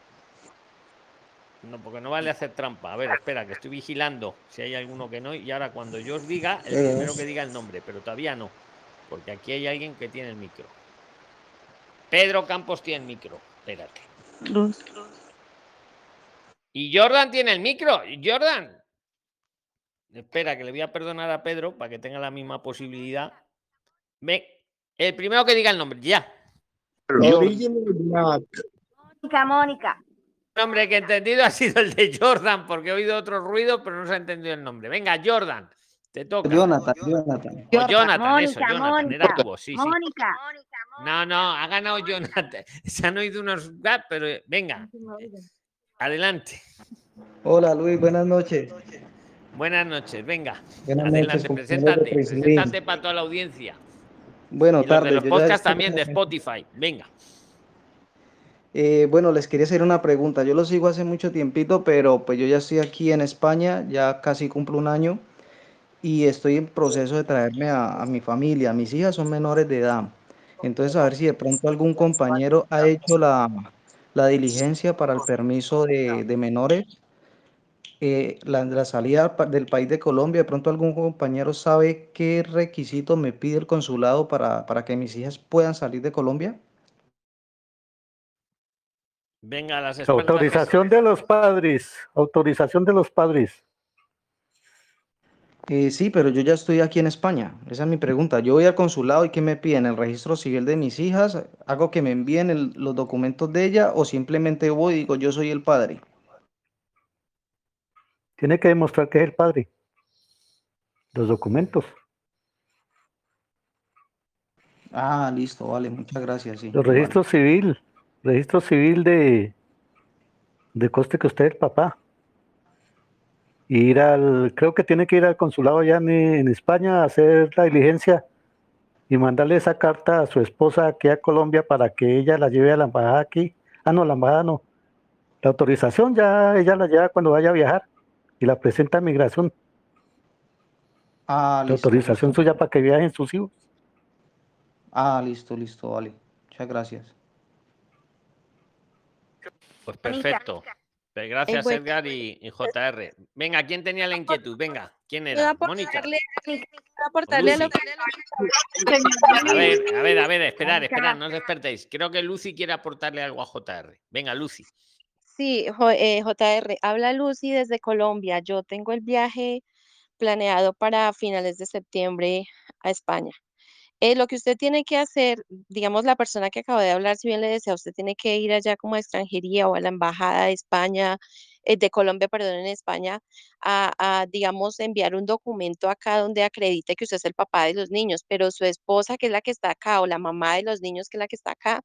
Speaker 1: No, porque no vale hacer trampa. A ver, espera, que estoy vigilando si hay alguno que no. Y ahora cuando yo os diga, el
Speaker 4: Eh.
Speaker 1: primero que diga el nombre, pero todavía no. Porque aquí hay alguien que tiene el micro. Pedro Campos tiene el micro. Espérate. Y Jordan tiene el micro. Jordan. Espera, que le voy a perdonar a Pedro para que tenga la misma posibilidad. Ve, el primero que diga el nombre, ya.
Speaker 4: Original Black.
Speaker 27: Mónica, Mónica.
Speaker 1: El nombre que he entendido ha sido el de Jordan, porque he oído otro ruido, pero no se ha entendido el nombre. Venga, Jordan, te toca.
Speaker 28: Jonathan, Jonathan.
Speaker 1: O Jonathan,
Speaker 27: Mónica,
Speaker 1: eso, Jonathan,
Speaker 27: Mónica,
Speaker 1: era tu voz, sí, sí.
Speaker 27: Mónica.
Speaker 1: No, no, ha ganado Jonathan. Se han oído unos. Pero eh, venga, adelante.
Speaker 28: Hola Luis, buenas noches.
Speaker 1: Buenas noches, venga.
Speaker 28: Buenas
Speaker 1: adelante,
Speaker 28: noches,
Speaker 1: preséntate,
Speaker 28: Prislin.
Speaker 1: preséntate para toda la audiencia.
Speaker 28: Bueno,
Speaker 1: y los
Speaker 28: tarde.
Speaker 1: de los podcasts
Speaker 28: estoy-
Speaker 1: también de Spotify. Venga.
Speaker 28: Eh, bueno, les quería hacer una pregunta. Yo lo sigo hace mucho tiempito, pero pues yo ya estoy aquí en España, ya casi cumplo un año y estoy en proceso de traerme a, a mi familia. Mis hijas son menores de edad. Entonces, a ver si de pronto algún compañero ha hecho la, la diligencia para el permiso de, de menores, eh, la, la salida del país de Colombia. De pronto algún compañero sabe qué requisito me pide el consulado para, para que mis hijas puedan salir de Colombia.
Speaker 1: Venga, las expertas.
Speaker 16: Autorización de los padres. Autorización de los padres.
Speaker 28: Eh, sí, pero yo ya estoy aquí en España. Esa es mi pregunta. Yo voy al consulado y ¿qué me piden? ¿El registro civil de mis hijas? ¿Hago que me envíen el- los documentos de ella o simplemente voy y digo yo soy el padre?
Speaker 16: Tiene que demostrar que es el padre. Los documentos.
Speaker 28: Ah, listo, vale, muchas gracias, sí.
Speaker 16: Los
Speaker 28: vale.
Speaker 16: registros civil. Registro civil de, de coste que usted es el papá. Y ir al, creo que tiene que ir al consulado allá en, en España a hacer la diligencia y mandarle esa carta a su esposa aquí a Colombia para que ella la lleve a la embajada aquí. Ah, no, la embajada no. La autorización ya ella la lleva cuando vaya a viajar y la presenta a migración.
Speaker 28: Ah,
Speaker 16: La
Speaker 28: listo,
Speaker 16: autorización
Speaker 28: listo.
Speaker 16: suya para que viajen sus hijos.
Speaker 28: Ah, listo, listo, vale. Muchas gracias.
Speaker 1: Pues perfecto. Pues gracias. Edgar y, y JR. Venga, ¿quién tenía la inquietud? Venga, ¿quién era? Mónica.
Speaker 29: aportarle, a lo
Speaker 1: Lucy.
Speaker 29: que
Speaker 1: A ver, a ver, a ver, esperar, esperar, no os despertéis. Creo que Lucy quiere aportarle algo a JR. Venga, Lucy.
Speaker 30: Sí, eh, JR, habla Lucy desde Colombia. Yo tengo el viaje planeado para finales de septiembre a España. Eh, lo que usted tiene que hacer, digamos, la persona que acabo de hablar, si bien le desea, usted tiene que ir allá como a extranjería o a la embajada de España, eh, de Colombia, perdón, en España, a, a, digamos, enviar un documento acá donde acredite que usted es el papá de los niños, pero su esposa, que es la que está acá, o la mamá de los niños, que es la que está acá,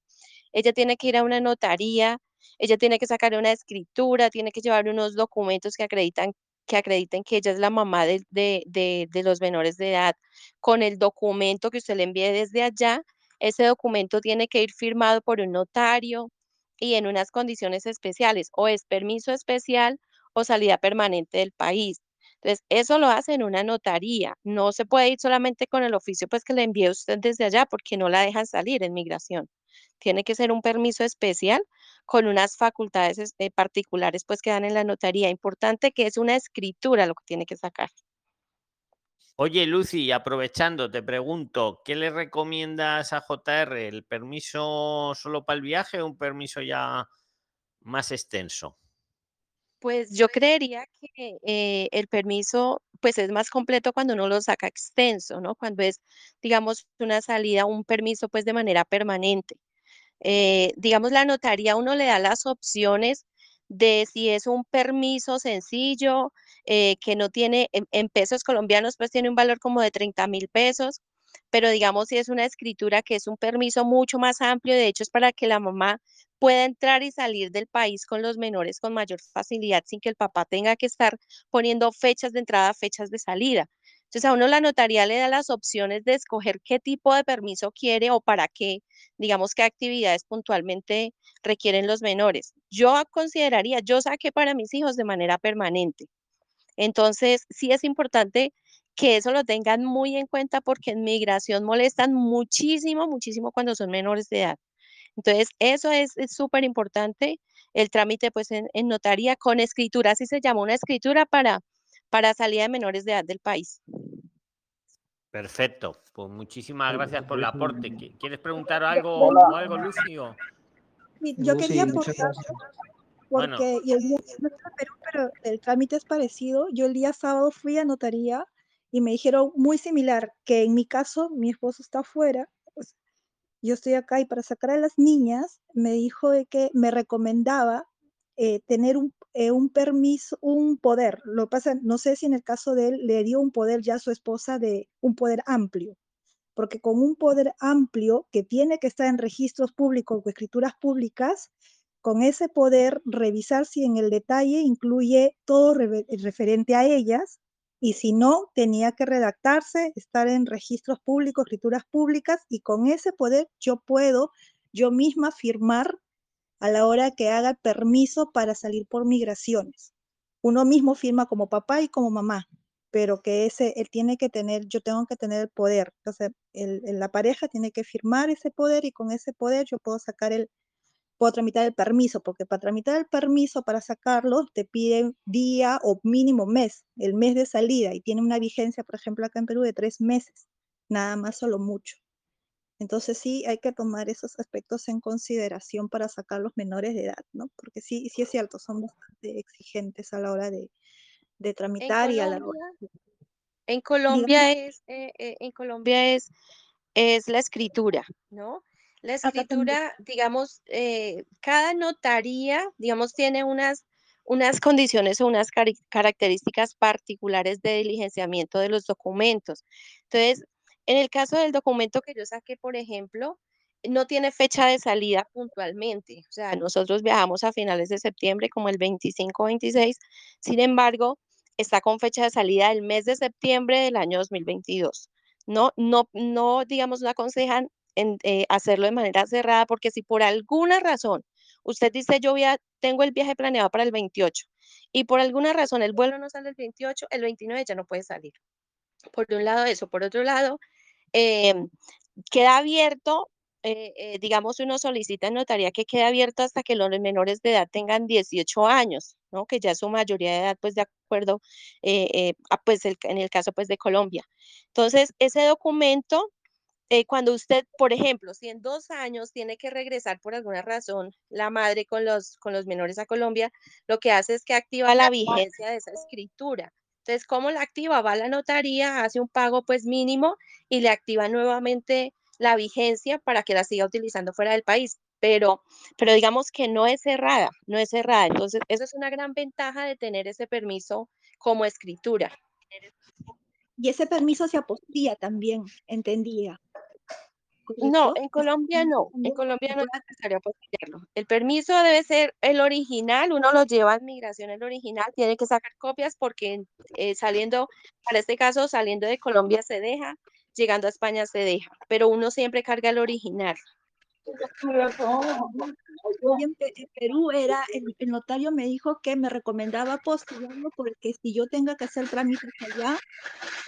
Speaker 30: ella tiene que ir a una notaría, ella tiene que sacar una escritura, tiene que llevar unos documentos que acreditan que acrediten que ella es la mamá de, de, de, de los menores de edad. Con el documento que usted le envíe desde allá, ese documento tiene que ir firmado por un notario y en unas condiciones especiales, o es permiso especial o salida permanente del país. Entonces, eso lo hace en una notaría. No se puede ir solamente con el oficio pues que le envíe usted desde allá porque no la dejan salir en migración. Tiene que ser un permiso especial con unas facultades es- eh, particulares pues que dan en la notaría. Importante que es una escritura lo que tiene que sacar.
Speaker 1: Oye, Lucy, aprovechando, te pregunto, ¿qué le recomiendas a JR? ¿El permiso solo para el viaje o un permiso ya más extenso?
Speaker 30: Pues yo creería que eh, el permiso pues es más completo cuando uno lo saca extenso, ¿no? Cuando es, digamos, una salida, un permiso pues de manera permanente. Eh, digamos, la notaría uno le da las opciones de si es un permiso sencillo, eh, que no tiene, en, en pesos colombianos, pues tiene un valor como de 30 mil pesos, pero digamos, si es una escritura que es un permiso mucho más amplio, de hecho es para que la mamá pueda entrar y salir del país con los menores con mayor facilidad sin que el papá tenga que estar poniendo fechas de entrada, fechas de salida. Entonces a uno la notaría le da las opciones de escoger qué tipo de permiso quiere o para qué digamos, qué actividades puntualmente requieren los menores. Yo consideraría, yo saqué para mis hijos de manera permanente. Entonces, sí es importante que eso lo tengan muy en cuenta porque en migración molestan muchísimo, muchísimo cuando son menores de edad. Entonces, eso es súper importante, el trámite pues en, en notaría con escritura, así se llama una escritura para, para salida de menores de edad del país.
Speaker 1: Perfecto. Pues muchísimas gracias por el aporte. ¿Qui- ¿Quieres preguntar algo o algo, Lucy? o-
Speaker 31: Sí, Yo
Speaker 28: Lucy,
Speaker 31: quería aportar.
Speaker 1: Bueno.
Speaker 31: porque y el día, pero el trámite es parecido. Yo el día sábado fui a notaría y me dijeron muy similar, que en mi caso mi esposo está afuera, pues, yo estoy acá y para sacar a las niñas me dijo de que me recomendaba eh, tener un, eh, un permiso, un poder. Lo que pasa, no sé si en el caso de él le dio un poder ya a su esposa de un poder amplio porque con un poder amplio que tiene que estar en registros públicos o escrituras públicas, con ese poder revisar si en el detalle incluye todo referente a ellas y si no, tenía que redactarse, estar en registros públicos, escrituras públicas y con ese poder yo puedo yo misma firmar a la hora que haga permiso para salir por migraciones. Uno mismo firma como papá y como mamá, pero que ese, él tiene que tener, yo tengo que tener el poder. Entonces, la pareja tiene que firmar ese poder y con ese poder yo puedo sacar el, puedo tramitar el permiso, porque para tramitar el permiso, para sacarlo, te piden día o mínimo mes, el mes de salida, y tiene una vigencia, por ejemplo, acá en Perú de tres meses, nada más, solo mucho. Entonces sí hay que tomar esos aspectos en consideración para sacar los menores de edad, ¿no? Porque sí, sí es cierto, son bastante exigentes a la hora de, de tramitar y a la hora
Speaker 30: En Colombia es, eh, eh, en Colombia es, es la escritura, ¿no? La escritura, digamos, eh, cada notaría, digamos, tiene unas, unas condiciones o unas características particulares de diligenciamiento de los documentos. Entonces, en el caso del documento que yo saqué, por ejemplo, no tiene fecha de salida puntualmente. O sea, nosotros viajamos a finales de septiembre, como el 25 o 26. Sin embargo, está con fecha de salida el mes de septiembre del año 2022. No, no, no, digamos, no aconsejan eh, hacerlo de manera cerrada, porque si por alguna razón usted dice, yo voy a- tengo el viaje planeado para el 28 y por alguna razón el vuelo no sale el 28, el 29 ya no puede salir. Por un lado eso, por otro lado, em, queda abierto, eh, eh, digamos, uno solicita en notaría que quede abierto hasta que los menores de edad tengan 18 años, ¿no? Que ya es su mayoría de edad, pues de acuerdo, eh, a, pues en el caso pues de Colombia. Entonces, ese documento, cuando usted, por ejemplo, si en dos años tiene que regresar por alguna razón la madre con los, con los menores a Colombia, lo que hace es que activa la vigencia de esa escritura. Entonces, ¿cómo la activa? Va a la notaría, hace un pago pues mínimo y le activa nuevamente la vigencia para que la siga utilizando fuera del país. Pero, pero digamos que no es cerrada, no es cerrada. Entonces, eso es una gran ventaja de tener ese permiso como escritura.
Speaker 31: Y ese permiso se apostilla también, entendía.
Speaker 30: No, en Colombia no, en Colombia no es necesario apostillarlo. El permiso debe ser el original, uno lo lleva a migración el original, tiene que sacar copias porque eh, saliendo, para este caso, saliendo de Colombia se deja, llegando a España se deja, pero uno siempre carga el original.
Speaker 31: En, Pe- en Perú era, el, el notario me dijo que me recomendaba apostillarlo porque si yo tenga que hacer trámites allá,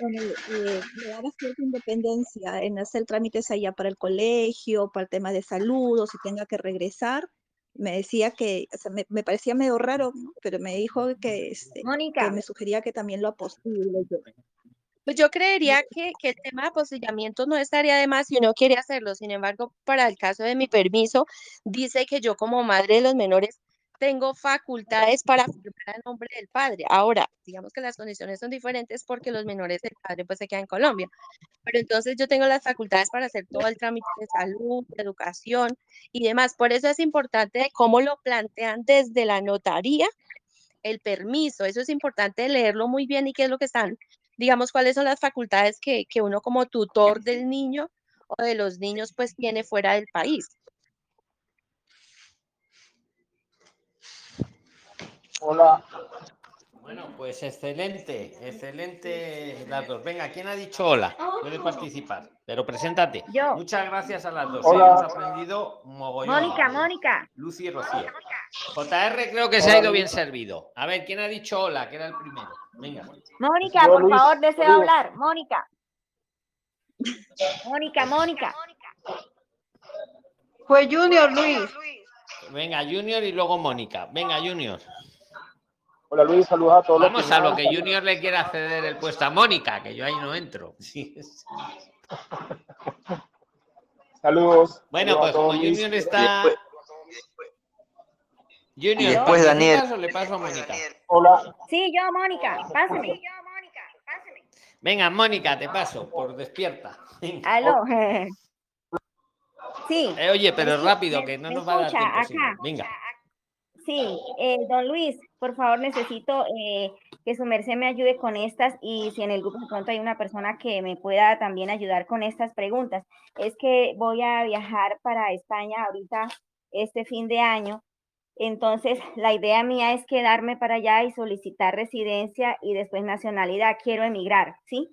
Speaker 31: bueno, eh, me daba cierta independencia en hacer trámites allá para el colegio, para el tema de salud, o si tenga que regresar. Me decía que, o sea, me, me parecía medio raro, ¿no? pero me dijo que, este, que me sugería que también lo apostille yo.
Speaker 30: Pues yo creería que, que el tema de apostillamiento no estaría de más si uno quiere hacerlo. Sin embargo, para el caso de mi permiso, dice que yo como madre de los menores tengo facultades para firmar a nombre del padre. Ahora, digamos que las condiciones son diferentes porque los menores del padre pues se quedan en Colombia. Pero entonces yo tengo las facultades para hacer todo el trámite de salud, de educación y demás. Por eso es importante cómo lo plantean desde la notaría el permiso. Eso es importante leerlo muy bien y qué es lo que están, digamos, cuáles son las facultades que, que uno como tutor del niño o de los niños pues tiene fuera del país.
Speaker 4: Hola.
Speaker 1: Bueno, pues excelente, excelente las dos. Venga, ¿quién ha dicho hola? Puede participar, pero preséntate.
Speaker 27: Yo.
Speaker 1: Muchas gracias a las dos.
Speaker 4: Hola.
Speaker 1: Hemos aprendido mogollón.
Speaker 27: Mónica, Mónica.
Speaker 1: Lucy y Rocío. JR creo que se ha ido bien servido. A ver, ¿quién ha dicho hola? Que era el primero. Venga.
Speaker 27: Mónica, por
Speaker 1: Luis,
Speaker 27: favor, deseo
Speaker 1: Luis.
Speaker 27: hablar. Mónica. Mónica, Mónica.
Speaker 18: Fue Junior, Luis.
Speaker 1: Venga, Junior y luego Mónica. Venga, Junior.
Speaker 4: Hola Luis, saludos a todos. los
Speaker 1: Vamos a lo que Junior le quiera ceder el puesto a Mónica, que yo ahí no entro. (laughs) Sí.
Speaker 4: Saludos.
Speaker 1: Bueno,
Speaker 4: Saludos
Speaker 1: pues como. Junior está. Junior,
Speaker 27: Y después
Speaker 1: ¿participas
Speaker 27: Daniel.
Speaker 1: o le paso a Mónica?
Speaker 4: Hola.
Speaker 27: Sí, yo, Mónica. Pásame.
Speaker 1: Venga, Mónica, te paso por despierta. Venga.
Speaker 27: Aló. Sí.
Speaker 1: Eh, oye, pero rápido, que no nos va a dar tiempo. si no.
Speaker 27: acá.
Speaker 1: Venga.
Speaker 27: Sí, eh, don Luis, por favor, necesito eh, que su merced me ayude con estas y si en el grupo de pronto hay una persona que me pueda también ayudar con estas preguntas. Es que voy a viajar para España ahorita este fin de año. Entonces, la idea mía es quedarme para allá y solicitar residencia y después nacionalidad. Quiero emigrar, ¿sí?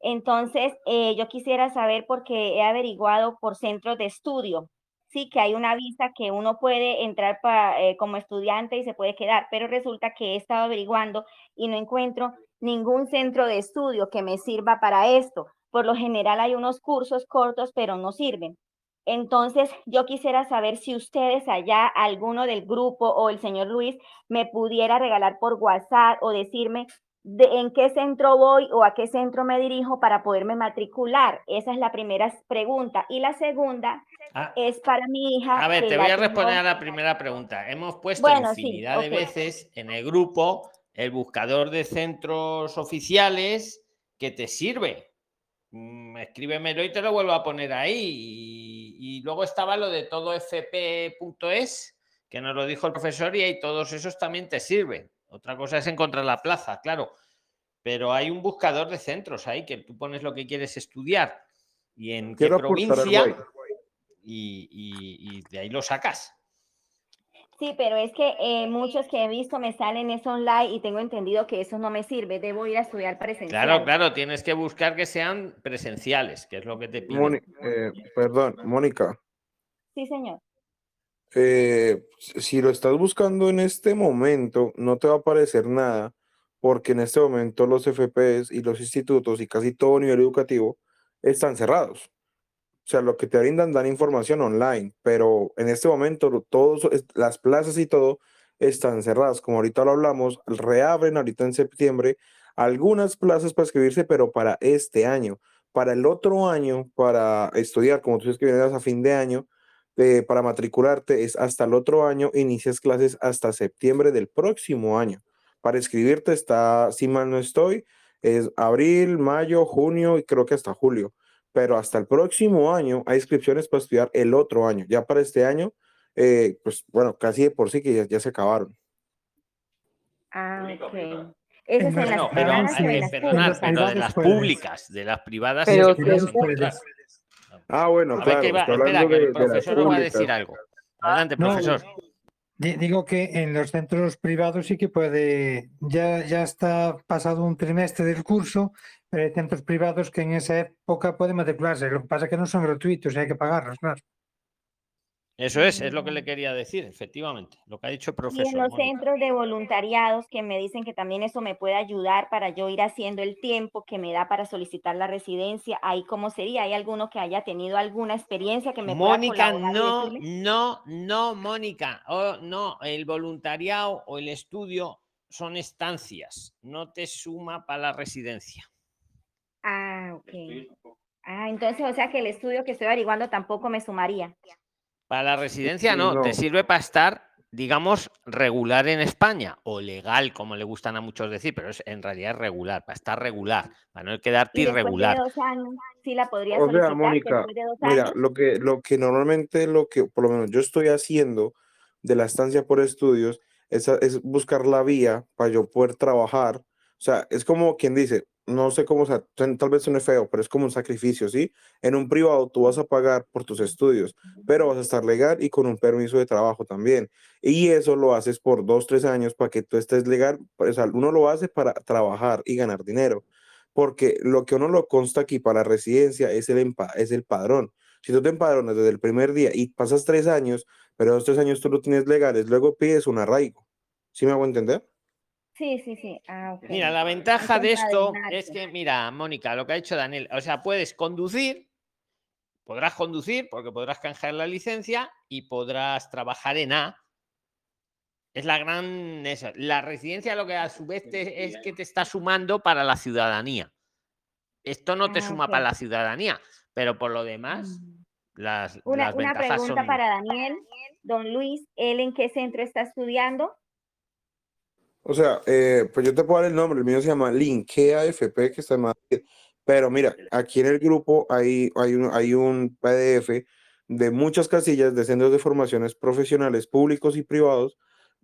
Speaker 27: Entonces, eh, yo quisiera saber porque he averiguado por centros de estudio, sí, que hay una visa que uno puede entrar eh, como estudiante y se puede quedar, pero resulta que he estado averiguando y no encuentro ningún centro de estudio que me sirva para esto. Por lo general hay unos cursos cortos, pero no sirven. Entonces, yo quisiera saber si ustedes allá, alguno del grupo o el señor Luis, me pudiera regalar por WhatsApp o decirme de en qué centro voy o a qué centro me dirijo para poderme matricular. Esa es la primera pregunta. Y la segunda
Speaker 1: Ah.
Speaker 27: es para mi hija.
Speaker 1: A ver, te voy a
Speaker 27: tengo-
Speaker 1: responder a la primera pregunta. Hemos puesto
Speaker 27: Bueno, sí,
Speaker 1: infinidad de
Speaker 27: ok.
Speaker 1: veces en el grupo el buscador de centros oficiales que te sirve. Mm, escríbemelo y te lo vuelvo a poner ahí. Y, luego estaba lo de todo fp.es, que nos lo dijo el profesor, y ahí todos esos también te sirven. Otra cosa es encontrar la plaza, claro. Pero hay un buscador de centros ahí que tú pones lo que quieres estudiar y en qué
Speaker 9: Quiero
Speaker 1: provincia y, y- y de ahí lo sacas.
Speaker 27: Sí, pero es que eh, muchos que he visto me salen es online y tengo entendido que eso no me sirve. Debo ir a estudiar presencial.
Speaker 1: Claro, claro, tienes que buscar que sean presenciales, que es lo que te piden.
Speaker 9: Móni- eh, perdón, Mónica,
Speaker 27: Sí, señor.
Speaker 9: eh, si lo estás buscando en este momento, no te va a aparecer nada, porque en este momento los FPs y los institutos y casi todo nivel educativo están cerrados. O sea, lo que te brindan dan información online, pero en este momento todos las plazas y todo están cerradas. Como ahorita lo hablamos, reabren ahorita en septiembre algunas plazas para escribirse, pero para este año. Para el otro año, para estudiar, como tú dices que vienes a fin de año, eh, para matricularte es hasta el otro año, inicias clases hasta septiembre del próximo año. Para escribirte está, si mal no estoy, es abril, mayo, junio y creo que hasta julio. Pero hasta el próximo año hay inscripciones para estudiar el otro año. Ya para este año, eh, pues bueno, casi de por sí que ya, ya se acabaron.
Speaker 27: Ah, ok. Eso es en las
Speaker 1: Bueno, pero
Speaker 27: privadas públicas.
Speaker 1: pero de las públicas, de las privadas
Speaker 27: Pero
Speaker 1: sí encontrar.
Speaker 9: Ah, bueno,
Speaker 1: A ver,
Speaker 9: claro,
Speaker 1: que va-
Speaker 9: estoy
Speaker 1: espera, que
Speaker 9: de,
Speaker 1: el
Speaker 9: de
Speaker 1: profesor nos va a decir algo. Adelante,
Speaker 25: No,
Speaker 1: profesor.
Speaker 25: di- Digo que en los centros privados sí que puede, ya, ya está pasado un trimestre del curso, pero hay centros privados que en esa época pueden matricularse. Lo que pasa es que no son gratuitos y hay que pagarlos, claro.
Speaker 1: Eso es, es lo que le quería decir, efectivamente, lo que ha dicho el
Speaker 27: Y en
Speaker 1: profesor.
Speaker 27: los
Speaker 1: Mónica.
Speaker 27: centros de voluntariados que me dicen que también eso me puede ayudar para yo ir haciendo el tiempo que me da para solicitar la residencia, ahí cómo sería, ¿hay alguno que haya tenido alguna experiencia que me pueda
Speaker 1: Mónica,
Speaker 27: y
Speaker 1: no, no, no, Mónica, oh, no, el voluntariado o el estudio son estancias, no te suma para la residencia.
Speaker 27: Ah, ok. Ah, entonces, o sea que el estudio que estoy averiguando tampoco me sumaría.
Speaker 1: Para la residencia
Speaker 9: Sí,
Speaker 1: no,
Speaker 9: no.
Speaker 1: te sirve para estar, digamos, regular en España o legal, como le gustan a muchos decir, pero es, en realidad es regular, para estar regular, para no quedarte
Speaker 27: Y después de
Speaker 1: irregular.
Speaker 27: dos años, sí la podría
Speaker 9: O sea, Mónica,
Speaker 27: después de dos
Speaker 9: mira, lo que, lo que normalmente, lo que por lo menos yo estoy haciendo de la estancia por estudios es, es buscar la vía para yo poder trabajar. O sea, es como quien dice, no sé cómo, sa- tal tal vez suene feo, pero es como un sacrificio, ¿sí? En un privado tú vas a pagar por tus estudios, pero vas a estar legal y con un permiso de trabajo también. Y eso lo haces por dos, tres años para que tú estés legal. O sea, uno lo hace para trabajar y ganar dinero porque lo que uno lo consta aquí para residencia es el, es el padrón. Si tú te empadronas desde el primer día y pasas tres años, pero esos tres años tú lo tienes legales, luego pides un arraigo. ¿Sí me hago entender?
Speaker 27: Sí, sí, sí. Ah.
Speaker 1: Mira, la ventaja de esto es que, mira, Mónica, lo que ha dicho Daniel, o sea, puedes conducir, podrás conducir porque podrás canjear la licencia y podrás trabajar en A. Es la gran. eso. La residencia lo que a su vez te- es que te está sumando para la ciudadanía. Esto no te
Speaker 27: Ah,
Speaker 1: suma para la ciudadanía, pero por lo demás, las,
Speaker 27: Una,
Speaker 1: las
Speaker 27: una
Speaker 1: ventajas
Speaker 27: pregunta
Speaker 1: son.
Speaker 27: para Daniel. Don Luis, ¿él en qué centro está estudiando?
Speaker 9: O sea, eh, pues yo te puedo dar el nombre, el mío se llama Linkea FP, que está en Madrid. Pero mira, aquí en el grupo hay, hay, un, hay un PDF de muchas casillas de centros de formaciones profesionales públicos y privados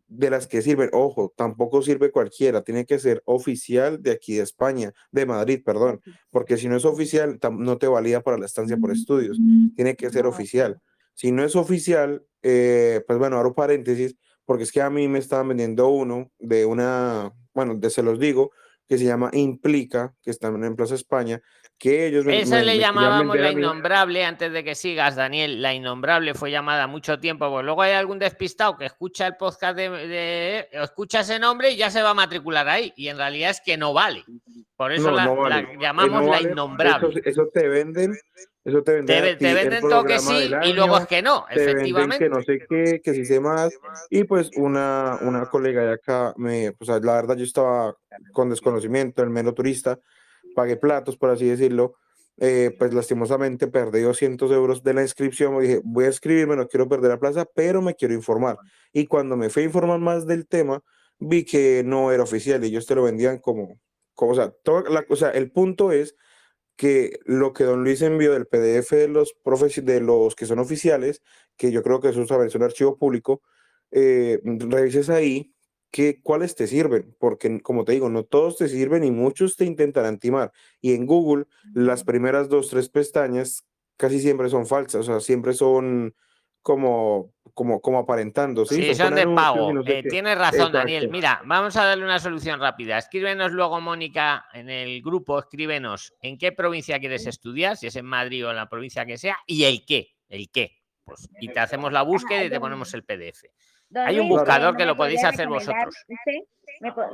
Speaker 9: de las que sirven. Ojo, tampoco sirve cualquiera, tiene que ser oficial de aquí de España, de Madrid, perdón, porque si no es oficial, no te valida para la estancia por estudios, tiene que ser oficial. Si no es oficial, eh, pues bueno, abro paréntesis, porque es que a mí me estaban vendiendo uno de una, bueno, de se los digo, que se llama Implica, que está en Plaza España, que ellos me, me-
Speaker 1: le
Speaker 9: me
Speaker 1: llamábamos la innombrable antes de que sigas, Daniel. La innombrable fue llamada mucho tiempo, porque luego hay algún despistado que escucha el podcast de, de- escucha ese nombre y ya se va a matricular ahí. Y en realidad es que no vale. Por eso
Speaker 9: No,
Speaker 1: la,
Speaker 9: no
Speaker 1: la
Speaker 9: vale.
Speaker 1: Llamamos
Speaker 9: no
Speaker 1: la innombrable.
Speaker 9: Eso, eso te venden, eso te
Speaker 1: Te, te venden todo que
Speaker 9: programa
Speaker 1: sí
Speaker 9: del
Speaker 1: y luego
Speaker 9: año,
Speaker 1: es que no,
Speaker 9: te
Speaker 1: efectivamente.
Speaker 9: que no sé qué, que sí sé más. Y pues una, una colega de acá, me, pues la verdad yo estaba con desconocimiento, el mero turista, pagué platos, por así decirlo. eh, pues lastimosamente perdí 200 euros de la inscripción. Dije, voy a inscribirme, no quiero perder la plaza, pero me quiero informar. Y cuando me fui a informar más del tema, vi que no era oficial y ellos te lo vendían como, O sea, toda la, o sea, el punto es que lo que don Luis envió del PDF de los, profes, de los que son oficiales, que yo creo que eso es un archivo público, eh, revises ahí que, cuáles te sirven, porque como te digo, no todos te sirven y muchos te intentarán timar. Y en Google, las primeras dos, tres pestañas casi siempre son falsas, o sea, siempre son como, como, como aparentando. Sí,
Speaker 1: Sí, son de pago.
Speaker 9: no sé
Speaker 1: Eh, tienes razón, Daniel. Mira, vamos a darle una solución rápida. Escríbenos luego, Mónica, en el grupo, escríbenos en qué provincia quieres estudiar, si es en Madrid o en la provincia que sea, y el qué, el qué. Pues, y te hacemos la búsqueda y te ponemos el PDF. Hay un buscador
Speaker 27: ¿no
Speaker 1: que lo podéis hacer vosotros.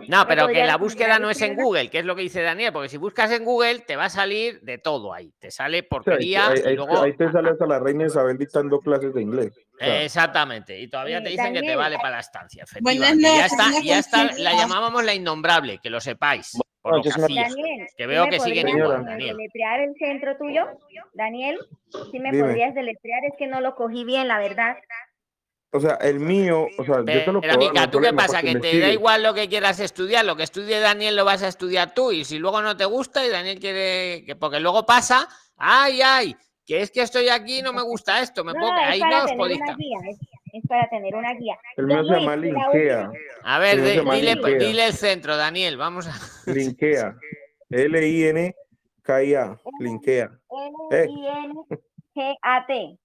Speaker 1: No, pero que la búsqueda no es en? Google, que es lo que dice Daniel, porque si buscas en Google te va a salir de todo ahí. Te sale
Speaker 9: Sí, ahí,
Speaker 1: porquería
Speaker 9: ahí-
Speaker 1: y luego
Speaker 9: ahí te sale hasta la reina Isabel dictando clases de inglés.
Speaker 1: Exactamente, y todavía te
Speaker 27: Eh,
Speaker 1: dicen que te vale para la estancia,
Speaker 27: Buenas
Speaker 1: efectivamente. Ya
Speaker 27: noches,
Speaker 1: está, ya está, la llamábamos la innombrable, que lo sepáis, por lo que.
Speaker 27: Daniel, ¿sí
Speaker 1: veo que siguen igual,
Speaker 27: eh,
Speaker 1: Daniel.
Speaker 27: deletrear el centro tuyo? Daniel, si me
Speaker 9: Dime.
Speaker 27: podrías deletrear, es que no lo cogí bien, la verdad.
Speaker 9: O sea, el mío, o sea, yo te lo
Speaker 1: Pero,
Speaker 9: puedo
Speaker 1: amiga, ¿tú qué pasa? Que te da igual lo que quieras estudiar, lo que estudie Daniel lo vas a estudiar tú, y si luego no te gusta y Daniel quiere, que porque luego pasa, ay, ay, que es que estoy aquí y no me gusta esto, me
Speaker 27: No,
Speaker 1: puedo,
Speaker 27: no, es
Speaker 1: ahí
Speaker 27: para
Speaker 1: no os
Speaker 27: tener
Speaker 1: podéis
Speaker 27: una
Speaker 1: cambiar.
Speaker 27: guía, es, es para tener una guía.
Speaker 9: El mío se llama Linkea.
Speaker 1: A ver, de- dile,
Speaker 9: Linkea.
Speaker 1: dile el centro, Daniel, vamos a... (laughs)
Speaker 9: Linkea. L-I-N-K-I-A. Linkea. Eh,
Speaker 27: L-I-N-G-A-T.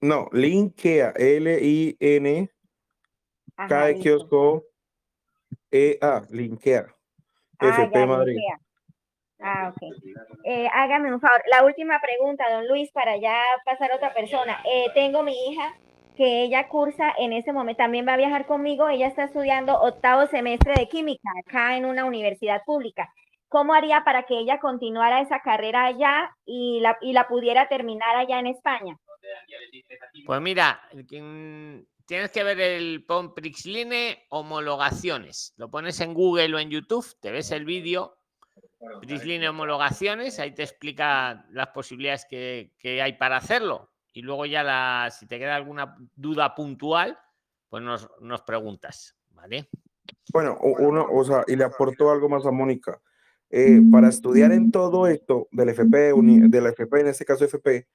Speaker 9: No, Linkea. L-I-N. K de
Speaker 27: listo.
Speaker 9: kiosco. E-A. Linkea.
Speaker 27: Ah,
Speaker 9: FP
Speaker 27: ya,
Speaker 9: Madrid.
Speaker 27: linkea. Ah, ok. Eh, hágame un favor. La última pregunta, don Luis, para ya pasar a otra persona. Eh, tengo mi hija que ella cursa en este momento, también va a viajar conmigo. Ella está estudiando octavo semestre de química acá en una universidad pública. ¿Cómo haría para que ella continuara esa carrera allá y la, y la pudiera terminar allá en España?
Speaker 1: Pues mira, mm, tienes que ver el pon Prixline homologaciones. Lo pones en Google o en YouTube, te ves el vídeo. Prixline homologaciones, ahí te explica las posibilidades que, que hay para hacerlo. Y luego ya la, si te queda alguna duda puntual, pues nos, nos preguntas, ¿vale?
Speaker 9: Bueno, uno, o sea, y le aporto algo más a Mónica. Eh, para estudiar en todo esto del FP, del FP, en este caso FP,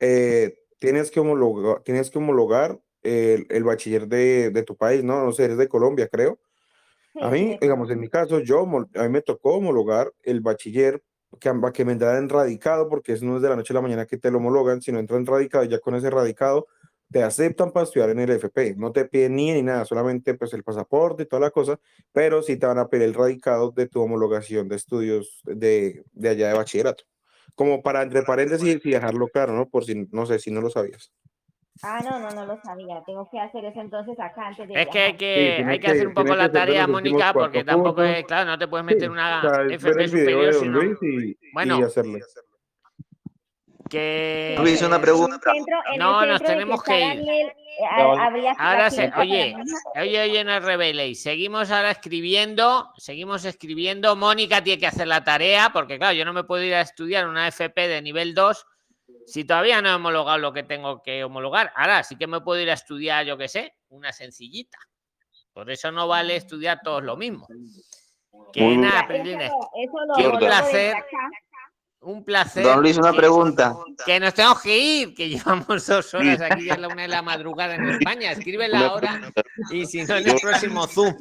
Speaker 9: eh, tienes que homologar, tienes que homologar el, el bachiller de, de tu país, ¿no? No sé, eres de Colombia, creo. A mí, digamos, en mi caso, yo, a mí me tocó homologar el bachiller que, que me entrara en radicado, porque eso no es de la noche a la mañana que te lo homologan, sino entra en radicado y ya con ese radicado te aceptan para estudiar en el FP. No te piden ni ni nada, solamente pues el pasaporte y toda la cosa, pero sí te van a pedir el radicado de tu homologación de estudios de, de allá de bachillerato. Como para, entre paréntesis, y dejarlo claro, ¿no? Por si, no sé, si no lo sabías.
Speaker 27: Ah, no, no, no lo sabía. Tengo que hacer eso entonces acá antes de
Speaker 1: Es que hay que, hay que
Speaker 9: que-
Speaker 1: hacer un poco la tarea, Mónica, porque tampoco
Speaker 9: puntos.
Speaker 1: es, claro, no te puedes
Speaker 9: Sí,
Speaker 1: meter una
Speaker 9: o sea,
Speaker 1: FP superior
Speaker 9: Don
Speaker 1: si no.
Speaker 9: Luis y,
Speaker 1: Bueno.
Speaker 9: y hacerlo.
Speaker 1: Que...
Speaker 8: Luis, una pregunta.
Speaker 27: centro-
Speaker 1: No, nos tenemos que ir.
Speaker 27: Daniel, eh,
Speaker 1: Ahora se, oye, oye, oye, no. Seguimos ahora escribiendo, seguimos escribiendo. Mónica tiene que hacer la tarea, porque claro, yo no me puedo ir a estudiar una FP de nivel 2 si todavía no he homologado lo que tengo que homologar. Ahora sí que me puedo ir a estudiar, yo qué sé, una sencillita. Por eso no vale estudiar todos lo mismo. Que nada,
Speaker 27: Eso eso lo,
Speaker 1: un placer. Un placer.
Speaker 8: Don Luis, una pregunta.
Speaker 1: Que nos tenemos que ir, que llevamos (laughs) dos horas aquí, ya es la una de la madrugada en España. Escríbela ahora y si no en el próximo Zoom.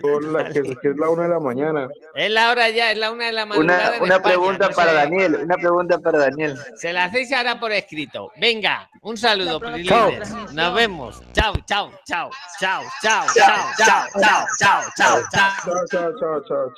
Speaker 9: Son la- que, que es la una de la mañana.
Speaker 1: Es la hora ya, es la una de la madrugada.
Speaker 8: Una,
Speaker 1: en
Speaker 8: una
Speaker 1: España,
Speaker 8: pregunta
Speaker 1: no
Speaker 8: para. Daniel, una pregunta para Daniel.
Speaker 1: Se la hacéis ahora por escrito. Venga, un saludo,
Speaker 8: Chao.
Speaker 1: Nos vemos. Chao, chao, chao, chao, chao, chao, chao, chao, chao, chao, chao.
Speaker 9: Chao, chao, chao, chao.